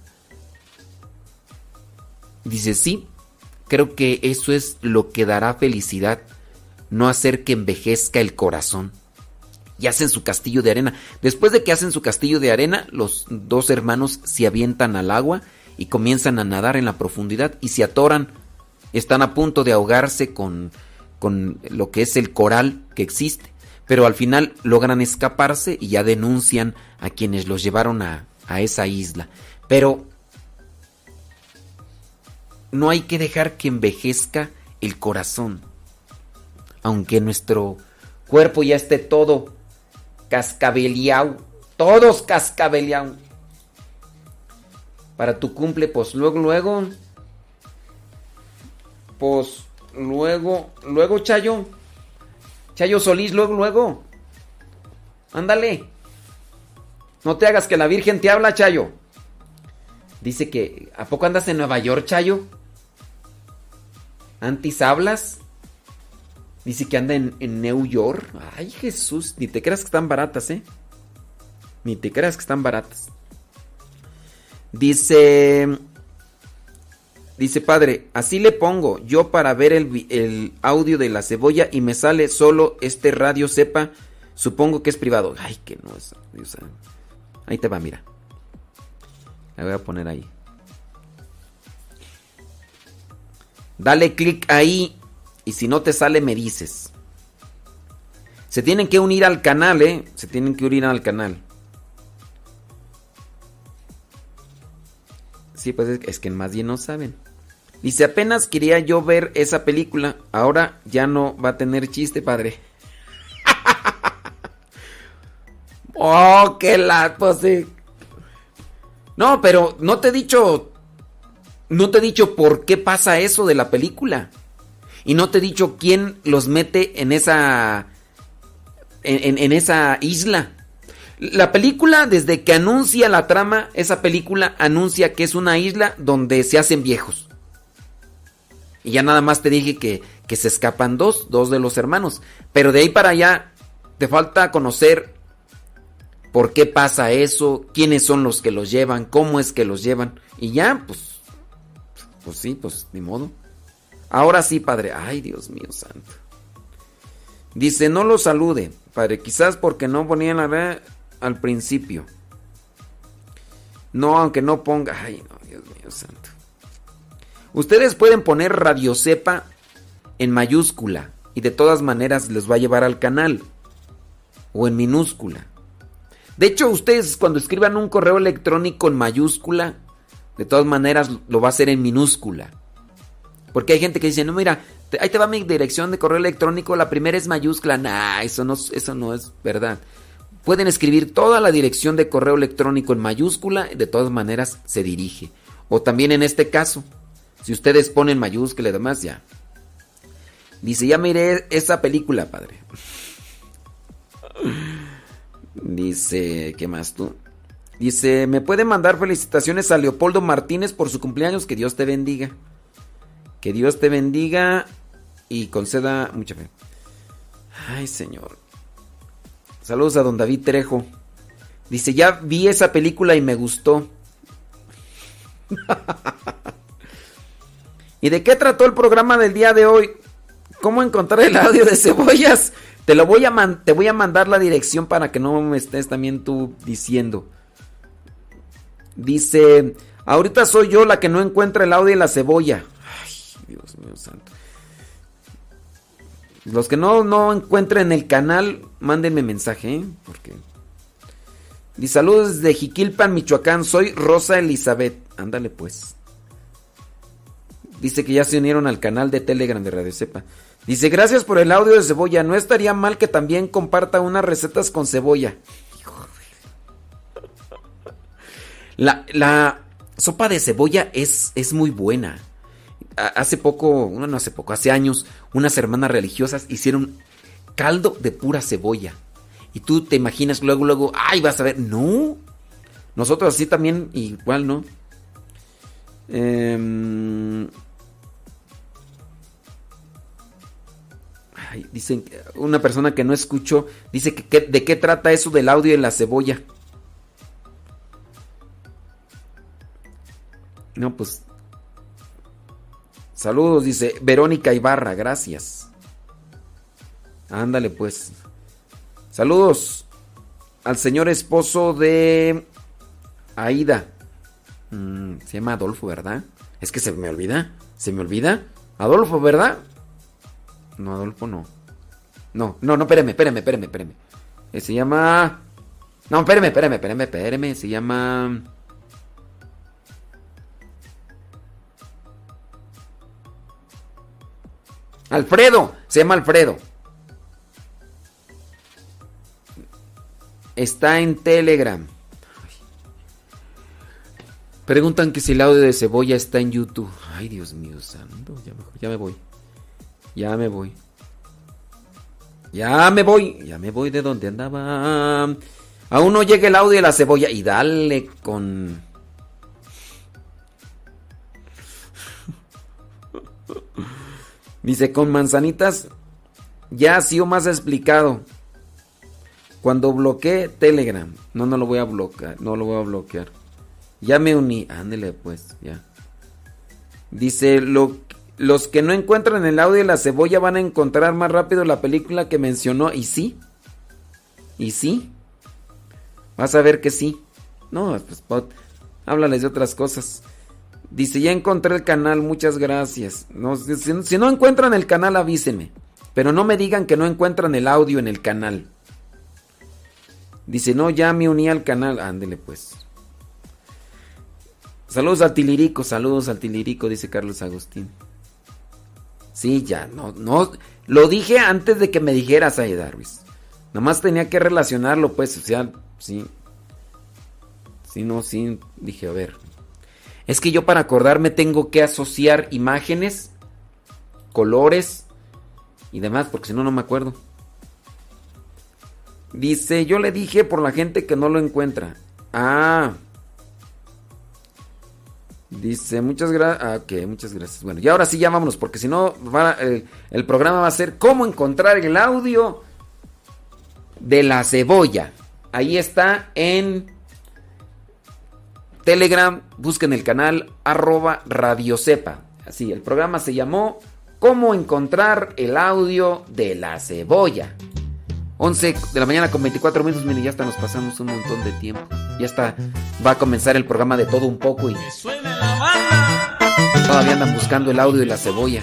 Dice, sí, creo que eso es lo que dará felicidad, no hacer que envejezca el corazón. Y hacen su castillo de arena. Después de que hacen su castillo de arena, los dos hermanos se avientan al agua y comienzan a nadar en la profundidad y se atoran. Están a punto de ahogarse con, con lo que es el coral que existe. Pero al final logran escaparse y ya denuncian a quienes los llevaron a, a esa isla. Pero no hay que dejar que envejezca el corazón. Aunque nuestro cuerpo ya esté todo cascabeleado, todos cascabeleados. Para tu cumple, pues luego, luego, pues luego, luego, Chayo, Chayo Solís, luego, luego, ándale. No te hagas que la Virgen te habla, Chayo. Dice que, ¿a poco andas en Nueva York, Chayo? ¿Antis hablas? Dice que anda en, en, New York. Ay, Jesús, ni te creas que están baratas, ¿eh? Ni te creas que están baratas. Dice... Dice, padre, así le pongo yo para ver el, el, audio de la cebolla y me sale solo este radio sepa. Supongo que es privado. Ay, que no es... Ahí te va, mira. La voy a poner ahí. Dale clic ahí y si no te sale me dices. Se tienen que unir al canal, ¿eh? Se tienen que unir al canal. Sí, pues es, que más bien no saben. Dice, apenas quería yo ver esa película. Ahora ya no va a tener chiste, padre. (laughs) oh, qué la... Pues. No, pero no te he dicho... No te he dicho por qué pasa eso de la película. Y no te he dicho quién los mete en esa. En, esa isla. La película, desde que anuncia la trama, esa película anuncia que es una isla donde se hacen viejos. Y ya nada más te dije que, que se escapan dos, dos de los hermanos. Pero de ahí para allá, te falta conocer por qué pasa eso, quiénes son los que los llevan, cómo es que los llevan. Y ya, pues, pues sí, pues ni modo. Ahora sí, padre. Ay, Dios mío santo. Dice, no lo salude, padre. Quizás porque no ponía la red al principio. No, aunque no ponga... Ay, no, Dios mío santo. Ustedes pueden poner Radio Cepa en mayúscula y de todas maneras les va a llevar al canal. o en minúscula. De hecho, ustedes cuando escriban un correo electrónico en mayúscula, de todas maneras lo va a hacer en minúscula. Porque hay gente que dice, no, mira, ahí te va mi dirección de correo electrónico, la primera es mayúscula. Nah, eso no, eso no es verdad. Pueden escribir toda la dirección de correo electrónico en mayúscula, de todas maneras se dirige. O también en este caso, si ustedes ponen mayúscula y demás, ya. Dice, ya miré esa película, padre. Dice, ¿qué más tú? Dice, ¿me puede mandar felicitaciones a Leopoldo Martínez por su cumpleaños? Que Dios te bendiga. Que Dios te bendiga y conceda mucha fe. Ay, Señor. Saludos a don David Trejo. Dice, ya vi esa película y me gustó. (laughs) ¿Y de qué trató el programa del día de hoy? ¿Cómo encontrar el audio de cebollas? Te lo voy a te voy a mandar la dirección para que no me estés también tú diciendo. Dice, ahorita soy yo la que no encuentra el audio de la cebolla. Ay, Dios mío santo. Los que no, no encuentren el canal, mándenme mensaje, ¿eh? Porque... Y saludos desde Jiquilpan, Michoacán. Soy Rosa Elizabeth. Ándale pues. Dice que ya se unieron al canal de Telegram de Radio Cepa. Dice, gracias por el audio de cebolla. No estaría mal que también comparta unas recetas con cebolla. La, la sopa de cebolla es, es muy buena. Hace poco, no, no hace poco, hace años, unas hermanas religiosas hicieron caldo de pura cebolla. Y tú te imaginas luego, luego, ay, vas a ver. No. Nosotros así también, igual, ¿no? Eh, dicen, una persona que no escuchó, dice que, de qué trata eso del audio de la cebolla. No, pues. Saludos, dice Verónica Ibarra, gracias. Ándale, pues. Saludos al señor esposo de Aida. Mm, se llama Adolfo, ¿verdad? Es que se me olvida. Se me olvida. Adolfo, ¿verdad? No, Adolfo no. No, no, no, espérame, espérame, espérame, espérame. Eh, se llama. No, espérame, espérame, espérame, espérame. Se llama. Alfredo, se llama Alfredo. Está en Telegram. Preguntan que si el audio de cebolla está en YouTube. Ay, Dios mío santo, ya me, ya me voy. Ya me voy. Ya me voy. Ya me voy de donde andaba. Aún no llega el audio de la cebolla. Y dale con... Dice, con manzanitas ya ha sido más explicado. Cuando bloqueé Telegram. No, no lo voy a bloquear. No lo voy a bloquear. Ya me uní. Ándele pues, ya. Dice, lo, los que no encuentran el audio de la cebolla van a encontrar más rápido la película que mencionó. Y sí. Y sí. Vas a ver que sí. No, pues háblales de otras cosas. Dice, ya encontré el canal, muchas gracias. No, si, no encuentran el canal, avísenme. Pero no me digan que no encuentran el audio en el canal. Dice, no, ya me uní al canal. Ándele pues. Saludos al Tilirico, saludos al Tilirico, dice Carlos Agustín. Sí, ya, no, no. Lo dije antes de que me dijeras ahí, Darwis. Nomás tenía que relacionarlo, pues, o sea, sí. Sí, no, sí, dije, a ver. Es que yo para acordarme tengo que asociar imágenes, colores y demás, porque si no, no me acuerdo. Dice, yo le dije por la gente que no lo encuentra. Ah. Dice, muchas gracias. Ah, ok, muchas gracias. Bueno, y ahora sí ya vámonos, porque si no, el, el programa va a ser cómo encontrar el audio de la cebolla. Ahí está en Telegram, busquen el canal arroba radiocepa. Así, el programa se llamó Cómo encontrar el audio de la cebolla. 11 de la mañana con 24 minutos, miren, ya hasta nos pasamos un montón de tiempo. Ya está, va a comenzar el programa de todo un poco y... Todavía andan buscando el audio de la cebolla.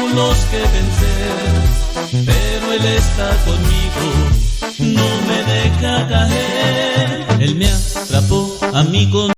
Obstáculos que vencer, pero él está conmigo, no me deja caer. Él me atrapó a mí con